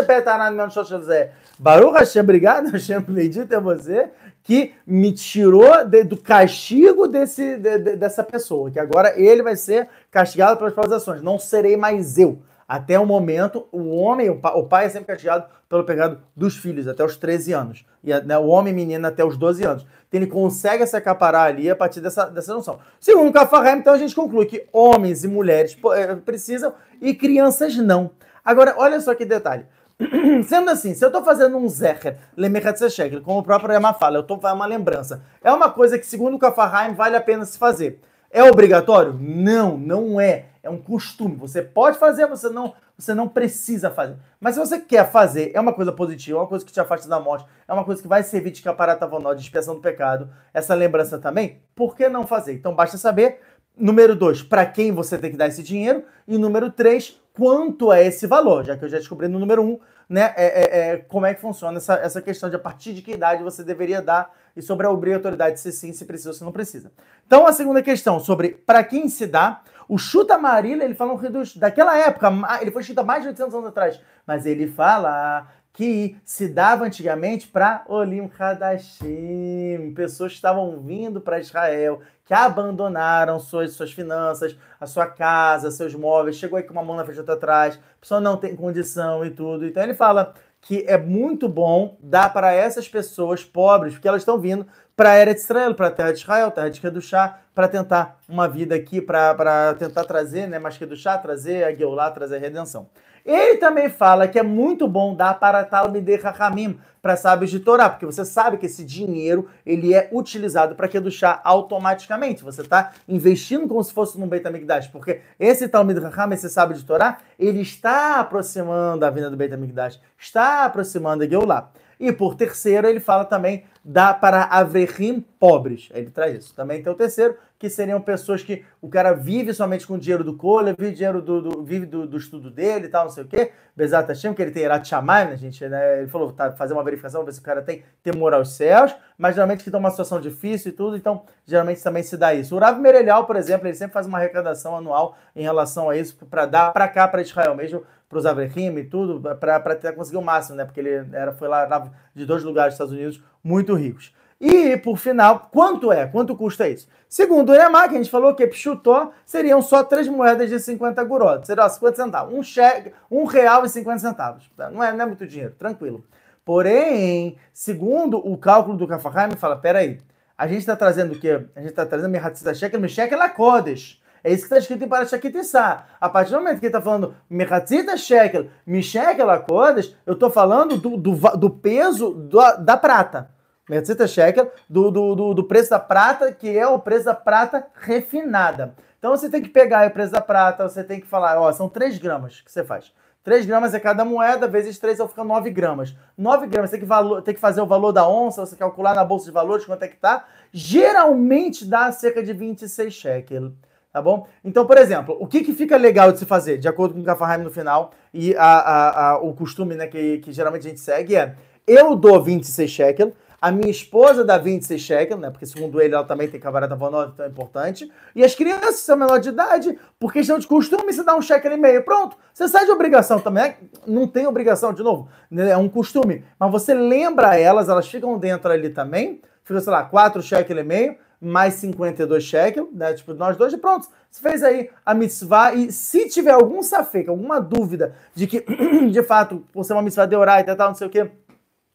[SPEAKER 2] Baruch Hashem, obrigado Hashem, bendito é você que me tirou de, do castigo desse, de, de, dessa pessoa, que agora ele vai ser castigado pelas suas ações, não serei mais eu. Até o momento, o homem, o pai, o pai é sempre castigado pelo pecado dos filhos, até os 13 anos. E né, o homem e menina até os 12 anos. Então ele consegue se acaparar ali a partir dessa, dessa noção. Segundo o Cafarrem, então a gente conclui que homens e mulheres eh, precisam e crianças não. Agora, olha só que detalhe. Sendo assim, se eu estou fazendo um Zecher, Lemechat como o próprio Yama fala, eu estou fazendo uma lembrança. É uma coisa que, segundo o Kafarheim, vale a pena se fazer. É obrigatório? Não, não é. É um costume. Você pode fazer, você não, você não precisa fazer. Mas se você quer fazer, é uma coisa positiva, é uma coisa que te afasta da morte, é uma coisa que vai servir de caparatavonó, de expiação do pecado, essa lembrança também, por que não fazer? Então basta saber, número dois, para quem você tem que dar esse dinheiro, e número três, quanto é esse valor, já que eu já descobri no número um, né, é, é, é, como é que funciona essa, essa questão de a partir de que idade você deveria dar e sobre a obrigatoriedade se sim, se precisa se não precisa. Então, a segunda questão sobre para quem se dá, o Chuta Amarila, ele fala um reduz daquela época, ele foi chuta mais de 800 anos atrás, mas ele fala que se dava antigamente para Olim Hadashim, pessoas que estavam vindo para Israel, que abandonaram suas, suas finanças, a sua casa, seus móveis, chegou aí com uma mão na frente atrás, a pessoa não tem condição e tudo. Então ele fala que é muito bom dar para essas pessoas pobres, porque elas estão vindo para a de Israel, para a terra de Israel, terra de Kedushá, para tentar uma vida aqui, para tentar trazer, né, mais Kedushá, trazer a Geulah, trazer a redenção. Ele também fala que é muito bom dar para Talmidei Rahamim, para sábios de Torá, porque você sabe que esse dinheiro ele é utilizado para Kedushá automaticamente. Você está investindo como se fosse no Beit HaMikdash, porque esse Talmid Raham, esse sábio de Torá, ele está aproximando a vinda do Beit HaMikdash, está aproximando a Geulah. E por terceiro, ele fala também dá para Avrehim pobres. Ele traz isso. Também tem o terceiro, que seriam pessoas que o cara vive somente com o dinheiro do Cola, vive, dinheiro do, do vive do, do, estudo dele e tal, não sei o quê. Bezat Hashem, que ele tem Erat Shamayim, né, gente? Né? Ele falou, tá, fazer uma verificação, ver se o cara tem temor aos céus, mas geralmente que estão situação difícil e tudo, então geralmente também se dá isso. O Rav Merelial, por exemplo, ele sempre faz uma arrecadação anual em relação a isso, para dar para cá, para Israel mesmo, para os Avrehim e tudo, para conseguir o máximo, né? Porque ele era, foi lá de dois lugares dos Estados Unidos muito ricos. E, por final, quanto é? Quanto custa isso? Segundo o Neymar, que a gente falou que Pchutó seriam só três moedas de 50 gurot, seria 50 centavos, um, cheque, um real e 50 centavos. Não é, não é muito dinheiro, tranquilo. Porém, segundo o cálculo do Kafaheim, fala, peraí, a gente está trazendo o quê? A gente está trazendo Mehatzita Shekel, Meshek Lakodesh. É isso que está escrito em Parashat Kitissá. A partir do momento que ele está falando Mechatzita Shekel, Mishek Lakodesh, eu estou falando do, do, do peso da prata. Mechatzita Shekel, do, do, do, preço da prata, que é o preço da prata refinada. Então você tem que pegar o preço da prata, você tem que falar, ó, são 3 gramas que você faz. 3 gramas é cada moeda, vezes 3 vai ficar 9 gramas. 9 gramas, você tem que, valor, tem que fazer o valor da onça, você calcular na bolsa de valores quanto é que tá. Geralmente dá cerca de 26 shekel. Tá bom? Então, por exemplo, o que, que fica legal de se fazer, de acordo com o Kafaheim no final, e a, a, a, o costume né, que, que geralmente a gente segue é: eu dou 26 shekel, a minha esposa dá 26 shekels, né? Porque segundo ele, ela também tem cavarata vonose, então é importante. E as crianças são menor de idade, por questão de costume, você dá um shekel e meio. Pronto, você sai de obrigação também. É, não tem obrigação, de novo, né? é um costume. Mas você lembra elas, elas ficam dentro ali também. Fica, sei lá, 4 shekel e meio, mais 52 shekel, né? Tipo, nós dois, e pronto. Você fez aí a mitzvah. E se tiver algum safek, alguma dúvida de que, de fato, por ser uma mitzvah de orar e tal, não sei o quê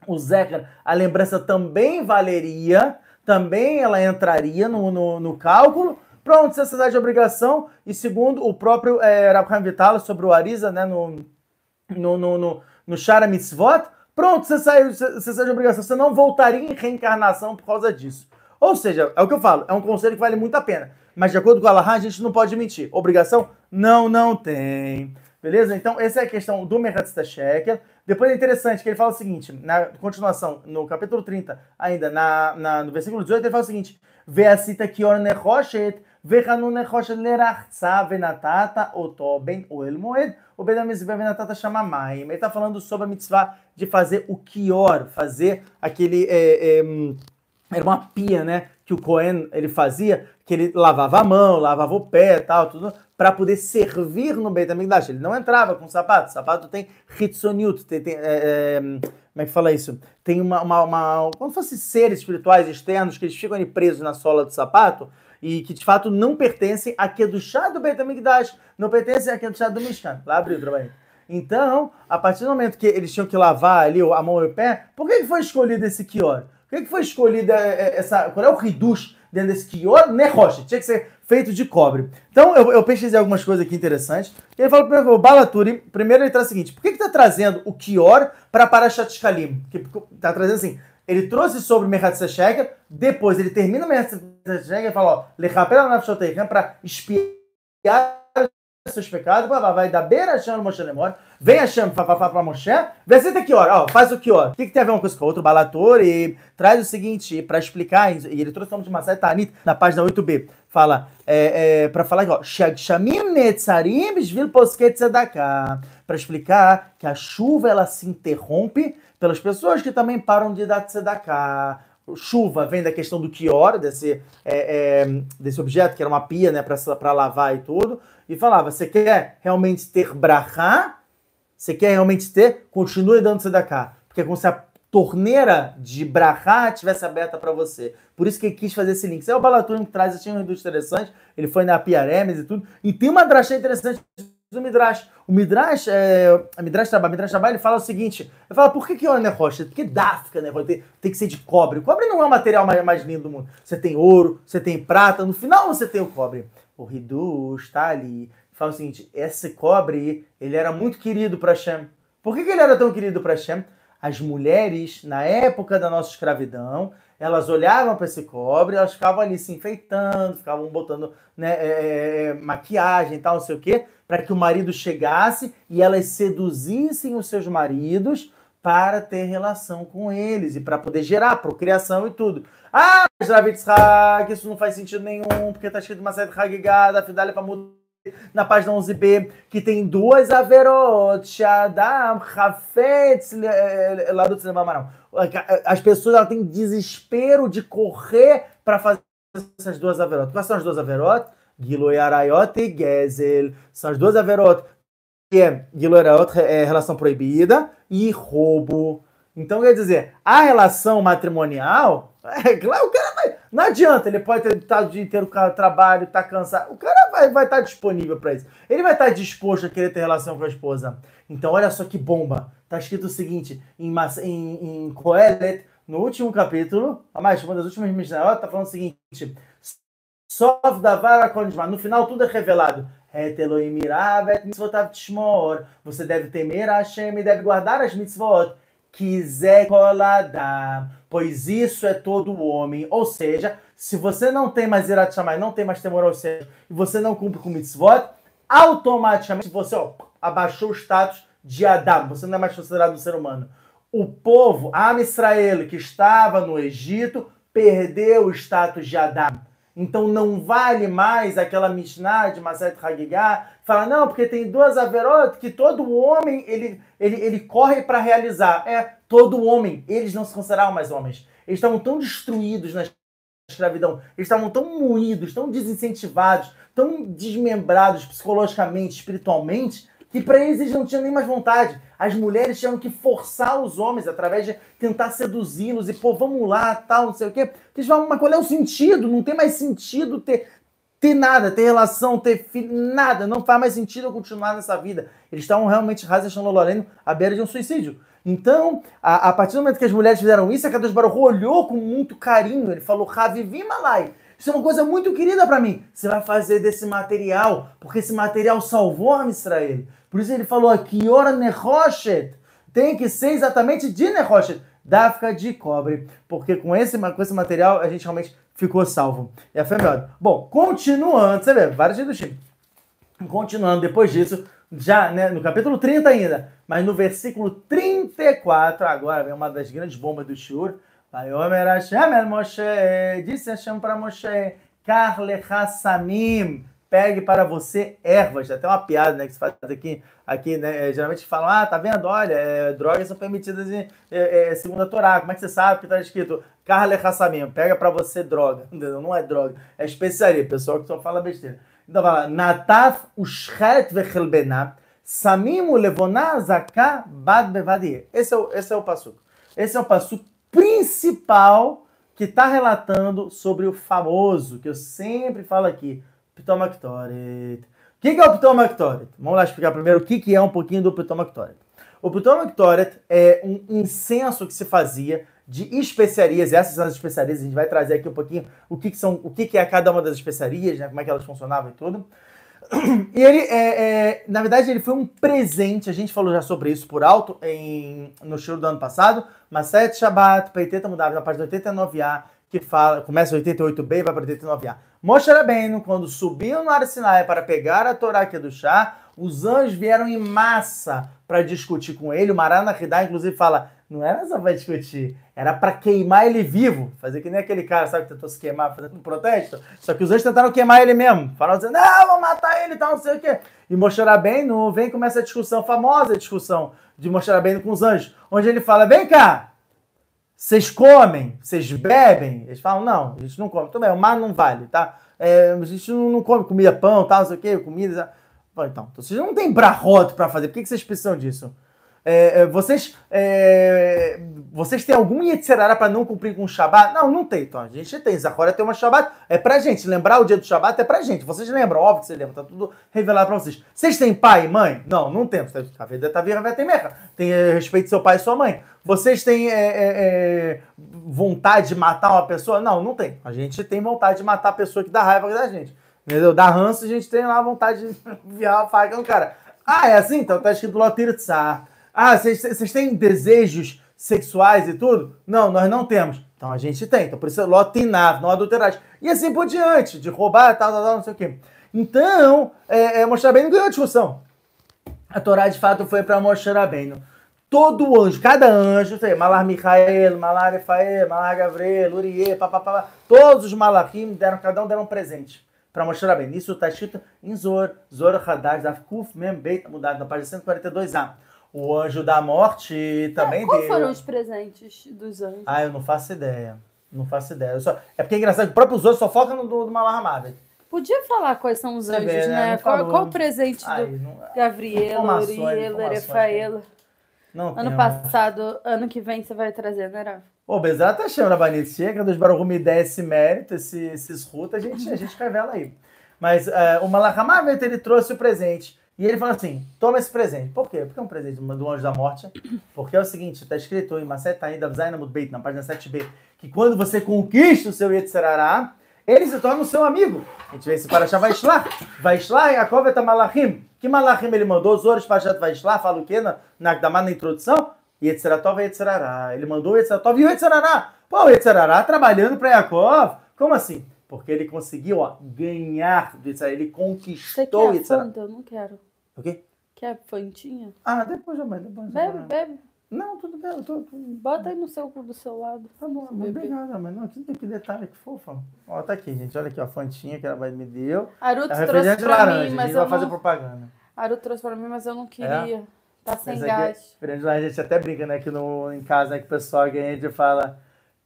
[SPEAKER 2] o Zeca, a lembrança também valeria, também ela entraria no, no, no cálculo. Pronto, necessidade de obrigação. E segundo o próprio é, Rabhaim Vital sobre o Ariza, né, no, no, no, no, no Shara Mitzvot, pronto, você saiu, você de obrigação. Você não voltaria em reencarnação por causa disso. Ou seja, é o que eu falo, é um conselho que vale muito a pena. Mas de acordo com o Allah, a gente não pode mentir. Obrigação? Não, não tem. Beleza? Então, essa é a questão do Merhatzita Shekel. Depois é interessante que ele fala o seguinte, na continuação, no capítulo 30, ainda, na, na no versículo 18, ele fala o seguinte: Veacita kior nechoshet, vechanu nechoshet lerachza venatata oto ben oel moed, o benamizve venatata chama maim. Ele está falando sobre a mitzvah de fazer o kior, fazer aquele. É, é, era uma pia, né? Que o Cohen ele fazia, que ele lavava a mão, lavava o pé tal, tudo, para poder servir no Beit HaMikdash. Ele não entrava com sapato. O sapato tem hitsoniut, tem, tem é, é, como é que fala isso? Tem uma, uma, uma, como se fossem seres espirituais externos que eles ficam ali presos na sola do sapato e que de fato não pertencem a chá do Beit HaMikdash, não pertencem a chá do Mishkan. Lá abriu o trabalho. Então, a partir do momento que eles tinham que lavar ali a mão e o pé, por que foi escolhido esse kior? Por que foi escolhida é, essa. Qual é o ridush dentro desse kior? Nehosh. Tinha que ser feito de cobre. Então, eu, eu pesquisei algumas coisas aqui interessantes. Ele primeiro, o Balaturi, primeiro ele traz o seguinte, por que está trazendo o Kior para Parashat Shkalim? Que está trazendo assim, ele trouxe sobre o Sheker, depois ele termina o Sheker e fala, ó, para espiar seus pecados, vai dar beira Hashem no Moshe Lemor, vem Hashem para Moshe, visita aqui, ó, faz o que, ó. O que, que tem a ver uma coisa com a outra? Balator e traz o seguinte, para explicar, e ele trouxe o nome de Masai Tanit na página 8b, fala, é, é, para falar ó, Shamim Netzarim Bishvil Posket Tzedakah, para explicar que a chuva ela se interrompe pelas pessoas que também param de dar Tzedakah, chuva vem da questão do kior, desse, é, é, desse objeto que era uma pia né, para lavar e tudo e falava: você quer realmente ter brahá? Você quer realmente ter? Continue dando cá, Porque é como se a torneira de brahá tivesse aberta para você. Por isso que ele quis fazer esse link. Isso é o Balaturim que traz, tinha um reduto interessante. Ele foi na Piaremes e tudo. E tem uma drachá interessante do Midrash. O Midrash, é, a Midrash Trabalho, Midrash Trabalho, ele fala o seguinte: ele fala, por que que é rocha? Porque Dafka, né? Tem, tem que ser de cobre. O cobre não é o material mais, mais lindo do mundo. Você tem ouro, você tem prata, no final você tem o cobre o Hidush está ali. Fala o seguinte: esse cobre, ele era muito querido para Shem. Por que, que ele era tão querido para Shem? As mulheres, na época da nossa escravidão, elas olhavam para esse cobre, elas ficavam ali se enfeitando, ficavam botando né, é, é, é maquiagem e tal, não sei o quê, para que o marido chegasse e elas seduzissem os seus maridos para ter relação com eles e para poder gerar procriação e tudo. Ah, Tzhak, isso não faz sentido nenhum, porque está escrito uma série Hagigada, Fidália para mudar na página 11b, que tem duas averot, Shadam, Hafetz, Larutz. As pessoas têm desespero de correr para fazer essas duas averot. Quais são as duas averot? Giloy Arayot e Gezel. São as duas averot que é Giloy Arayot, é relação proibida, e roubo. Então, quer dizer, a relação matrimonial, é claro, o cara vai. Não adianta, ele pode ter estado o dia inteiro com trabalho, tá cansado. O cara vai, vai estar disponível para isso. Ele vai estar disposto a querer ter relação com a esposa. Então, olha só que bomba. Tá escrito o seguinte, em, em, em Coelet, no último capítulo, a mais, uma das últimas Mishnayot, tá falando o seguinte: Sov davar no final tudo é revelado. Você deve temer a Hashem e deve guardar as mitzvot. Quiser pois isso é todo o homem. Ou seja, se você não tem mais irat chamar, não tem mais temor ao céu, e você não cumpre com mitzvot, automaticamente você ó, abaixou o status de Adam. Você não é mais considerado um ser humano. O povo, Am Israel, que estava no Egito, perdeu o status de Adam. Então não vale mais aquela Mishnah de Maset Hagigah, fala, não, porque tem duas averot que todo homem ele, ele, ele corre para realizar. É, todo homem, eles não se consideravam mais homens. Eles estavam tão destruídos na escravidão, eles estavam tão moídos, tão desincentivados, tão desmembrados psicologicamente, espiritualmente, que para eles eles não tinham nem mais vontade. As mulheres tinham que forçar os homens através de tentar seduzi-los e, pô, vamos lá, tal, não sei o quê. Eles falam, mas qual é o sentido? Não tem mais sentido ter, ter nada, ter relação, ter filho, nada. Não faz mais sentido eu continuar nessa vida. Eles estavam realmente, Razachon Loreno, à beira de um suicídio. Então, a, a, partir do momento que as mulheres fizeram isso, a Kadosh Baruch olhou com muito carinho. Ele falou, Ravivim Malai. Isso é uma coisa muito querida para mim. Você vai fazer desse material, porque esse material salvou a Israel. Por isso ele falou aqui, Ora Nehoshet, tem que ser exatamente de Nehoshet, Dafka de cobre, porque com esse, com esse material a gente realmente ficou salvo. E a fé melhor. Bom, continuando, você vê, vários chico. Continuando, depois disso, já né, no capítulo 30 ainda, mas no versículo 34, agora vem uma das grandes bombas do Shur. Disse Hashem para Moshe, Karle Hassamim, pegue para você ervas. Até uma piada né, que se faz aqui, aqui né, é, geralmente falam, ah, tá vendo? Olha, é, drogas são permitidas em, é, é, segundo a Torá. Como é que você sabe que está escrito Carle Hassamim, pega para você droga. Não é droga, é especiaria, pessoal que só fala besteira. Então fala, Nataf ushret vechelbenah, samim levoná zaká bad bevadir. Esse é o, esse é o passo. Esse é o passo principal que está relatando sobre o famoso, que eu sempre falo aqui, Pitomactoret. O que é o Pitomactoret? Vamos lá explicar primeiro o que é um pouquinho do Pitomactoret. O Pitomactoret é um incenso que se fazia de especiarias, essas são as especiarias, a gente vai trazer aqui um pouquinho o que, que são, o que, que é cada uma das especiarias, né, como é que elas funcionavam e tudo. E ele, é, é, na verdade, ele foi um presente, a gente falou já sobre isso por alto em, no show do ano passado, Maset Shabbat, Peiteta mudava na parte 89A, que fala, começa 88b e vai para 89a. Moshe Rabbeinu, quando subiu no Arsinai para pegar a Torá aqui do chá, os anjos vieram em massa para discutir com ele. O Marana Hidá, inclusive, fala: não era só para discutir, era para queimar ele vivo. Fazer que nem aquele cara, sabe, que tentou se queimar fazendo um protesto. Só que os anjos tentaram queimar ele mesmo. Falaram assim: não, vou matar ele tal, não sei o quê. E Moshe Rabbeinu vem começa a discussão, a famosa discussão de Moshe Rabbeinu com os anjos, onde ele fala: vem cá, vocês comem? Vocês bebem? Eles falam, não, a gente não come. Tudo bem, o mar não vale, tá? É, a gente não, come comida, pão, tal, não sei o quê, comida. Então, então vocês não têm braroto para fazer. Por que vocês precisam disso? É, é, vocês, é, vocês têm algum Yetzirará para não cumprir com o Shabat? Não, não tem. Então, a gente tem. Zachora tem uma Shabat. É pra gente. Lembrar o dia do Shabat é pra gente. Vocês lembram, óbvio que vocês lembram. Tá tudo revelado pra vocês. Vocês têm pai e mãe? Não, não temos. A vida tá vira, vai ter merda. Tem é, respeito seu pai e sua mãe. Vocês têm é, vontade de matar uma pessoa? Não, não tem. A gente tem vontade de matar a pessoa que dá raiva da gente. Entendeu? Da ranço, a gente tem lá vontade de enviar a faca no cara. Ah, é assim? Então tá escrito Lotir Tsar. Ah, vocês têm desejos sexuais e tudo? Não, nós não temos. Então a gente tem. Então por isso lotinav, não adulterado. E assim por diante, de roubar, tal, tal, tal, não sei o quê. Então, é, é, Moshe ganhou a discussão. A Torá, de fato, foi para Moshe Rabbeinu. Todo anjo, cada anjo, tem Malar Michael, Malar Efael, Malar Gabriel, Uriel, papapá, todos os malachim deram, cada um deram um presente para Moshe Rabbeinu. Isso está escrito em Zor, Zor Hadash, da Kuf Mem Beit, mudado na página 142a. O anjo da morte também
[SPEAKER 1] é, qual deu. Quais foram os presentes dos anjos?
[SPEAKER 2] Ah, eu não faço ideia. Não faço ideia. Só... É porque é engraçado que o próprio anjos só foca no do, do.
[SPEAKER 1] Podia falar quais são os anjos, né? né? Qual, qual, o presente Ai, do não... Gabriel, Uriel, Erefael?
[SPEAKER 2] Não
[SPEAKER 1] Ano passado, ano que vem você vai trazer, né, Rafa?
[SPEAKER 2] Ô, Bezerra Hashem, Rabanito, chega dos Baruch me der esse mérito, esse, esses ruta, a gente, a gente revela aí. Mas é, o Malachamavet, ele trouxe o presente. E ele falou assim: toma esse presente. Por quê? Porque é um presente do anjo da morte. Porque é o seguinte: está escrito em Maceta ainda, Beit, na página 7b, que quando você conquista o seu Yetzirará, ele se torna o seu amigo. A gente vê esse Parashá Vaishlá. Vaishlá, Yaakov et Malachim. Que Malachim ele mandou? Os outros Parashat Vaishlá, fala o quê na, na, na, na introdução? Yetziratov e Yetzirará. Ele mandou o Yetziratov e o Yetzirará. Pô, o Yetzirará trabalhando para Yaakov. Como assim? Porque ele conseguiu ó, ganhar do Yetzirará. Ele conquistou o.
[SPEAKER 1] Fanta? Eu não quero.
[SPEAKER 2] O quê?
[SPEAKER 1] Quer fantinha?
[SPEAKER 2] Ah, depois já vai. Depois já
[SPEAKER 1] Bebe,
[SPEAKER 2] vai.
[SPEAKER 1] bebe.
[SPEAKER 2] Não, tudo bem. Eu tô.
[SPEAKER 1] Bota aí no seu, do seu lado.
[SPEAKER 2] Tá bom,
[SPEAKER 1] Bebê.
[SPEAKER 2] obrigado, mas não, que, que detalhe que fofa. Ó, tá aqui, gente. Olha aqui, ó, a fantinha que ela vai- me deu.
[SPEAKER 1] Aruto
[SPEAKER 2] É
[SPEAKER 1] trouxe pra
[SPEAKER 2] laranja,
[SPEAKER 1] mim,
[SPEAKER 2] a
[SPEAKER 1] mas
[SPEAKER 2] gente
[SPEAKER 1] eu
[SPEAKER 2] vai fazer
[SPEAKER 1] não...
[SPEAKER 2] propaganda.
[SPEAKER 1] Aruto trouxe pra mim, mas eu não queria. Tá sem
[SPEAKER 2] aqui é-
[SPEAKER 1] gás.
[SPEAKER 2] refrigerante de laranja, a gente até brinca, né, que no, em casa, né, que o pessoal que a gente fala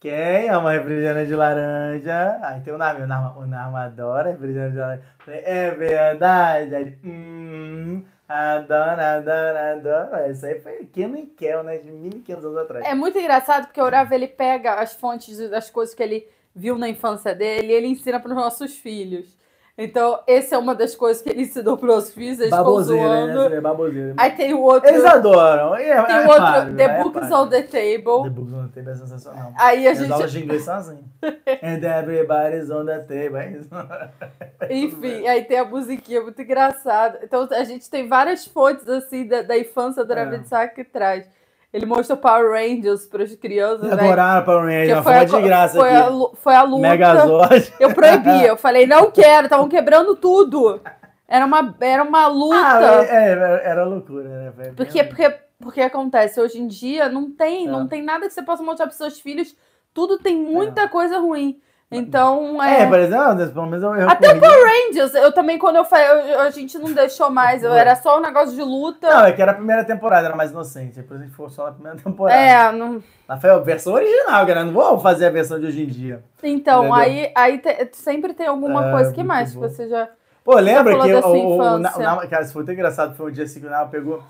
[SPEAKER 2] quem ama refrigerante de laranja? Aí tem o Narma, o Narma, adora refrigerante de laranja. É verdade. Aí, hum, adora, adora, adora. Isso aí foi Keno e Kel, né, de 1.500 anos atrás.
[SPEAKER 1] É muito engraçado porque o Rav, ele pega as fontes das coisas que ele viu na infância dele e ele ensina para os nossos filhos. Então, essa é uma das coisas que ele ensinou para os nossos filhos, eles
[SPEAKER 2] Baboseira, né? Baboseira.
[SPEAKER 1] Aí tem o outro,
[SPEAKER 2] Eles adoram. É,
[SPEAKER 1] tem
[SPEAKER 2] é
[SPEAKER 1] o outro
[SPEAKER 2] claro,
[SPEAKER 1] The
[SPEAKER 2] é
[SPEAKER 1] Books on the Table.
[SPEAKER 2] The Books on the Table é sensacional.
[SPEAKER 1] Aí a
[SPEAKER 2] As aulas
[SPEAKER 1] gente,
[SPEAKER 2] de inglês sozinho. And everybody's on the table. É isso.
[SPEAKER 1] enfim, aí tem a musiquinha muito engraçada. Então, a gente tem várias fontes, assim, da, da infância do
[SPEAKER 2] É.
[SPEAKER 1] Rav Isaac que traz. Ele mostra Power Rangers para as crianças, né?
[SPEAKER 2] Adoraram Power Ranger,
[SPEAKER 1] Que
[SPEAKER 2] uma
[SPEAKER 1] foi, a,
[SPEAKER 2] de graça
[SPEAKER 1] foi, a,
[SPEAKER 2] aqui.
[SPEAKER 1] lu- foi a luta.
[SPEAKER 2] Megazord.
[SPEAKER 1] Eu proibi, eu falei, não quero, estavam quebrando tudo. Era uma, era uma luta.
[SPEAKER 2] Ah, é, é, era loucura, né?
[SPEAKER 1] porque, porque, porque acontece, hoje em dia não tem,
[SPEAKER 2] É.
[SPEAKER 1] não tem nada que você possa mostrar para seus filhos. Tudo tem muita coisa ruim. Então, é.
[SPEAKER 2] É, por exemplo, pelo menos eu, eu
[SPEAKER 1] Até
[SPEAKER 2] corri.
[SPEAKER 1] Rangers, eu também, quando eu falei, eu- a gente não deixou mais. Eu
[SPEAKER 2] Foi.
[SPEAKER 1] era só um negócio de luta.
[SPEAKER 2] Não, é que era a primeira temporada, era mais inocente. Depois a gente ficou só na primeira temporada.
[SPEAKER 1] É, não,
[SPEAKER 2] Mas foi a versão original, galera. Não vou fazer a versão de hoje em dia.
[SPEAKER 1] então,
[SPEAKER 2] Entendeu?
[SPEAKER 1] aí, aí te- sempre tem alguma
[SPEAKER 2] É,
[SPEAKER 1] coisa. que
[SPEAKER 2] muito
[SPEAKER 1] mais que você já.
[SPEAKER 2] Pô, lembra que o, o, o, Na- o Nama- cara, isso foi tão engraçado, foi um dia assim que o Nama pegou,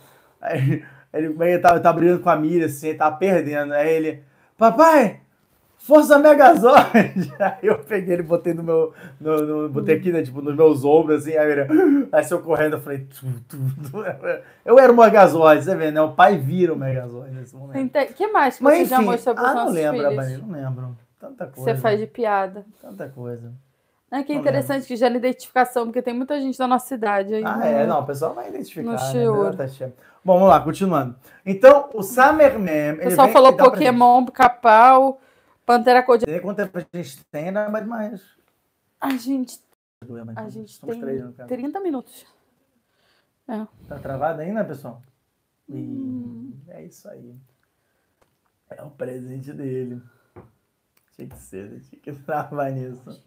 [SPEAKER 2] aí, ele, ele tava, tava brigando com a Miriam, assim, ele tava perdendo, aí ele, papai, força Megazord! Aí eu peguei ele, botei no meu, no, no- botei aqui, né, tipo, nos meus ombros, assim, aí ele, aí saiu correndo, eu falei, tu, tu, tu. eu era o Megazord, você vê, né, o pai vira o Megazord nesse momento.
[SPEAKER 1] O que mais que
[SPEAKER 2] Mas
[SPEAKER 1] você já
[SPEAKER 2] enfim,
[SPEAKER 1] mostrou para os
[SPEAKER 2] ah, não
[SPEAKER 1] nossos
[SPEAKER 2] lembro,
[SPEAKER 1] filhos?
[SPEAKER 2] Abani, não lembro, tanta coisa,
[SPEAKER 1] você faz de piada.
[SPEAKER 2] tanta coisa.
[SPEAKER 1] É que é
[SPEAKER 2] Não
[SPEAKER 1] interessante que gera identificação, porque tem muita gente da nossa idade aí.
[SPEAKER 2] Ah,
[SPEAKER 1] né?
[SPEAKER 2] é, não, o pessoal vai identificar.
[SPEAKER 1] No
[SPEAKER 2] né? Tá cheio. Bom, vamos lá, continuando. Então, o Summer Mem.
[SPEAKER 1] O pessoal falou Pokémon, Pica-Pau, Pantera Cor-de...
[SPEAKER 2] Tem quanto tempo a gente tem, né? Mas mais.
[SPEAKER 1] A gente, a gente
[SPEAKER 2] somos
[SPEAKER 1] tem
[SPEAKER 2] três, no caso.
[SPEAKER 1] 30 minutos.
[SPEAKER 2] Tá travado ainda, pessoal?
[SPEAKER 1] Hum.
[SPEAKER 2] É isso aí. É o presente dele. Tinha que ser, né? tinha que travar nisso.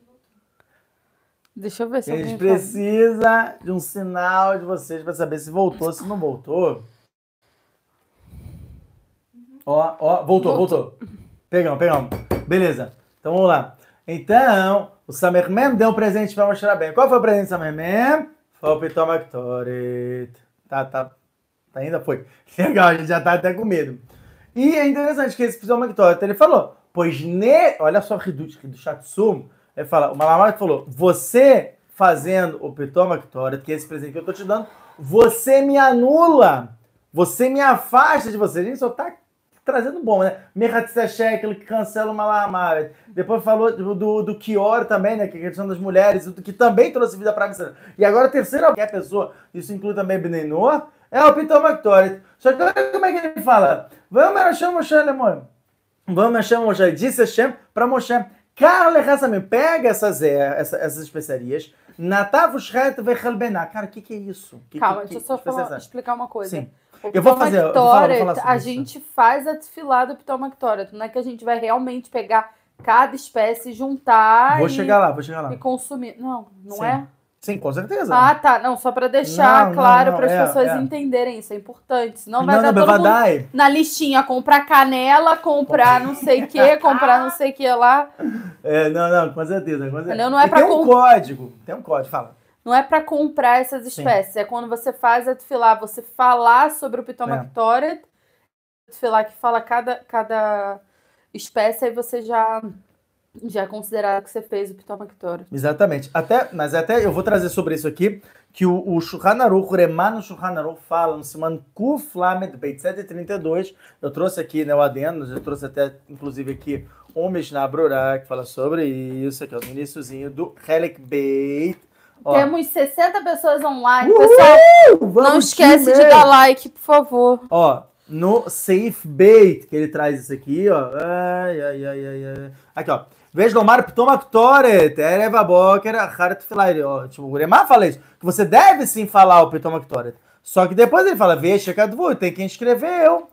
[SPEAKER 1] Deixa eu ver se
[SPEAKER 2] A gente
[SPEAKER 1] alguém fala.
[SPEAKER 2] precisa de um sinal de vocês para saber se voltou, se não voltou. Ó, ó, voltou, voltou. Pegamos, pegamos. Beleza. Então vamos lá. Então, o Samerman deu um presente para mostrar bem. Qual foi o presente do Samerman? Foi o Pitomactorit. Tá, tá. tá, Ainda foi. Legal, a gente já tá até com medo. E é interessante que esse Pitomactorit, ele falou, pois ne... Olha só o Redut do Shatsum. Ele fala, o Malamar falou, você fazendo o Pitomactorit, que é esse presente que eu tô te dando, você me anula. Você me afasta de você. A gente só tá trazendo bom, né? Mehatzashek, ele que cancela o Malamar. Depois falou do, do, do Kior também, né? Que é a questão das mulheres, que também trouxe vida para mim. E agora a terceira qualquer pessoa, isso inclui também Benenor, é o Piton Mactorit. Só que olha como é que ele fala. Vamos Hashem Moshe Lemon. Vamos Hashem Moshe. Disse Hashem para Moshe. Carle Hassamim, pega essas, é, essa- essas especiarias. Natavush Het Vechalbená. Cara, o que, que é isso? Que,
[SPEAKER 1] Calma,
[SPEAKER 2] que,
[SPEAKER 1] deixa eu
[SPEAKER 2] que
[SPEAKER 1] só falar- explicar uma coisa.
[SPEAKER 2] Sim.
[SPEAKER 1] O
[SPEAKER 2] Eu vou fazer, eu vou falar- vou
[SPEAKER 1] a
[SPEAKER 2] isso.
[SPEAKER 1] gente faz a desfilada do Pitomactoret. Não é que a gente vai realmente pegar cada espécie, juntar
[SPEAKER 2] Vou
[SPEAKER 1] e,
[SPEAKER 2] chegar lá, vou chegar lá.
[SPEAKER 1] e consumir. Não, não
[SPEAKER 2] Sim.
[SPEAKER 1] é?
[SPEAKER 2] Sim, com certeza.
[SPEAKER 1] Ah, tá. Não, só para deixar
[SPEAKER 2] Não, não,
[SPEAKER 1] claro
[SPEAKER 2] não,
[SPEAKER 1] para as
[SPEAKER 2] é,
[SPEAKER 1] pessoas
[SPEAKER 2] é.
[SPEAKER 1] entenderem. Isso é importante. Senão
[SPEAKER 2] não,
[SPEAKER 1] vai
[SPEAKER 2] não,
[SPEAKER 1] estar todo mundo
[SPEAKER 2] Bevadai.
[SPEAKER 1] na listinha. Comprar canela, comprar não sei o que, comprar não sei o que lá.
[SPEAKER 2] É, não, não, com certeza. Com certeza.
[SPEAKER 1] Entendeu? Não é pra
[SPEAKER 2] tem um
[SPEAKER 1] com-
[SPEAKER 2] código. Tem um código, fala.
[SPEAKER 1] Não é para comprar essas espécies. É quando você faz a desfilar, você falar sobre o Pitomactoret Filar que fala cada, cada espécie, aí você já, já é considerado que você fez o Pitomactório.
[SPEAKER 2] Exatamente. Até, mas até eu vou trazer sobre isso aqui, que o, o Shulchan Aruch, o Remá no Shulchan Aruch fala no Siman Kuf Lamed Beit 732, eu trouxe aqui né, o adendo, eu trouxe até, inclusive aqui, o Mishnah Brurah, que fala sobre isso, aqui é o iníciozinho do Helek Beit. Ó,
[SPEAKER 1] Temos 60 pessoas online,
[SPEAKER 2] Uhul!
[SPEAKER 1] pessoal. Não esquece de dar like, por favor.
[SPEAKER 2] Ó, no Safe Bait, que ele traz isso aqui, ó. Ai, ai, ai, ai, ai. Aqui, ó. Veja Lomar Ptomactoret, Ereva Boker. Ó, tipo, o Uremar fala isso, que você deve sim falar o Ptomactoret. Só que depois ele fala, veja, Kadvu, tem quem escreveu.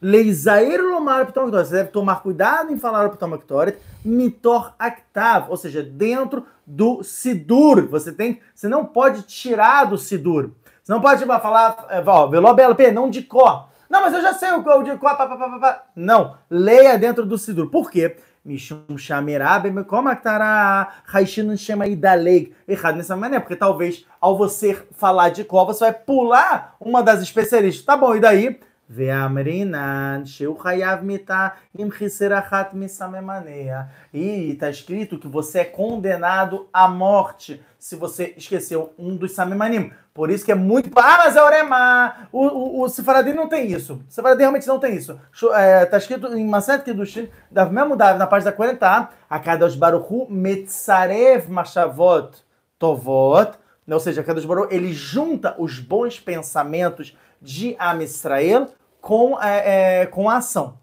[SPEAKER 2] Leisair Lomar Ptomactoret. Você deve tomar cuidado em falar o Ptomactoret. Mitor Actav, ou seja, dentro do Sidur. Você tem, você não pode tirar do Sidur. Você não pode tipo, falar, é, ó, Velobel não de có. Não, mas eu já sei o que de có. Pá, pá, pá, pá. Não, leia dentro do Sidur. Por quê? Mishum Shamerabe, como estará Raishin chama Idaleg? Errado nessa maneira, porque talvez ao você falar de có, você vai pular uma das especialistas. Tá bom, e daí? Ve'amrinan sheu chayav mitah im chiserachat misamemanea. E está escrito que você é condenado à morte se você esqueceu um dos samemanim. Por isso que é muito... Ah, mas é oremá! O, o, o Sefaradim não tem isso. O Sefaradim realmente não tem isso. Está escrito em Maset Kedushim, da mesmo Davi, na página 40, a Kadosh Baruchu metzarev machavot tovot, ou seja, Kadosh Baruch, ele junta os bons pensamentos de Am Israel com, é, é, com a ação.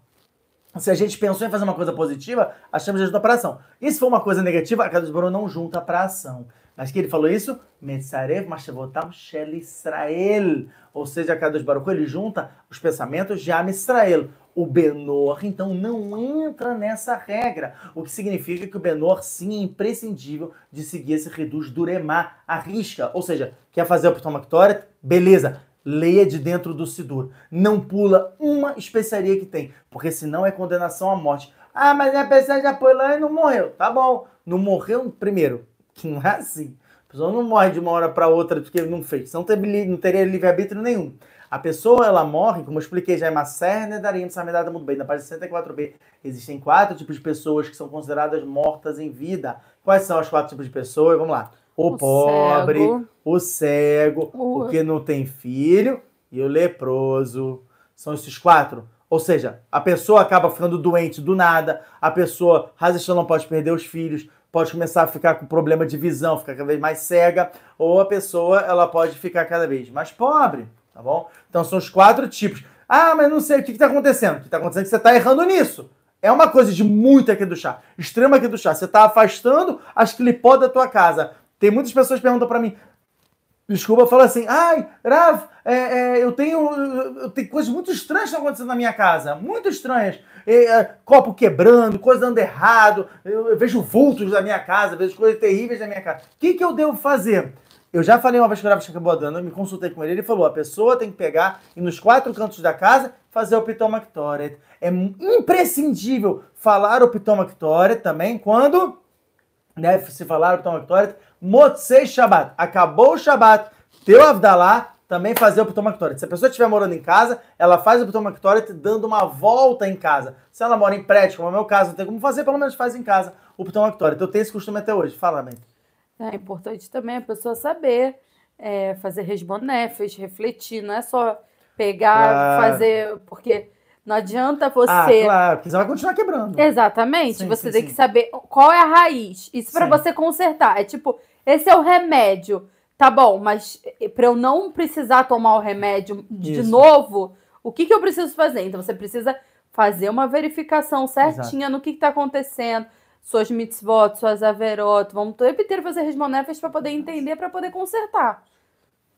[SPEAKER 2] Se a gente pensou em fazer uma coisa positiva, achamos que junta para ação. E se for uma coisa negativa, a Kadosh Baruch não junta para ação. Mas que ele falou isso? Metzarev Mashavotam Shel Israel. Ou seja, a Kadosh Baruch ele junta os pensamentos de Am Israel. O Benor, então, não entra nessa regra. O que significa que o Benor, sim, é imprescindível de seguir esse reduz duremá, a risca. Ou seja, quer fazer o Ptomactória? Beleza. Leia de dentro do Sidur. Não pula uma especiaria que tem, porque senão é condenação à morte. Ah, mas a pessoa já foi lá e não morreu. Tá bom. Não morreu primeiro. Que não é assim. A pessoa não morre de uma hora para outra porque não fez. Não, não teria livre-arbítrio nenhum. A pessoa, ela morre, como eu expliquei já em Macer Nedarim, Samedada muito bem, na página 64b, existem quatro tipos de pessoas que são consideradas mortas em vida. Quais são os quatro tipos de pessoas? Vamos lá. O,
[SPEAKER 1] O
[SPEAKER 2] pobre,
[SPEAKER 1] cego.
[SPEAKER 2] o cego,
[SPEAKER 1] O-
[SPEAKER 2] o que não tem filho e o leproso. São esses quatro. Ou seja, a pessoa acaba ficando doente do nada, a pessoa, Razestan não pode perder os filhos, pode começar a ficar com problema de visão, ficar cada vez mais cega, ou a pessoa ela pode ficar cada vez mais pobre, tá bom? Então são os quatro tipos. Ah, mas não sei o que está acontecendo. O que está acontecendo é que você está errando nisso. É uma coisa de muito aqui do chá, extrema aqui do chá. Você está afastando as clipó da tua casa. Tem muitas pessoas que perguntam para mim, Desculpa, fala assim, ai, Rav, é, é, eu tenho, eu tenho coisas muito estranhas acontecendo na minha casa, muito estranhas. É, copo quebrando, coisa dando errado, eu, eu vejo vultos na minha casa, vejo coisas terríveis na minha casa. O que, que eu devo fazer? Eu já falei uma vez que o Rav acabou dando, eu me consultei com ele, ele falou, a pessoa tem que pegar e nos quatro cantos da casa fazer o Pitom Mactoret. É imprescindível falar o Pitom Mactoret também quando deve se falar o Pitom Mactoret Motzei Shabbat. Acabou o Shabbat, teu Avdalá, também fazer o Pitom Mactoret. Se a pessoa estiver morando em casa, ela faz o Pitom Mactoret dando uma volta em casa. Se ela mora em prédio, como é o meu caso, não tem como fazer, pelo menos faz em casa o Pitom Mactoret. Eu tenho esse costume até hoje. Fala, mãe.
[SPEAKER 1] É importante também a pessoa saber é, fazer resbonefes, refletir, não é só pegar,
[SPEAKER 2] Claro.
[SPEAKER 1] fazer, porque não adianta você.
[SPEAKER 2] Ah, claro, porque você vai continuar quebrando.
[SPEAKER 1] Exatamente,
[SPEAKER 2] Sim,
[SPEAKER 1] você
[SPEAKER 2] sim,
[SPEAKER 1] tem
[SPEAKER 2] sim.
[SPEAKER 1] que saber qual é a raiz. Isso para você consertar. É tipo, esse é o remédio. Tá bom, mas para eu não precisar tomar o remédio de
[SPEAKER 2] Isso.
[SPEAKER 1] novo, o que, que eu preciso fazer? Então você precisa fazer uma verificação certinha no que está acontecendo, suas mitzvot, suas averot. Vamos o tempo inteiro fazer resmonefes para poder entender, para poder consertar.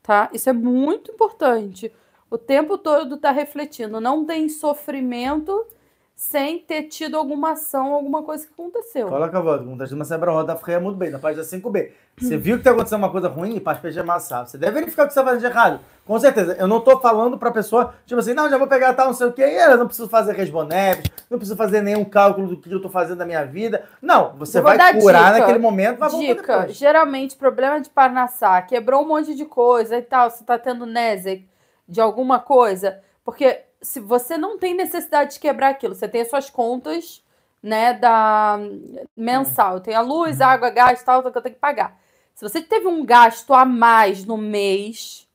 [SPEAKER 1] Tá? Isso é muito importante. O tempo todo tá refletindo. Não tem sofrimento sem ter tido alguma ação, alguma coisa que aconteceu.
[SPEAKER 2] Coloca a como tá uma Sebra Roda Freia muito bem, na página 5B. Você viu que tá acontecendo uma coisa ruim, para de amassar. Você deve verificar o que você tá fazendo de errado. Com certeza. Eu não tô falando pra pessoa, tipo assim, não, já vou pegar tal, não sei o quê, e eu não preciso fazer resbonefes, não preciso fazer nenhum cálculo do que eu tô fazendo na minha vida. Não, você vai curar
[SPEAKER 1] dica.
[SPEAKER 2] naquele momento, vai
[SPEAKER 1] Dica,
[SPEAKER 2] depois.
[SPEAKER 1] geralmente problema de Parnassá, quebrou um monte de coisa e tal, você tá tendo Nezek de alguma coisa, porque se você não tem necessidade de quebrar aquilo, você tem as suas contas, né, da mensal, tem a luz,
[SPEAKER 2] Uhum.
[SPEAKER 1] água, gás, tal, tal, que eu tenho que pagar. Se você teve um gasto a mais no mês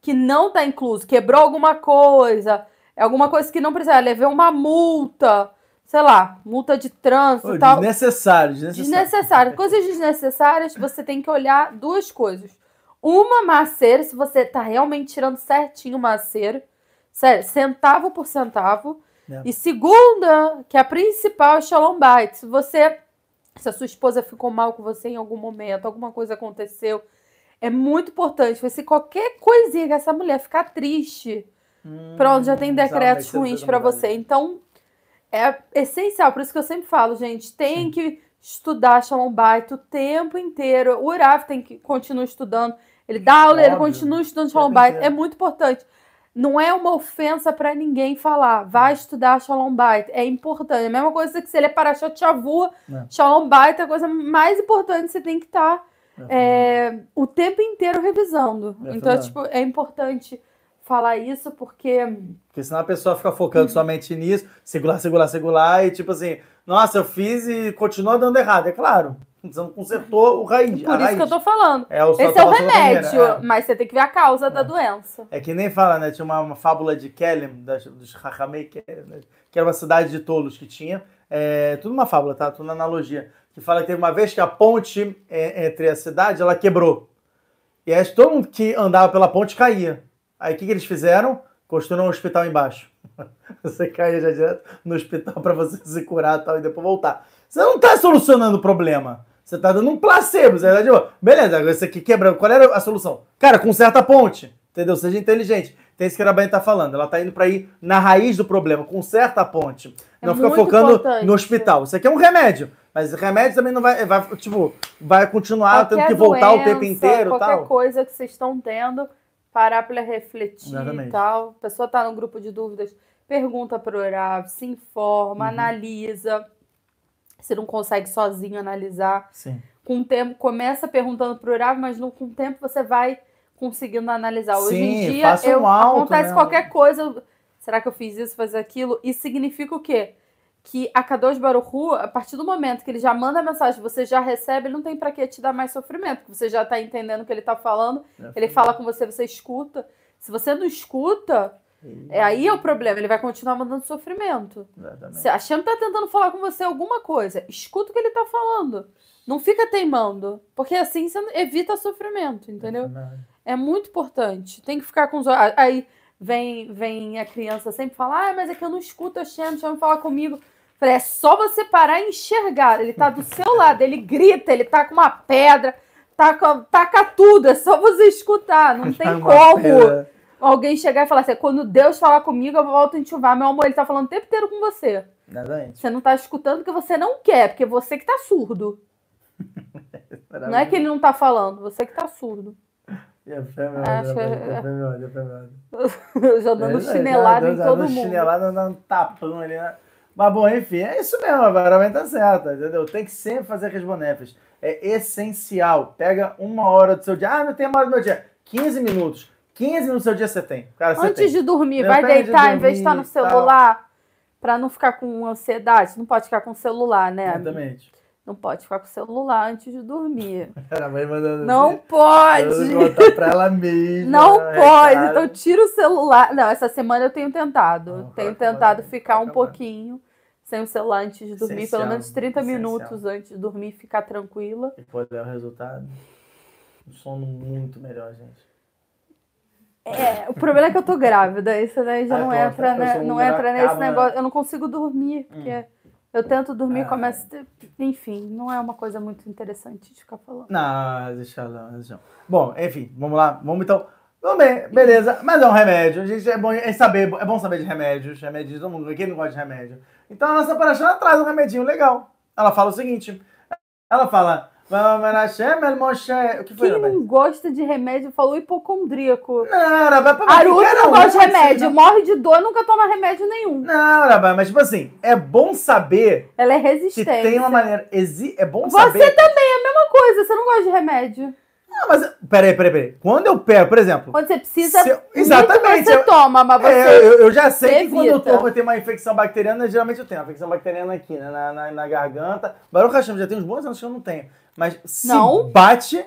[SPEAKER 1] que não tá incluso, quebrou alguma coisa, é alguma coisa que não precisa, levei uma multa, sei lá, multa de trânsito e tal.
[SPEAKER 2] desnecessário, desnecessário.
[SPEAKER 1] Desnecessário. Coisas desnecessárias, você tem que olhar duas coisas. Uma, maceira, se você tá realmente tirando certinho o maceiro. Sério, centavo por centavo.
[SPEAKER 2] É.
[SPEAKER 1] E segunda, que é a principal, é Shalom Bite. Se você. Se a sua esposa ficou mal com você em algum momento, alguma coisa aconteceu, é muito importante. porque Se qualquer coisinha que essa mulher ficar triste,
[SPEAKER 2] Hum,
[SPEAKER 1] Pronto, já tem decretos ruins para você. Então, é essencial. Por isso que eu sempre falo, gente, tem que estudar Shalom Bait o tempo inteiro. O Urav tem que continuar estudando. Ele dá aula, ele
[SPEAKER 2] Óbvio.
[SPEAKER 1] continua estudando Shalom Bait. É muito importante. Não é uma ofensa para ninguém falar. Vai estudar Shalom Bait. É importante. É a mesma coisa que se ele é Parashat Shavua,
[SPEAKER 2] É.
[SPEAKER 1] Shalom Bait é a coisa mais importante. Você tem que estar é, o tempo inteiro revisando.
[SPEAKER 2] É
[SPEAKER 1] então, tipo, é importante falar isso porque
[SPEAKER 2] Porque senão a pessoa fica focando somente nisso, segurar, segurar, segurar, e tipo assim, nossa, eu fiz e continua dando errado. É claro, você não consertou o raiz.
[SPEAKER 1] Por isso que eu tô falando.
[SPEAKER 2] É, o
[SPEAKER 1] Esse é o remédio,
[SPEAKER 2] primeira,
[SPEAKER 1] mas você tem que ver a causa da doença.
[SPEAKER 2] É. É que nem fala, né? Tinha uma, uma fábula de Kelem, das, dos Hakamei, que, é- né, que era uma cidade de tolos que tinha. É, tudo uma fábula, tá? Tudo na analogia. Que fala que teve uma vez que a ponte é, entre a cidade, ela quebrou. E aí todo mundo que andava pela ponte caía. Aí o que, que eles fizeram? Construíram um hospital embaixo. Você caía já direto no hospital para você se curar e tal, e depois voltar. Você não tá solucionando o problema. Você tá dando um placebo. Você tá tipo, beleza, agora isso aqui quebrando. Qual era a solução? Cara, conserta a ponte. Entendeu? Seja inteligente. Tem isso que a Arabanha tá falando. Ela tá indo para ir na raiz do problema. Conserta a ponte.
[SPEAKER 1] É
[SPEAKER 2] não fica focando
[SPEAKER 1] importante.
[SPEAKER 2] no hospital. Isso aqui é um remédio. Mas remédio também não vai, vai tipo, vai continuar tendo
[SPEAKER 1] Qualquer
[SPEAKER 2] que voltar o tempo
[SPEAKER 1] doença,
[SPEAKER 2] inteiro
[SPEAKER 1] Qualquer
[SPEAKER 2] tal.
[SPEAKER 1] coisa que vocês estão tendo, parar para refletir
[SPEAKER 2] Exatamente.
[SPEAKER 1] e tal. A pessoa tá no grupo de dúvidas, pergunta pro Urav, se informa,
[SPEAKER 2] Uhum.
[SPEAKER 1] analisa. Se não consegue sozinho analisar.
[SPEAKER 2] Sim.
[SPEAKER 1] Com o tempo, começa perguntando pro Urav, mas no, com o tempo você vai conseguindo analisar. Hoje
[SPEAKER 2] Sim,
[SPEAKER 1] em dia,
[SPEAKER 2] um
[SPEAKER 1] eu,
[SPEAKER 2] alto,
[SPEAKER 1] acontece
[SPEAKER 2] né?
[SPEAKER 1] qualquer coisa. Será que eu fiz isso, fazer aquilo? Isso significa o quê? Que a Kadosh Baruchu, a partir do momento que ele já manda a mensagem, você já recebe, ele não tem pra que te dar mais sofrimento, porque você já tá entendendo o que ele tá falando, ele fala com você, você escuta. Se você não escuta, é aí é o problema, ele vai continuar mandando sofrimento.
[SPEAKER 2] Exatamente.
[SPEAKER 1] Se a Shem tá tentando falar com você alguma coisa, escuta o que ele tá falando. Não fica teimando, porque assim você evita sofrimento, entendeu? É muito importante. Tem que ficar com os olhos. Aí vem, vem a criança sempre falar, ah, mas é que eu não escuto a Shem, Shem falar comigo. Falei, é só você parar e enxergar. Ele tá do seu lado, ele grita, ele tá com uma pedra, taca, taca tudo, é só você escutar. Não tem como
[SPEAKER 2] pedra.
[SPEAKER 1] Alguém chegar e falar assim, quando Deus falar comigo, eu volto a enxuvar. Meu amor, ele tá falando o tempo inteiro com você.
[SPEAKER 2] Exatamente.
[SPEAKER 1] Você não tá escutando porque você não quer, porque você que tá surdo. Não é que ele não tá falando, você que tá surdo.
[SPEAKER 2] A fé, meu
[SPEAKER 1] que-
[SPEAKER 2] a fé, meu a fé, meu
[SPEAKER 1] já dando
[SPEAKER 2] É,
[SPEAKER 1] chinelada em todo mundo.
[SPEAKER 2] Chinelada, dando tapão ali, né? Mas bom, enfim, é isso mesmo, agora vai estar certo, entendeu? Tem que sempre fazer aqueles bonefes. É essencial. Pega uma hora do seu dia. Ah, não tem uma hora do meu dia. 15 minutos. 15 minutos do seu dia você tem. Cara, você
[SPEAKER 1] Antes
[SPEAKER 2] tem.
[SPEAKER 1] de dormir, vai
[SPEAKER 2] tenho de
[SPEAKER 1] deitar em vez de estar no
[SPEAKER 2] dormir
[SPEAKER 1] celular. Pra não ficar com ansiedade. Não pode ficar com o celular, né? amigo?
[SPEAKER 2] Exatamente.
[SPEAKER 1] Não pode ficar com o celular antes de dormir.
[SPEAKER 2] Ela vai mandando
[SPEAKER 1] Não
[SPEAKER 2] assim,
[SPEAKER 1] pode!
[SPEAKER 2] eu contar pra ela mesma.
[SPEAKER 1] Não
[SPEAKER 2] né,
[SPEAKER 1] pode!
[SPEAKER 2] cara?
[SPEAKER 1] Então tira o celular. Não, essa semana eu tenho tentado.
[SPEAKER 2] Não,
[SPEAKER 1] tenho tentado ficar
[SPEAKER 2] vai
[SPEAKER 1] um pouquinho sem o celular antes de dormir.
[SPEAKER 2] Essencial,
[SPEAKER 1] Pelo menos 30
[SPEAKER 2] essencial.
[SPEAKER 1] minutos antes de dormir, ficar tranquila.
[SPEAKER 2] E pode dar o resultado. Um sono muito melhor, gente.
[SPEAKER 1] É, o problema é que eu tô grávida. Isso daí já
[SPEAKER 2] Ah,
[SPEAKER 1] não
[SPEAKER 2] então,
[SPEAKER 1] entra,
[SPEAKER 2] eu
[SPEAKER 1] né?
[SPEAKER 2] sou um
[SPEAKER 1] Não entra nesse
[SPEAKER 2] acaba-
[SPEAKER 1] negócio. Eu não consigo dormir, porque eu tento dormir,
[SPEAKER 2] Ah.
[SPEAKER 1] começa. a ter- Enfim, não é uma coisa muito interessante de ficar falando.
[SPEAKER 2] Não, deixa ela, deixa ela. Bom, enfim, vamos lá. Vamos então. Vamos bem, beleza. Mas é um remédio. A gente é bom é saber, é bom saber de remédios. Remédios, todo mundo, quem não gosta de remédio. Então a nossa paraxá traz um remedinho legal. Ela fala o seguinte: ela fala. O que foi,
[SPEAKER 1] Quem não gosta de remédio falou hipocondríaco.
[SPEAKER 2] Não, Rabai, pra
[SPEAKER 1] Aruto não gosta de remédio,
[SPEAKER 2] não.
[SPEAKER 1] morre de dor, nunca toma remédio nenhum.
[SPEAKER 2] Não, Rabai, mas tipo assim, é bom saber
[SPEAKER 1] Ela é
[SPEAKER 2] que
[SPEAKER 1] resistente.
[SPEAKER 2] tem uma maneira. exi- É bom
[SPEAKER 1] Você
[SPEAKER 2] saber.
[SPEAKER 1] também é a mesma coisa, você não gosta de remédio.
[SPEAKER 2] Ah, mas peraí, peraí, peraí. Quando eu pego, por exemplo.
[SPEAKER 1] Quando você precisa.
[SPEAKER 2] Eu- exatamente,
[SPEAKER 1] Você
[SPEAKER 2] eu-
[SPEAKER 1] toma, mas você.
[SPEAKER 2] É, eu, eu já sei que quando eu
[SPEAKER 1] evita.
[SPEAKER 2] tomo eu tenho uma infecção bacteriana, geralmente eu tenho. Uma infecção bacteriana aqui, né, na, na, na garganta. Baruch Hashem, já tem uns bons anos que eu não tenho. Mas se
[SPEAKER 1] Não.
[SPEAKER 2] bate.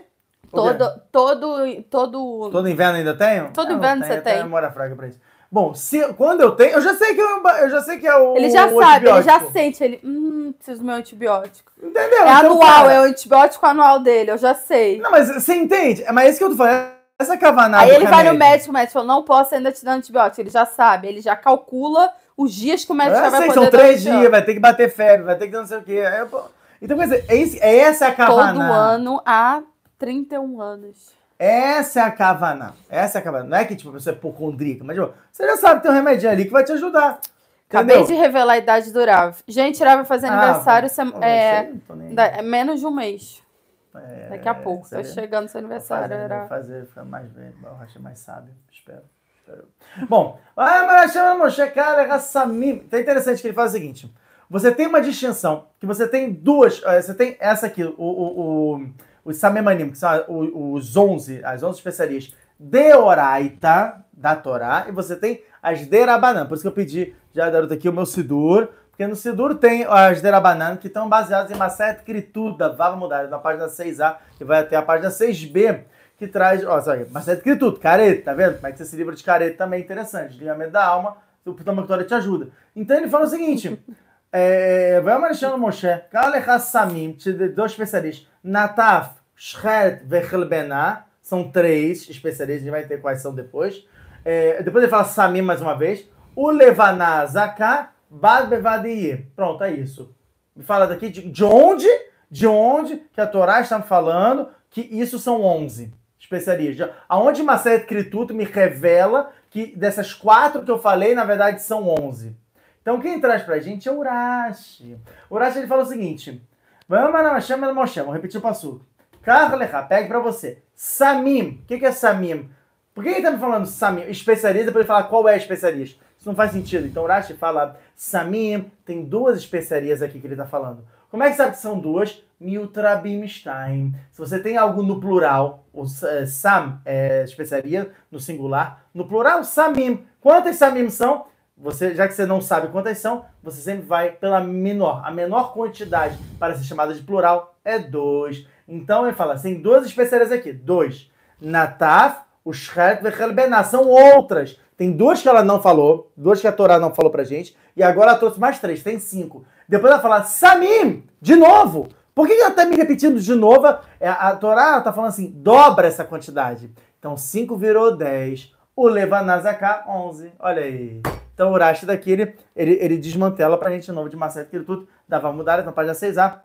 [SPEAKER 1] Todo, todo, todo.
[SPEAKER 2] Todo inverno ainda tenho?
[SPEAKER 1] Todo
[SPEAKER 2] Ah, não
[SPEAKER 1] inverno
[SPEAKER 2] tenho,
[SPEAKER 1] você
[SPEAKER 2] eu tenho
[SPEAKER 1] tem.
[SPEAKER 2] memória fraca pra isso. Bom, se, quando eu tenho, eu já sei que eu, eu já sei que é o
[SPEAKER 1] Ele já
[SPEAKER 2] o
[SPEAKER 1] sabe, ele já sente. Ele, hum, preciso do meu antibiótico.
[SPEAKER 2] Entendeu?
[SPEAKER 1] É
[SPEAKER 2] Então,
[SPEAKER 1] anual,
[SPEAKER 2] cara,
[SPEAKER 1] é o antibiótico anual dele, eu já sei.
[SPEAKER 2] Não, mas você entende? É, Mas é isso que eu tô falando. Essa cavanada
[SPEAKER 1] Aí ele vai no
[SPEAKER 2] remédio.
[SPEAKER 1] médico, o médico falou, não posso ainda te dar antibiótico. Ele já sabe, ele já calcula os dias que o médico já
[SPEAKER 2] Eu
[SPEAKER 1] vai
[SPEAKER 2] sei,
[SPEAKER 1] poder
[SPEAKER 2] são três dias, vai ter que bater febre, vai ter que não sei o quê. Aí eu, Então, quer dizer, é, é essa a
[SPEAKER 1] Todo
[SPEAKER 2] cavanada.
[SPEAKER 1] ano há 31 anos.
[SPEAKER 2] Essa é a cavana. Essa é a cavana. Não é que tipo, você é hipocondríaca, mas tipo, você já sabe que tem um remedinho ali que vai te ajudar.
[SPEAKER 1] Acabei
[SPEAKER 2] Entendeu?
[SPEAKER 1] de revelar a idade do Rav. Gente, Rav vai fazer
[SPEAKER 2] Ah,
[SPEAKER 1] aniversário sem- é, é menos de um mês.
[SPEAKER 2] é,
[SPEAKER 1] Daqui a pouco. Tá chegando seu
[SPEAKER 2] Vou
[SPEAKER 1] aniversário.
[SPEAKER 2] fazer,
[SPEAKER 1] Rav.
[SPEAKER 2] vou fazer, ficar mais velho, eu acho mais sábio, espero. Bom, ah, mas chama Moshe, cara, Hassamim. Então é interessante que ele faz o seguinte: você tem uma distinção, que você tem duas, eh, você tem essa aqui, o, o, o, os Samemanim, que são os 11, as 11 especiarias Deoraita, da Torá, e você tem as Derabanan. Por isso que eu pedi já, garoto, aqui o meu Sidur, porque no Sidur tem as Derabanan, que estão baseadas em Maset Krituda, Vava mudar, na página 6A, e vai até a página 6B, que traz, ó, sabe, Maset Krituda, careta, tá vendo? Como é que esse livro de careta também é interessante, ligamento da alma, o Putamactória te ajuda. Então ele fala o seguinte, Alexandre Moshe, Kalecha Samim, te dei dois especialistas, Nataf, Shret, Vechelbená, são três especialistas, a gente vai ter quais são depois. Depois ele fala Samim mais uma vez, o Levaná Zaká, Bad Bevadie. Pronto, é isso. Me fala daqui de, de onde, de onde que a Torá está falando que isso são 11 especialistas. Aonde Maset Krituto me revela que dessas quatro que eu falei, na verdade, são 11. Então, quem traz pra gente é o Urashi. Urashi, ele fala o seguinte, Vamos na el Moshe, vou repetir o passo. Karlecha, pegue pra você. Samim, o que, que é Samim? Por que ele tá me falando Samim? Especialista, depois ele falar qual é a especialista. Isso não faz sentido. Então o Rashi fala Samim, tem duas especiarias aqui que ele tá falando. Como é que sabe que são duas? Miutrabim Stein. Se você tem algo no plural, o eh, Sam é especiaria, no singular. No plural, Samim. Quantas Samim são? Você, já que você não sabe quantas são, você sempre vai pela menor. A menor quantidade para ser chamada de plural é dois. Então ele fala, tem duas especiarias aqui. Dois. Nataf, o Shret Vechelbená. São outras. Tem duas que ela não falou, duas que a Torá não falou pra gente, e agora ela trouxe mais três, tem cinco. Depois ela fala, Samim, de novo. Por que ela tá me repetindo de novo? É, A Torá tá falando assim, dobra essa quantidade. Então 5 virou 10. O Levanazaká, 11. Olha aí. Então o Urashi daqui, ele, ele, ele desmantela pra gente de novo de Macete Kirtut, dava mudar na página 6A,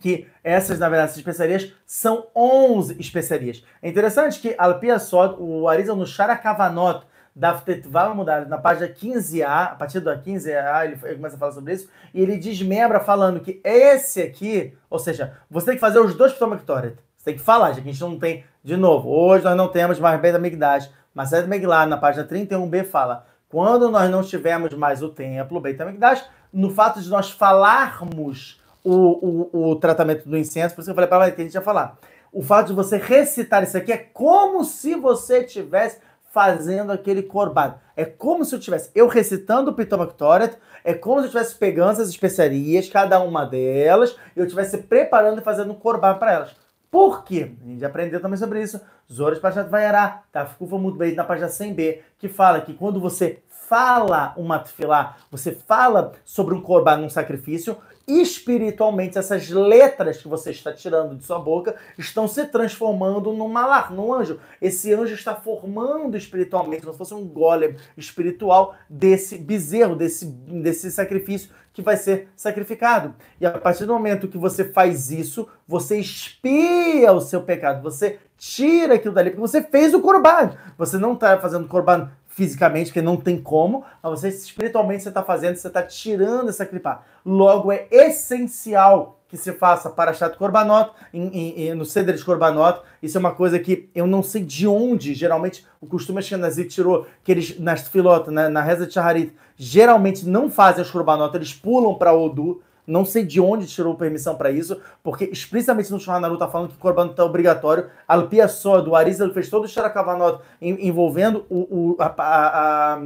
[SPEAKER 2] que essas, na verdade, essas especiarias são 11 especiarias. É interessante que Alpia Sod, o Arizal no Sharakavanot, da Tetval mudar na página 15A, a partir da 15A, ele, ele começa a falar sobre isso, e ele desmembra falando que esse aqui, ou seja, você tem que fazer os dois Ptomactoret. Você tem que falar, já que a gente não tem, de novo, hoje nós não temos mais Beta Migdash, mas Beta Megillah, na página 31B, fala, quando nós não tivermos mais o templo, Beta Migdash, no fato de nós falarmos o, o, o tratamento do incenso, por isso que eu falei para que a gente ia falar. O fato de você recitar isso aqui é como se você tivesse fazendo aquele corban. É como se eu tivesse eu recitando o Pitomactoret, é como se eu estivesse pegando essas especiarias, cada uma delas, e eu estivesse preparando e fazendo um corban para elas. Por quê? A gente aprendeu também sobre isso. Zoras Pachat Vaiará, tá? Ficou muito bem na página 100b, que fala que quando você fala uma tefilá, você fala sobre um corban, um sacrifício, espiritualmente essas letras que você está tirando de sua boca estão se transformando num malar, num anjo. Esse anjo está formando espiritualmente, como se fosse um golem espiritual desse bezerro, desse, desse sacrifício que vai ser sacrificado. E a partir do momento que você faz isso, você expia o seu pecado, você tira aquilo dali, porque você fez o corban. Você não está fazendo corban fisicamente, porque não tem como, mas você espiritualmente você está fazendo, você está tirando essa clipa. Logo, é essencial que se faça para Chato Corbanot, em, em, em, no Ceder de Corbanot. Isso é uma coisa que eu não sei de onde, geralmente, o costume Ashkenazi tirou, que eles, nas filotas, na, na reza de Shaharit, geralmente não fazem os Corbanot, eles pulam para Odu, Não sei de onde tirou permissão para isso, porque explicitamente no Shulchan Aruch tá falando que o Korban tá obrigatório. Alpia só do Aris, ele fez todo o Sharakavanot envolvendo o, o, a, a, a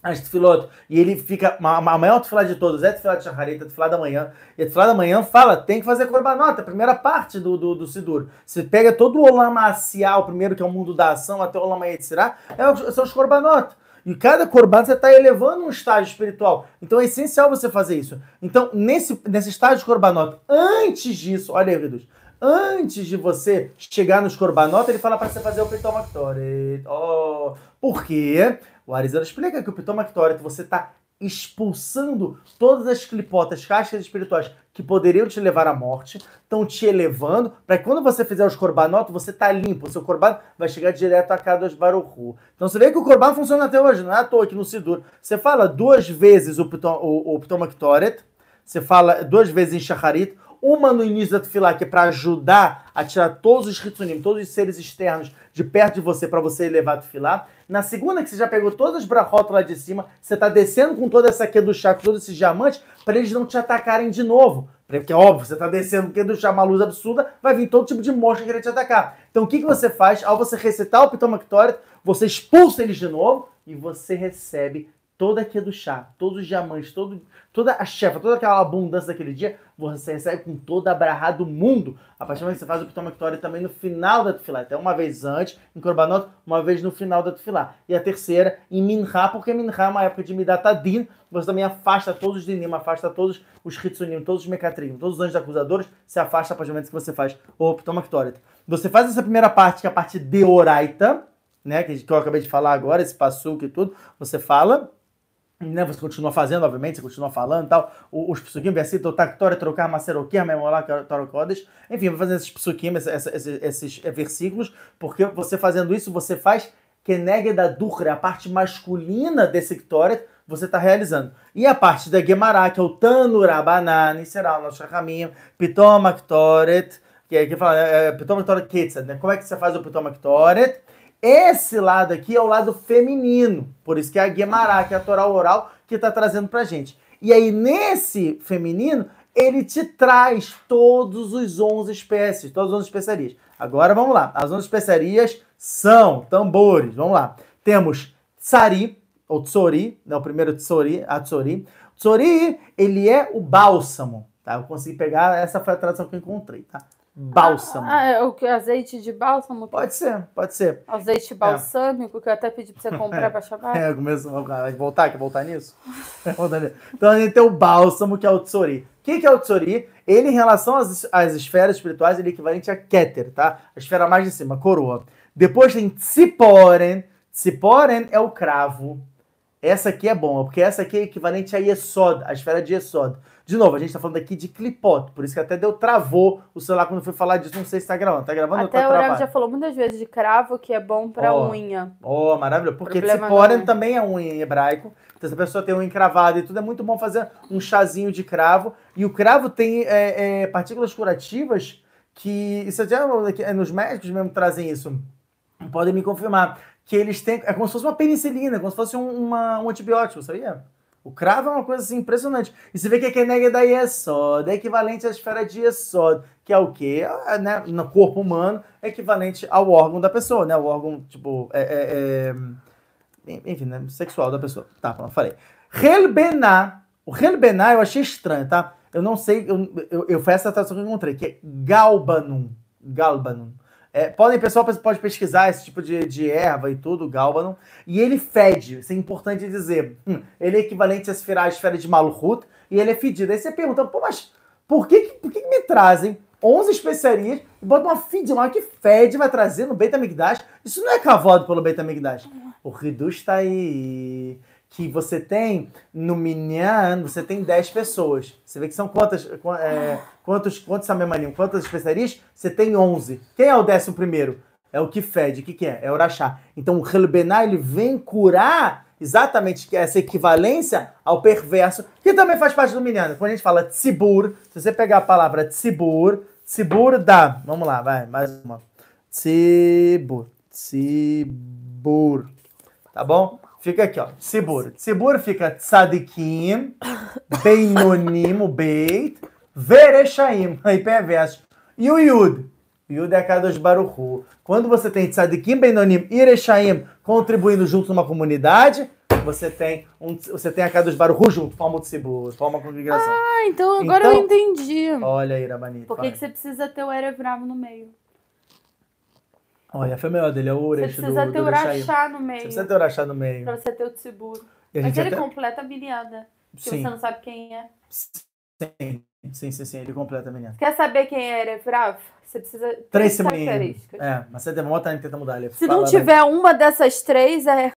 [SPEAKER 2] as tefilot, e ele fica, a maior tefilá de todos é tefilá de Shacharit, tefilá da manhã, e tefilá da manhã fala, tem que fazer korbanot, a primeira parte do, do, do Sidur. Você pega todo o Olam Asial, primeiro que é o mundo da ação, até o Olam Yetzirah, é, são os korbanot. E cada korban você está elevando um estágio espiritual. Então é essencial você fazer isso. Então, nesse, nesse estágio de korbanot, antes disso, olha aí, Reduz, antes de você chegar nos korbanot, ele fala para você fazer o Pitom Oh, por quê? O Arizona explica que o Pitomactório, você está expulsando todas as clipotas, cascas espirituais que poderiam te levar à morte, estão te elevando, para que quando você fizer os corbanotos, você tá limpo, o seu corbano vai chegar direto a cada Baruchu. Então você vê que o corbano funciona até hoje, não é à toa aqui no Sidur. Você fala duas vezes o, Pitom, o, o você fala duas vezes em Shacharit, uma no início da Tefilá, que é para ajudar a tirar todos os Hitsunim, todos os seres externos de perto de você, para você elevar a Tefilá. Na segunda, que você já pegou todas as brachotas lá de cima, você está descendo com toda essa aqui do chá, com todos esses diamantes, para eles não te atacarem de novo. Porque, óbvio, você está descendo porque do chá uma luz absurda, vai vir todo tipo de monstro querer te atacar. Então, o que, que você faz? Ao você recitar o Pitom você expulsa eles de novo e você recebe toda aqui do chá, todos os diamantes, todo, toda a chefa, toda aquela abundância daquele dia, você recebe com toda a brahá do mundo. A partir do momento que você faz o Pitom também no final da Tufilá. Até uma vez antes, em Korbanot, uma vez no final da Tufilá. E a terceira, em Minha, porque Minha é uma época de Midatadin, você também afasta todos os dinim, afasta todos os Hitsunim, todos os Mekatrim, todos os anjos acusadores, se afasta a partir do momento que você faz o Pitom Você faz essa primeira parte, que é a parte de Oraita, né, que eu acabei de falar agora, esse passuco e tudo, você fala, né, você continua fazendo, obviamente, você continua falando e tal. Os psukim, versículo, tactória, trocar, maceroquia, memolá, torocodes. Enfim, vai fazendo esses psukim, esses, esses, esses, versículos, porque você fazendo isso, você faz keneg da durra, a parte masculina desse Ktoret, você está realizando. E a parte da Gemara, que é o Tanurabanani, será o nosso caminho, Pitom Ktoret, que é que fala, é, Pitom Ktoret né? Como é que você faz o Pitom Ktoret? Esse lado aqui é o lado feminino, por isso que é a Guemará, que é a Torá oral, que está trazendo para gente. E aí, nesse feminino, ele te traz todos os 11 espécies, todas as 11 especiarias. Agora vamos lá. As 11 especiarias são tambores. Vamos lá. Temos tsari, ou tsori, né, o primeiro tsori, a tsori. Tsori, ele é o bálsamo, tá? Eu consegui pegar, essa foi a tradução que eu encontrei, tá? Bálsamo.
[SPEAKER 1] Ah, é o que? Azeite de bálsamo?
[SPEAKER 2] Pode ser, pode ser.
[SPEAKER 1] Azeite balsâmico, é. que eu até pedi pra você comprar pra chamar.
[SPEAKER 2] É, começou a voltar, quer voltar nisso? então a gente tem o bálsamo, que é o tsori. O que, que é o tsori? Ele, em relação às, às esferas espirituais, ele é equivalente a Keter, tá? A esfera mais de cima, coroa. Depois tem Tsiporen. Tsiporen é o cravo. Essa aqui é bom, porque essa aqui é equivalente a Yesod, a esfera de Yesod. De novo, a gente está falando aqui de clipot, por isso que até deu travou o celular quando foi falar disso. Não sei se está gravando. Está gravando
[SPEAKER 1] até ou tá o já falou muitas vezes de cravo que é bom para oh, unha.
[SPEAKER 2] Oh, maravilhoso. Porque Tziporen também é unha em hebraico. Então, se a pessoa tem unha encravada e tudo, é muito bom fazer um chazinho de cravo. E o cravo tem é, é, partículas curativas que. Isso já, é, nos médicos mesmo trazem isso. Podem me confirmar. Que eles têm. É como se fosse uma penicilina, como se fosse um, uma, um antibiótico, sabia? O cravo é uma coisa assim, impressionante. E você vê que a Kenega da Yesod é equivalente à esfera de Yesod, que é o quê? É, né, no corpo humano, é equivalente ao órgão da pessoa, né? O órgão, tipo, é, é, é enfim, né? sexual da pessoa. Tá, não falei. Helbená. O Helbená eu achei estranho, tá? Eu não sei, eu, eu, eu foi essa tradução que eu encontrei, que é Galbanum. Galbanum. É, podem, pessoal pode pesquisar esse tipo de, de erva e tudo, gálbano, e ele fede, isso é importante dizer. Hum, ele é equivalente a esfera, a esfera de Malhut, e ele é fedido. Aí você pergunta, pô, mas por que, por que, me trazem 11 especiarias e botam uma fedilão que fede vai trazer no Beit HaMikdash? Isso não é cavado pelo Beit HaMikdash. O Ridus está aí que você tem no Minyan, você tem 10 pessoas. Você vê que são quantas, é, quantos, quantos samemanim, quantas especiarias? Você tem 11. Quem é o décimo primeiro? É o que fede. O que, que é? É o Urachá. Então o Helbená, ele vem curar exatamente essa equivalência ao perverso, que também faz parte do Minyan. Quando a gente fala tzibur, se você pegar a palavra tzibur, tzibur dá. Vamos lá, vai, mais uma. Tzibur. Tzibur. Tá bom? Fica aqui, ó. Tzibur. Tzibur fica tzadikim, beinonim, o beit, verechaim, aí perverso. E o yud? Yud é a Kadosh Baruchu. Quando você tem tzadikim, beinonim e rechaim contribuindo junto numa comunidade, você tem, um, você tem a Kadosh Baruchu junto, forma o tzibur, forma a congregação.
[SPEAKER 1] Ah, então agora
[SPEAKER 2] Então-
[SPEAKER 1] eu entendi.
[SPEAKER 2] Olha aí, Rabanito.
[SPEAKER 1] Por que, que você precisa ter o Erev no meio?
[SPEAKER 2] Olha, foi melhor dele, é o
[SPEAKER 1] Você
[SPEAKER 2] Uresh do,
[SPEAKER 1] precisa
[SPEAKER 2] do
[SPEAKER 1] ter o. Urachá no
[SPEAKER 2] Você
[SPEAKER 1] meio.
[SPEAKER 2] precisa ter o Urachá no meio.
[SPEAKER 1] Pra você ter o Tzibur. Mas ele
[SPEAKER 2] até...
[SPEAKER 1] completa a milhada. Que
[SPEAKER 2] Sim.
[SPEAKER 1] você não sabe quem é.
[SPEAKER 2] Sim, sim, sim, sim, ele completa, menina.
[SPEAKER 1] Quer saber quem é Erev Rav? Você precisa
[SPEAKER 2] Três
[SPEAKER 1] características.
[SPEAKER 2] É, mas você demora, tenta mudar ele.
[SPEAKER 1] Se não tiver uma dessas três, é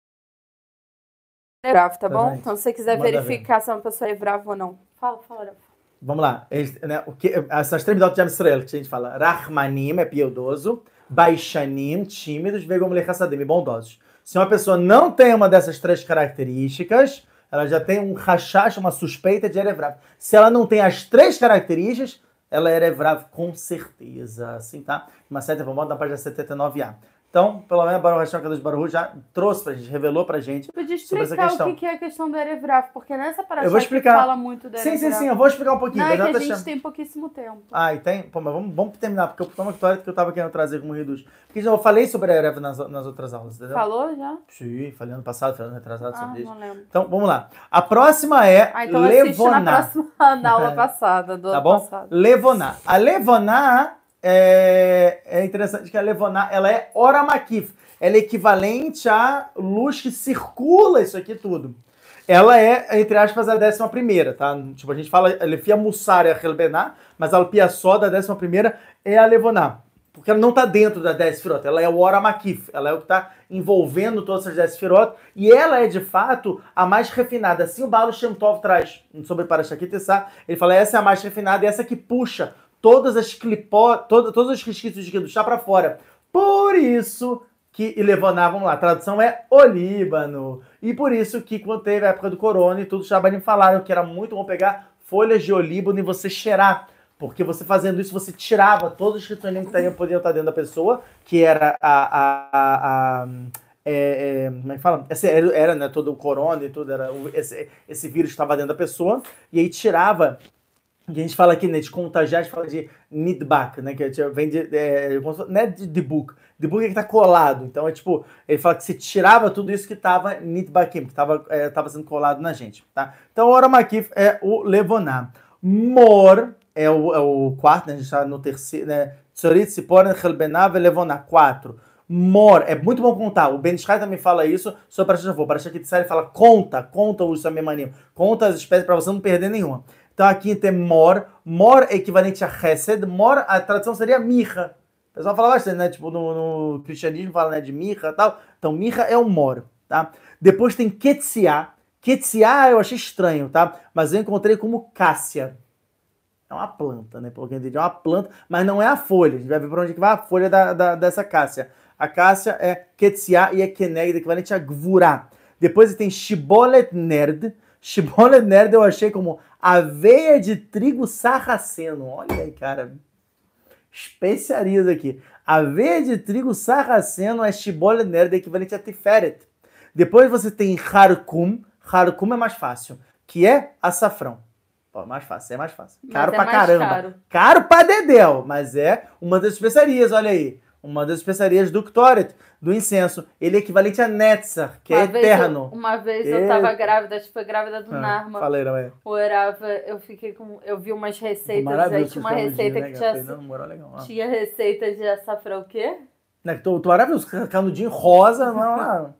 [SPEAKER 1] Rav, tá bom?
[SPEAKER 2] Tá,
[SPEAKER 1] Então, se você quiser
[SPEAKER 2] Manda
[SPEAKER 1] verificar se uma pessoa é Rav ou não. Fala, fala.
[SPEAKER 2] Vamos lá. Eles, né, o que, essas três midotas de Israel que a gente fala. Rahmanim é piedoso. Baixanim, tímidos. Vegomle Hassadim, bondosos. Se uma pessoa não tem uma dessas três características, ela já tem um rachash, uma suspeita de Erevrav. Se ela não tem as três características, ela é Erevrav com certeza. Assim, tá? Uma certa vamos na página 79a. Então, pelo menos, Baruch Hashem Kadosh Baruch já trouxe pra gente, revelou pra gente.
[SPEAKER 1] Você podia
[SPEAKER 2] Sobre essa
[SPEAKER 1] explicar o
[SPEAKER 2] questão.
[SPEAKER 1] que é a questão do Erev Rav, porque nessa
[SPEAKER 2] explicar.
[SPEAKER 1] fala muito do
[SPEAKER 2] Sim,
[SPEAKER 1] Erev
[SPEAKER 2] sim,
[SPEAKER 1] Rav.
[SPEAKER 2] sim, eu vou explicar um pouquinho.
[SPEAKER 1] Não, é que a gente
[SPEAKER 2] Hashem.
[SPEAKER 1] tem pouquíssimo tempo.
[SPEAKER 2] Ah, e tem? Pô, mas vamos, vamos terminar, porque eu uma história que eu tava querendo trazer como reduz. Porque já eu falei sobre a Erev nas, nas outras aulas, entendeu?
[SPEAKER 1] Falou já?
[SPEAKER 2] Sim, falei ano passado, falei ano retrasado
[SPEAKER 1] Ah,
[SPEAKER 2] sobre isso.
[SPEAKER 1] não lembro.
[SPEAKER 2] Então, vamos lá. A próxima é
[SPEAKER 1] Ah, então assiste na
[SPEAKER 2] Levoná.
[SPEAKER 1] próxima na aula passada, do
[SPEAKER 2] Tá
[SPEAKER 1] ano
[SPEAKER 2] bom?
[SPEAKER 1] passado.
[SPEAKER 2] Levoná. A Levoná é, é interessante que a Levoná, ela é Ora Makif. Ela é equivalente à luz que circula isso aqui tudo. Ela é, entre aspas, a décima primeira, tá? Tipo, a gente fala Lefia Mussar e a mas a Alpia só da décima primeira é a Levoná. Porque ela não está dentro da 10 firot, ela é o Ora Makif, ela é o que está envolvendo todas as 10 firot, e ela é de fato a mais refinada. Assim o Baal Shem Tov traz sobre Parashat Tessá, ele fala essa é a mais refinada, e essa que puxa todas as clipó, todo, todos os resquícios de chá para fora. Por isso que Ilevoná, vamos lá, a tradução é o Líbano. E por isso que quando teve a época do corona e tudo, os Shabanim falaram que era muito bom pegar folhas de olíbano e você cheirar. Porque você fazendo isso, você tirava todos os criptonim que estariam, podiam estar dentro da pessoa, que era a. a, a, a é, é, como é que fala? Esse era, era né, todo o corona e tudo, era, esse, esse vírus estava dentro da pessoa, e aí tirava. E a gente fala aqui, né, de contagiar, a gente fala de nidbak, né, que é, vem de, é, se não é de debug é que tá colado, então é tipo, ele fala que você tirava tudo isso que tava nidbakim, que tava, é, tava sendo colado na gente, tá? Então, o Oramakif é o Levoná. Mor é o, é o quarto, né, a gente tá no terceiro, né, Tzorit, Siporen, Helbená, Levoná, quatro. Mor, é muito bom contar. O Ben Ishai também fala isso sobre Parashat Shavua. Parashat Kitzai, ele fala conta, conta o Samemanim, conta as espécies para você não perder nenhuma. Então aqui tem mor, mor é equivalente a chesed, mor, a tradução seria mirra. O pessoal fala bastante, né? Tipo, no, no cristianismo fala né, de mirra e tal. Então mirra é o mor, tá? Depois tem ketsia. Ketsia eu achei estranho, tá? Mas eu encontrei como cássia. É uma planta, né? Pelo que eu entendi, é uma planta, mas não é a folha. A gente vai ver para onde que vai a folha da, da- dessa cássia. A cássia é ketsia e é kenegda, equivalente a gvurá. Depois tem shibolet nerd. Shibolet nerd eu achei como aveia de trigo sarraceno. Olha aí, cara. Especiarias aqui. Aveia de trigo sarraceno é shibolet nerd, equivalente a tiferet. Depois você tem harkum. Harkum é mais fácil, que é açafrão. Pô, mais fácil, é mais fácil.
[SPEAKER 1] Mas
[SPEAKER 2] Caro
[SPEAKER 1] é
[SPEAKER 2] pra caramba.
[SPEAKER 1] caro.
[SPEAKER 2] Caro pra dedéu, mas é uma das especiarias, olha aí. Uma das especiarias do Ktoret, do incenso. Ele é equivalente a Netzach, que
[SPEAKER 1] Uma
[SPEAKER 2] é eterno.
[SPEAKER 1] eu- uma vez eu
[SPEAKER 2] É.
[SPEAKER 1] tava grávida, acho que foi grávida do
[SPEAKER 2] Ah,
[SPEAKER 1] Narma.
[SPEAKER 2] Falei, não é?
[SPEAKER 1] O Erava, eu fiquei com. Eu vi umas receitas, aí tinha uma receita que tinha?
[SPEAKER 2] Não, moral legal.
[SPEAKER 1] Tinha receita de açafrão o quê?
[SPEAKER 2] Que tô, tô maravilhoso, canudinho rosa, não, não.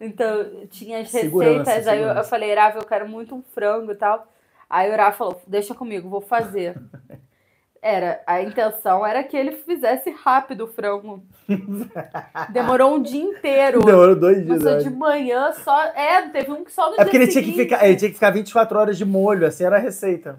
[SPEAKER 1] Então, tinha as
[SPEAKER 2] Segurança,
[SPEAKER 1] receitas, aí eu, eu
[SPEAKER 2] segurança.
[SPEAKER 1] falei, Erava, eu quero muito um frango e tal. Aí o Erava falou, deixa comigo, vou fazer. Era, a intenção era que ele fizesse rápido o frango. Demorou um dia inteiro.
[SPEAKER 2] Demorou dois dias. Eu
[SPEAKER 1] de manhã só. É, teve um que só no
[SPEAKER 2] É porque
[SPEAKER 1] dia
[SPEAKER 2] ele tinha, que ficar, ele tinha que ficar 24 horas de molho, assim era a receita.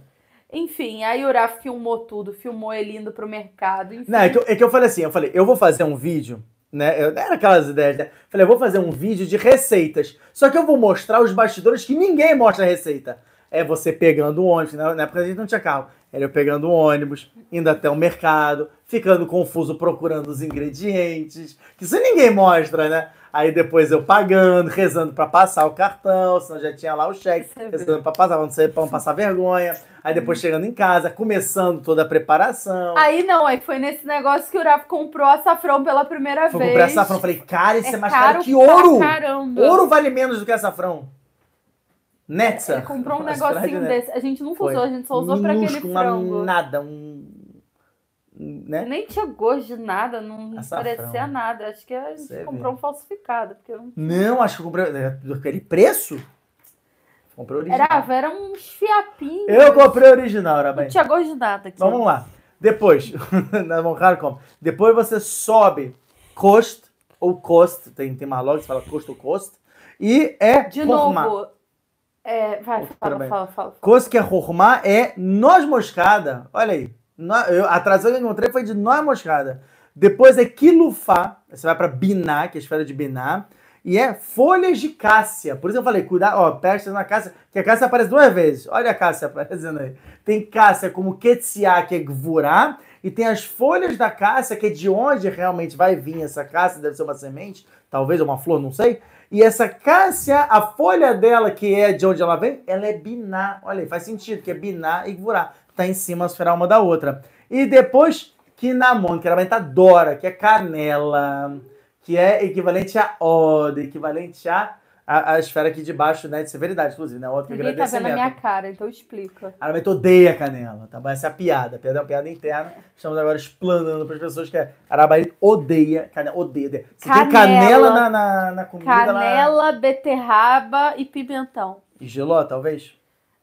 [SPEAKER 1] Enfim, aí o Uraf filmou tudo, filmou ele indo pro mercado. Enfim.
[SPEAKER 2] Não, é que, eu, é que eu falei assim, eu falei, eu vou fazer um vídeo, né? Eu, era aquelas ideias, né? Falei, eu vou fazer um vídeo de receitas. Só que eu vou mostrar os bastidores que ninguém mostra a receita. É você pegando o ônibus, né? na época a gente não tinha carro. Era eu pegando o ônibus, indo até o mercado, ficando confuso procurando os ingredientes, que isso ninguém mostra, né? Aí depois eu pagando, rezando para passar o cartão, senão já tinha lá o cheque, rezando para passar, não sei, para não passar vergonha. Aí depois chegando em casa, começando toda a preparação.
[SPEAKER 1] Aí não, aí foi nesse negócio que o Rafa comprou açafrão pela primeira
[SPEAKER 2] Foi
[SPEAKER 1] vez.
[SPEAKER 2] comprar açafrão, falei, cara, isso é,
[SPEAKER 1] É
[SPEAKER 2] mais
[SPEAKER 1] caro
[SPEAKER 2] caro que ouro!
[SPEAKER 1] caramba.
[SPEAKER 2] Ouro vale menos do que açafrão. Netza.
[SPEAKER 1] Comprou um negocinho
[SPEAKER 2] verdade, né?
[SPEAKER 1] desse. A gente nunca usou, a gente só usou pra aquele
[SPEAKER 2] Minúsculo, uma
[SPEAKER 1] frango.
[SPEAKER 2] nada, um... Né?
[SPEAKER 1] Nem tinha gosto de nada, não
[SPEAKER 2] Açafrão.
[SPEAKER 1] parecia nada. Acho que a gente
[SPEAKER 2] Você
[SPEAKER 1] comprou
[SPEAKER 2] vê.
[SPEAKER 1] um falsificado. Porque eu não...
[SPEAKER 2] Não, acho que eu comprei. Aquele preço? Comprei original.
[SPEAKER 1] Era, era uns fiapinhos.
[SPEAKER 2] Eu comprei original, era bem.
[SPEAKER 1] Não tinha gosto de nada aqui.
[SPEAKER 2] Vamos lá. Depois, cara como? Depois você sobe cost ou cost, tem, tem mais logo, você fala cost ou cost, e é
[SPEAKER 1] De
[SPEAKER 2] hormá.
[SPEAKER 1] novo. É, vai, fala,
[SPEAKER 2] bem.
[SPEAKER 1] fala, fala.
[SPEAKER 2] Cost que é é noz moscada. Olha aí. Eu- a tradução que eu encontrei foi de noz moscada. Depois é quilufá, você vai para biná, que é a esfera de biná, e é folhas de cássia. Por isso eu falei, cuidado, ó, presta na cássia, que a cássia aparece duas vezes. Olha a cássia aparecendo aí. Tem cássia como quetsiá, que é gvurá, e tem as folhas da cássia, que é de onde realmente vai vir essa cássia, deve ser uma semente, talvez uma flor, não sei. E essa cássia, a folha dela, que é de onde ela vem, ela é biná. Olha aí, faz sentido, que é biná e gvurá. Tá em cima a esfera uma da outra. E depois, kinamon, que era a dora, que é canela, que é equivalente a od, equivalente a, a, a esfera aqui de baixo, né, de severidade, inclusive, né, outra que
[SPEAKER 1] Ninguém tá vendo a minha cara, então explica.
[SPEAKER 2] A Aramento odeia canela, tá bom? Essa é a piada. A piada é uma piada interna. Estamos agora explanando para as pessoas que a Arabaí odeia canela. Odeia, odeia. Se tem
[SPEAKER 1] Canela.
[SPEAKER 2] canela na, na, na comida, ela...
[SPEAKER 1] Canela, beterraba e pimentão.
[SPEAKER 2] E giló, talvez?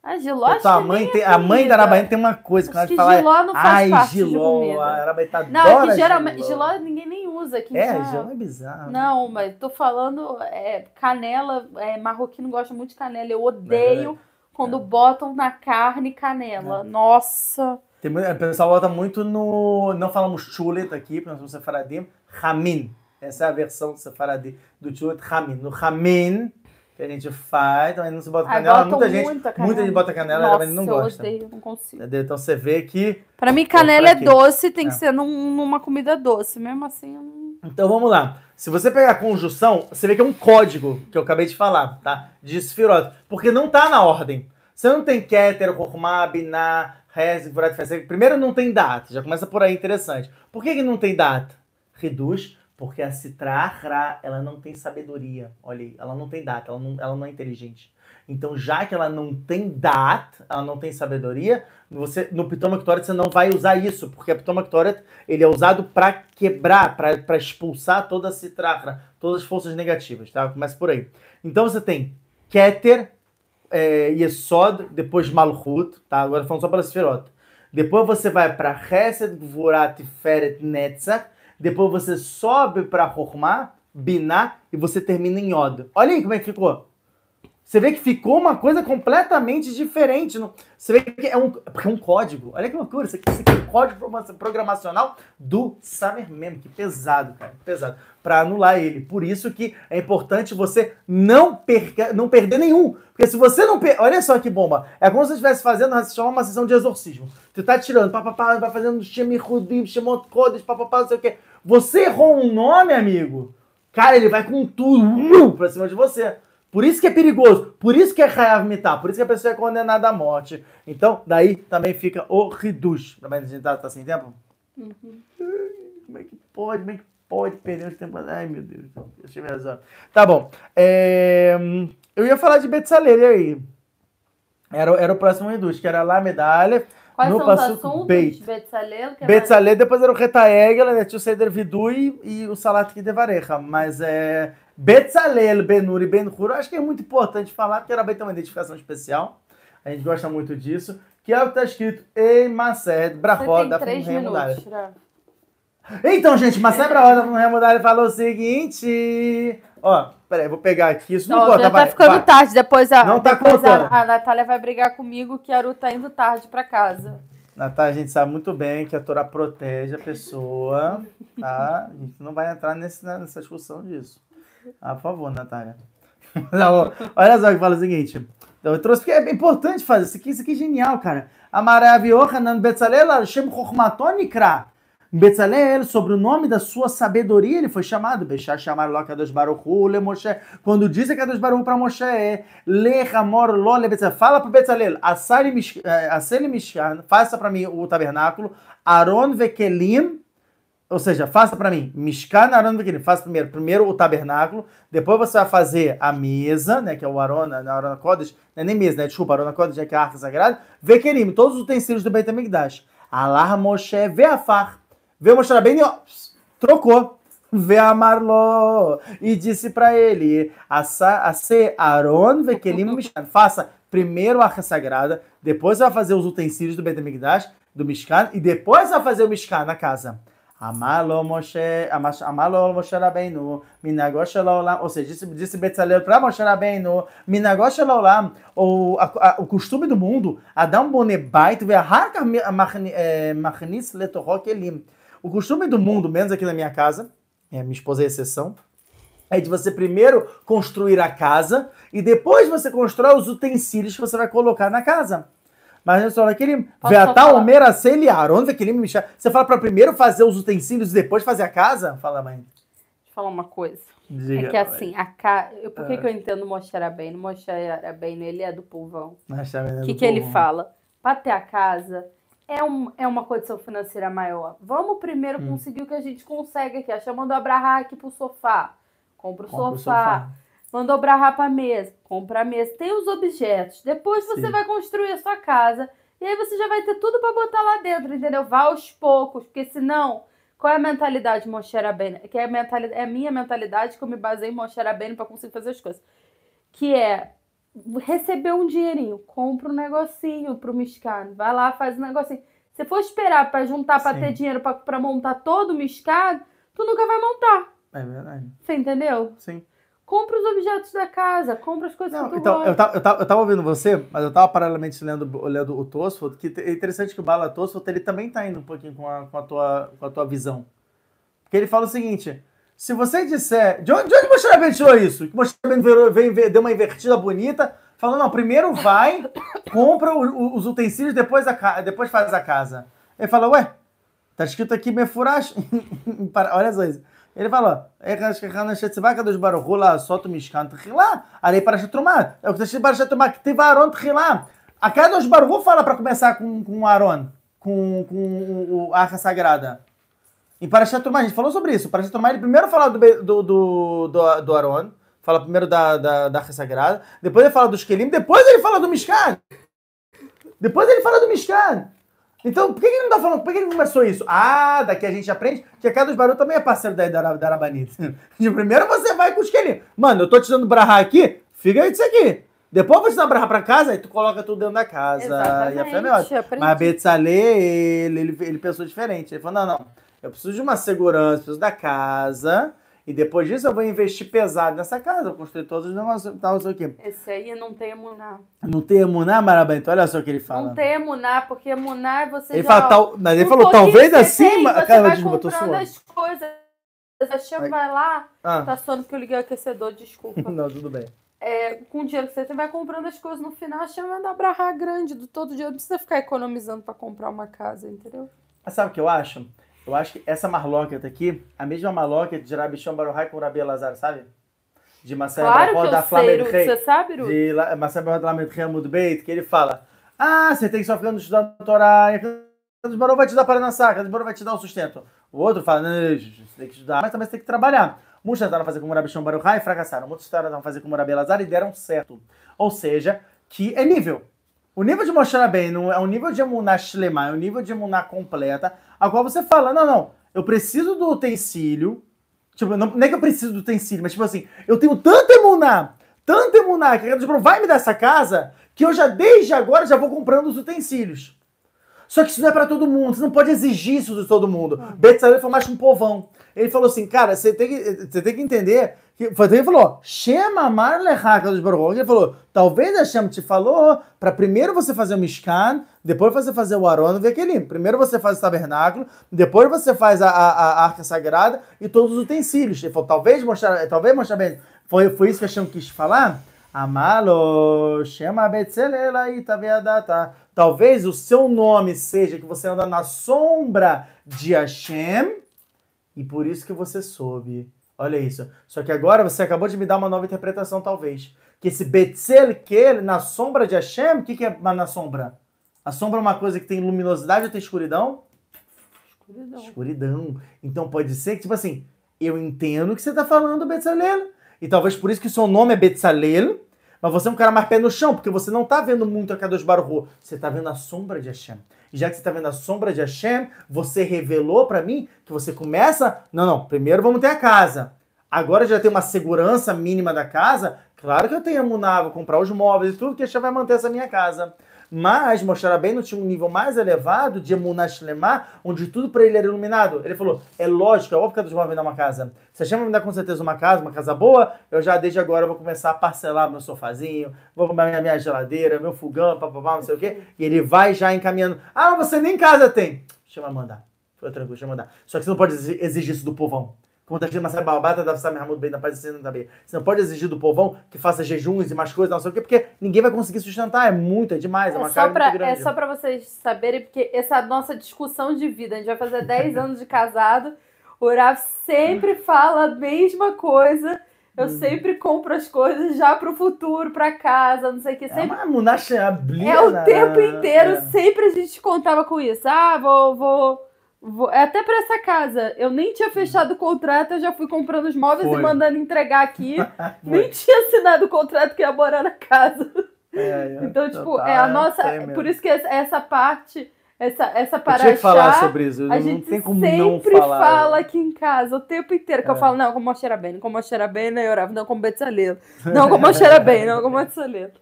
[SPEAKER 1] A giló, acho que
[SPEAKER 2] mãe tem,
[SPEAKER 1] é
[SPEAKER 2] a mãe da
[SPEAKER 1] comida.
[SPEAKER 2] Arabaí tem uma coisa que ela fala.
[SPEAKER 1] giló não faz
[SPEAKER 2] Ai,
[SPEAKER 1] parte de
[SPEAKER 2] giló.
[SPEAKER 1] comida.
[SPEAKER 2] A Arabaí tá
[SPEAKER 1] Não, é que geralmente
[SPEAKER 2] giló.
[SPEAKER 1] giló ninguém nem usa aqui.
[SPEAKER 2] É,
[SPEAKER 1] já-
[SPEAKER 2] giló é bizarro.
[SPEAKER 1] Não, mas tô falando é, canela, é, marroquino gosta muito de canela. Eu
[SPEAKER 2] É
[SPEAKER 1] odeio quando botam na carne canela. Nossa.
[SPEAKER 2] Tem, o pessoal bota muito no. Não falamos chulet aqui, porque nós somos sefaradim. Ramin. Essa é a versão sefaradim do chulet ramin. No ramin, que a gente faz, também não se bota
[SPEAKER 1] Ai,
[SPEAKER 2] canela. muita gente,
[SPEAKER 1] muita canela.
[SPEAKER 2] muita gente bota canela,
[SPEAKER 1] Nossa,
[SPEAKER 2] mas não
[SPEAKER 1] eu
[SPEAKER 2] gosta.
[SPEAKER 1] odeio, não consigo.
[SPEAKER 2] Entendeu? Então você vê que.
[SPEAKER 1] Pra mim, canela é doce, tem que
[SPEAKER 2] É.
[SPEAKER 1] ser num- numa comida doce. Mesmo assim, eu não...
[SPEAKER 2] Então vamos lá. Se você pegar a conjunção, você vê que é um código que eu acabei de falar, tá? De Sfirot. Porque não tá na ordem. Você não tem Keter, Rokhmah, Binah, Rez. Primeiro não tem data. Já começa por aí, interessante. Por que, que não tem data? Reduz, porque a Citrahra, ela não tem sabedoria. Olha aí, ela não tem data, ela não, ela não é inteligente. Então, já que ela não tem data, ela não tem sabedoria, você no Pitoma Ktoret você não vai usar isso, porque a Pitoma ele é usado para quebrar, para expulsar toda a citrahra, todas as forças negativas, tá? Começa por aí. Então você tem Keter, é, Yesod, depois Malchut, tá? Agora falando só pela Sefirot. Depois você vai para Chesed, Gvurat, Feret, Netzach. Depois você sobe para Chokhmah, Binah e você termina em Yod. Olha aí como é que ficou. Você vê que ficou uma coisa completamente diferente. Você vê que é um, é um código. Olha que loucura. Isso aqui, isso aqui código programa- programacional do Mem. Que pesado, cara. Pesado. Para anular ele. Por isso que é importante você não, perca, não perder nenhum. Porque se você não per... Olha só que bomba. É como se você estivesse fazendo uma sessão de exorcismo. Você tá tirando, papapá, vai fazendo Shemichudim, Shemot Kodesh, papapá, não sei o quê. Você errou um nome, amigo. Cara, ele vai com tudo uh, pra cima de você. Por isso que é perigoso, por isso que é Hayav Mitar, por isso que a pessoa é condenada à morte. Então, daí também fica o Riduz. Mas a gente tá, tá sem tempo? Como é que pode? Como é que pode perder o tempo? Ai, meu Deus. Deixa eu ver. Tá bom. É, Eu ia falar de Betsalel, e aí? Era, era o próximo Riduz, que era lá medalha.
[SPEAKER 1] Quais
[SPEAKER 2] No
[SPEAKER 1] são os
[SPEAKER 2] Passuco
[SPEAKER 1] assuntos?
[SPEAKER 2] Beit.
[SPEAKER 1] Betzalel, que é
[SPEAKER 2] Betzalel, depois era o Retaegel, né? o Seder Vidui e o Salat Kidevarecha. Mas é. Betzalel, Benur e Ben Hur, eu acho que é muito importante falar, porque era bem ter uma identificação especial. A gente gosta muito disso. Que é o que está escrito em Brachot,
[SPEAKER 1] tem
[SPEAKER 2] da
[SPEAKER 1] minutos, Rafa.
[SPEAKER 2] Então, gente, Mased Brachot da Remudalha falou o seguinte. Ó, peraí, vou pegar aqui. Isso não,
[SPEAKER 1] Não,
[SPEAKER 2] conta,
[SPEAKER 1] já
[SPEAKER 2] vai,
[SPEAKER 1] tá ficando
[SPEAKER 2] vai.
[SPEAKER 1] tarde. Depois, a,
[SPEAKER 2] Não tá
[SPEAKER 1] depois
[SPEAKER 2] contando.
[SPEAKER 1] a, a Natália vai brigar comigo que a Aru tá indo tarde pra casa.
[SPEAKER 2] Natália, a gente sabe muito bem que a Torá protege a pessoa, tá? A gente não vai entrar nesse, nessa discussão disso. Ah, por favor, Natália. Olha só que fala o seguinte. Eu trouxe porque é importante fazer isso aqui, isso aqui é genial, cara. Amarav Yohanan Betzalel Shem Chochmaton Nikra. Bezalel, sobre o nome da sua sabedoria, ele foi chamado. Bechar chamar lo Kadosh Baruch Hu, le Moshe. Quando diz a Kadosh Baruch Hu para Moshe, é le Hamor lo le Bezalel. Fala para Bezalel, assele Mishkan, faça para mim o tabernáculo, Aaron vekelim, ou seja, faça para mim, Mishkan, Aaron vekelim. Faça primeiro, primeiro o tabernáculo, depois você vai fazer a mesa, né, que é o Aaron, na Aaron Kodesh, não é nem mesa, né, desculpa, Aaron Kodesh é que é a arca sagrada, vekelim, todos os utensílios do Beit HaMikdash. Allah Moshe veafar. Veio mostrar bem, ó, trocou. Vê amarlo e disse para ele: se Aaron vekelim mishkan. Faça primeiro a arca sagrada, depois vai fazer os utensílios do Bet Migdash, do Mishkan, e depois vai fazer o Mishkan na casa. Amalo Moshe, Amalo Moshe Rabbeinu, Minagosh Olam, ou seja, disse, disse Betzalel para Moshe Rabbeinu, Minagosh Olam, o, o costume do mundo, Adam Bonebait, Ve'ahar Machnis Letorok Elim. O costume do mundo, menos aqui na minha casa, minha esposa é exceção, é de você primeiro construir a casa e depois você constrói os utensílios que você vai colocar na casa. Mas só aquele Veatal Omera Celiaron, aquele Você fala para primeiro fazer os utensílios e depois fazer a casa? Fala, mãe.
[SPEAKER 1] Deixa eu falar uma coisa.
[SPEAKER 2] Diga,
[SPEAKER 1] é que assim, a ca... por que, é. que eu entendo Moshe Arabeno? Moshe Arabeno, ele é do povão. O
[SPEAKER 2] é
[SPEAKER 1] que, que ele fala? Para ter a casa, é, um, é uma condição financeira maior. Vamos primeiro hum. conseguir o que a gente consegue aqui. A chamando o Abraham aqui pro sofá. Compra o Compra sofá. O sofá. Mandou Abraham pra mesa. Compra a mesa. Tem os objetos. Depois você Sim. vai construir a sua casa. E aí você já vai ter tudo para botar lá dentro, entendeu? Vá aos poucos, porque senão, qual é a mentalidade Moshe Rabbeinu? Que é a, mentalidade, é a minha mentalidade que eu me baseei em Moshe Rabbeinu para conseguir fazer as coisas. Que é receber um dinheirinho, compra um negocinho pro Miscado, vai lá, faz um negocinho. Se for esperar para juntar para ter dinheiro para montar todo o Miscado, tu nunca vai montar.
[SPEAKER 2] É verdade.
[SPEAKER 1] Você entendeu?
[SPEAKER 2] Sim.
[SPEAKER 1] Compra os objetos da casa, compra as coisas Não, que tu
[SPEAKER 2] então, eu tava, eu, tava, eu tava ouvindo você, mas eu tava paralelamente lendo, lendo o Tosfot, que é interessante que o Bala Tosfot, ele também tá indo um pouquinho com a, com a, tua, com a tua visão. Porque ele fala o seguinte, se você disser. De onde, de onde Moshe Rabbeinu tirou isso? Que Moshe Rabbeinu deu uma invertida bonita, falando, não, primeiro vai, compra os utensílios, depois, a, depois faz a casa. Ele fala, ué, tá escrito aqui Mefurash. Olha só isso. Ele fala, dos Baruchu lá, solta o Mishkan Tchilá, ali para Shatrumá. É o que está escrito para Shatrumá, que teve Aaron Tchilá. A cada dos Baruchu fala para começar com, com Aaron, com, com a Arca Sagrada. Em Parashat Trumá, a gente falou sobre isso. Parashat Trumá, ele primeiro fala do, do, do, do, do Aaron, fala primeiro da, da, da Arca Sagrada, depois ele fala dos Kelim, depois ele fala do Mishkan. Depois ele fala do Mishkan. Então, por que ele não tá falando? Por que ele começou isso? Ah, daqui a gente aprende que a Casa dos Barulhos também é parceiro da, da, da Arabanita. Primeiro você vai com os Kelim. Mano, eu tô te dando brahá aqui, fica aí disso aqui. Depois você dá brahá pra casa, e tu coloca tudo dentro da casa.
[SPEAKER 1] Exatamente,
[SPEAKER 2] e a fé é melhor. Mas Betzalê, ele, ele, ele pensou diferente. Ele falou, não, não. Eu preciso de uma segurança, preciso da casa. E depois disso eu vou investir pesado nessa casa, vou construir todos os negócios, tal, não sei o quê.
[SPEAKER 1] Esse aí não tem emuná.
[SPEAKER 2] Não tem emuná, Marabento? Olha só o que ele fala.
[SPEAKER 1] Não tem emuná, porque emuná é você
[SPEAKER 2] ele
[SPEAKER 1] já...
[SPEAKER 2] Fala, tal, mas ele um falou, talvez assim...
[SPEAKER 1] Tem, você cara, vai comprando as coisas. A Chama vai lá, ah. tá soando que eu liguei o aquecedor, desculpa.
[SPEAKER 2] não, tudo bem.
[SPEAKER 1] É, com o dinheiro que você tem, vai comprando as coisas no final, a Chama vai dar brarra grande do todo dia. Não precisa ficar economizando para comprar uma casa, entendeu?
[SPEAKER 2] Mas sabe o que eu acho? Eu acho que essa marloqueta aqui, a mesma marloqueta de Rabi Shon Baruhai com Rabi Elazar, sabe? De Marcelo
[SPEAKER 1] claro Barro, da Flamengo Rei. Você sabe, Ru?
[SPEAKER 2] De Marcelo Barro da Flamengo Rei Amud Beit, que ele fala: Ah, você tem que só ficar estudando Torá, a Baruch vai te dar para nascer, a Baruch vai te dar o sustento. O outro fala: Não, você tem que estudar, mas também você tem que trabalhar. Muitos tentaram fazer como Rabi Shon Baruhai e fracassaram. Muitos tentaram fazer como Rabi Elazar e deram certo. Ou seja, que é nível. O nível de Moshe Rabbeinu é um nível de emuná shlema, é um nível de emuná completa, a qual você fala, não, não, eu preciso do utensílio, tipo, não, não é que eu preciso do utensílio, mas tipo assim, eu tenho tanto emuná, tanto emuná, que a tipo, vai me dar essa casa, que eu já, desde agora, já vou comprando os utensílios. Só que isso não é para todo mundo, você não pode exigir isso de todo mundo. Ah. Foi mais um povão. Ele falou assim, cara, você tem que, você tem que entender ele falou, Shema Mar dos Baruch. Ele falou, talvez Hashem te falou para primeiro você fazer o Mishkan, depois você fazer o Aron e Primeiro você faz o tabernáculo, depois você faz a, a, a arca sagrada e todos os utensílios. Ele falou, talvez mostrar, talvez mostrar bem. Foi, foi isso que Hashem quis falar? Amalo, Shema Betzelel aí, Taviadata. Talvez o seu nome seja que você anda na sombra de Hashem e por isso que você soube. Olha isso. Só que agora você acabou de me dar uma nova interpretação, talvez. Que esse Betzel, que ele, na sombra de Hashem, o que, que é na sombra? A sombra é uma coisa que tem luminosidade ou tem escuridão?
[SPEAKER 1] Escuridão.
[SPEAKER 2] Escuridão. Então pode ser que, tipo assim, eu entendo que você está falando Betzalel. E talvez por isso que seu nome é Betzalel, mas você é um cara mais pé no chão, porque você não está vendo muito a Kadosh Baruch Você está vendo a sombra de Hashem. E já que você está vendo a sombra de Hashem, você revelou para mim que você começa... Não, não, primeiro vamos ter a casa. Agora já tem uma segurança mínima da casa. Claro que eu tenho a Muná, vou comprar os móveis e tudo, que Hashem vai manter essa minha casa. Mas Moshe Rabbeinu tinha um nível mais elevado de Emunah Shlemah, onde tudo para ele era iluminado. Ele falou, é lógico, é óbvio que Deus vai me dar uma casa. A chama me dar com certeza uma casa, uma casa boa, eu já desde agora vou começar a parcelar meu sofazinho, vou comprar minha, minha geladeira, meu fogão, papapá, não sei o quê. E ele vai já encaminhando. Ah, você nem casa tem. Chama mandar. Foi tranquilo, eu mandar. Só que você não pode exigir isso do povão. Está escrito Marcelo Balbata, deve estar Mahmoud bem da paz e da Você não pode exigir do povão que faça jejuns e mais coisas, não sei o quê, porque ninguém vai conseguir sustentar. É muito, é demais, é, é uma
[SPEAKER 1] só
[SPEAKER 2] pra, muito
[SPEAKER 1] grande. É só para vocês saberem, porque essa nossa discussão de vida, a gente vai fazer 10 anos de casado, o Rav sempre fala a mesma coisa. Eu hum. sempre compro as coisas já pro futuro, pra casa, não sei o que. Sempre...
[SPEAKER 2] É, uma
[SPEAKER 1] é o tempo inteiro, é. sempre a gente contava com isso. Ah, vou, vou Vou, é até para essa casa. Eu nem tinha fechado o contrato, eu já fui comprando os móveis Foi. e mandando entregar aqui. nem tinha assinado o contrato que ia morar na casa. É, é, então, tipo, é a nossa. Por isso que essa parte, essa, essa paraxá,
[SPEAKER 2] eu falar sobre isso.
[SPEAKER 1] a gente sempre fala aqui em casa o tempo inteiro. Que é. eu falo, não, como cheira bem, como cheira bem, né? Eu orava, não, como betzalelo. Não, como cheira bem, não, como betzalelo.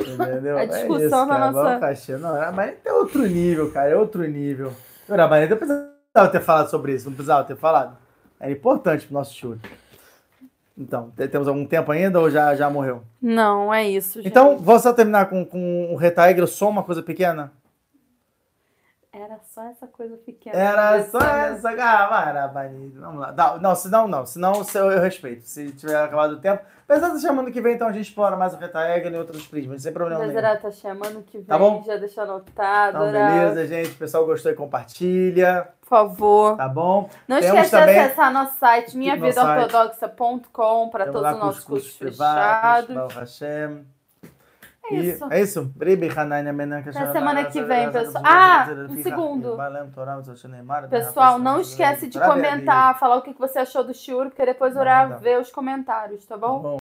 [SPEAKER 2] Entendeu?
[SPEAKER 1] A discussão é isso, na
[SPEAKER 2] nossa. Não, mas é outro nível, cara, é outro nível. O Urabaneta precisava ter falado sobre isso, não precisava ter falado. É importante pro nosso show. Então, temos algum tempo ainda ou já, já morreu?
[SPEAKER 1] Não, é isso.
[SPEAKER 2] Gente. Então, vou só terminar com, com um retaigro, só uma coisa pequena?
[SPEAKER 1] Era só essa coisa pequena.
[SPEAKER 2] Era só essa. Ah, Vamos lá. Não, não, senão não. Senão eu respeito. Se tiver acabado o tempo. Apesar de chamando que vem, então a gente explora mais o Retaega e outros prismas, sem problema nenhum.
[SPEAKER 1] Mas tá chamando que vem, tá bom? já deixou anotado.
[SPEAKER 2] Então, beleza, gente. O pessoal gostou e compartilha.
[SPEAKER 1] Por favor.
[SPEAKER 2] Tá bom?
[SPEAKER 1] Não Temos esquece também... de acessar nosso site, minhavidaortodoxa.com, para todos os nossos cursos fechados.
[SPEAKER 2] Hashem.
[SPEAKER 1] É isso.
[SPEAKER 2] E, é isso.
[SPEAKER 1] Na semana que vem, pessoal. Ah, um segundo. Pessoal, não esquece de comentar, falar o que você achou do shiur, porque depois orar ver os comentários, tá bom?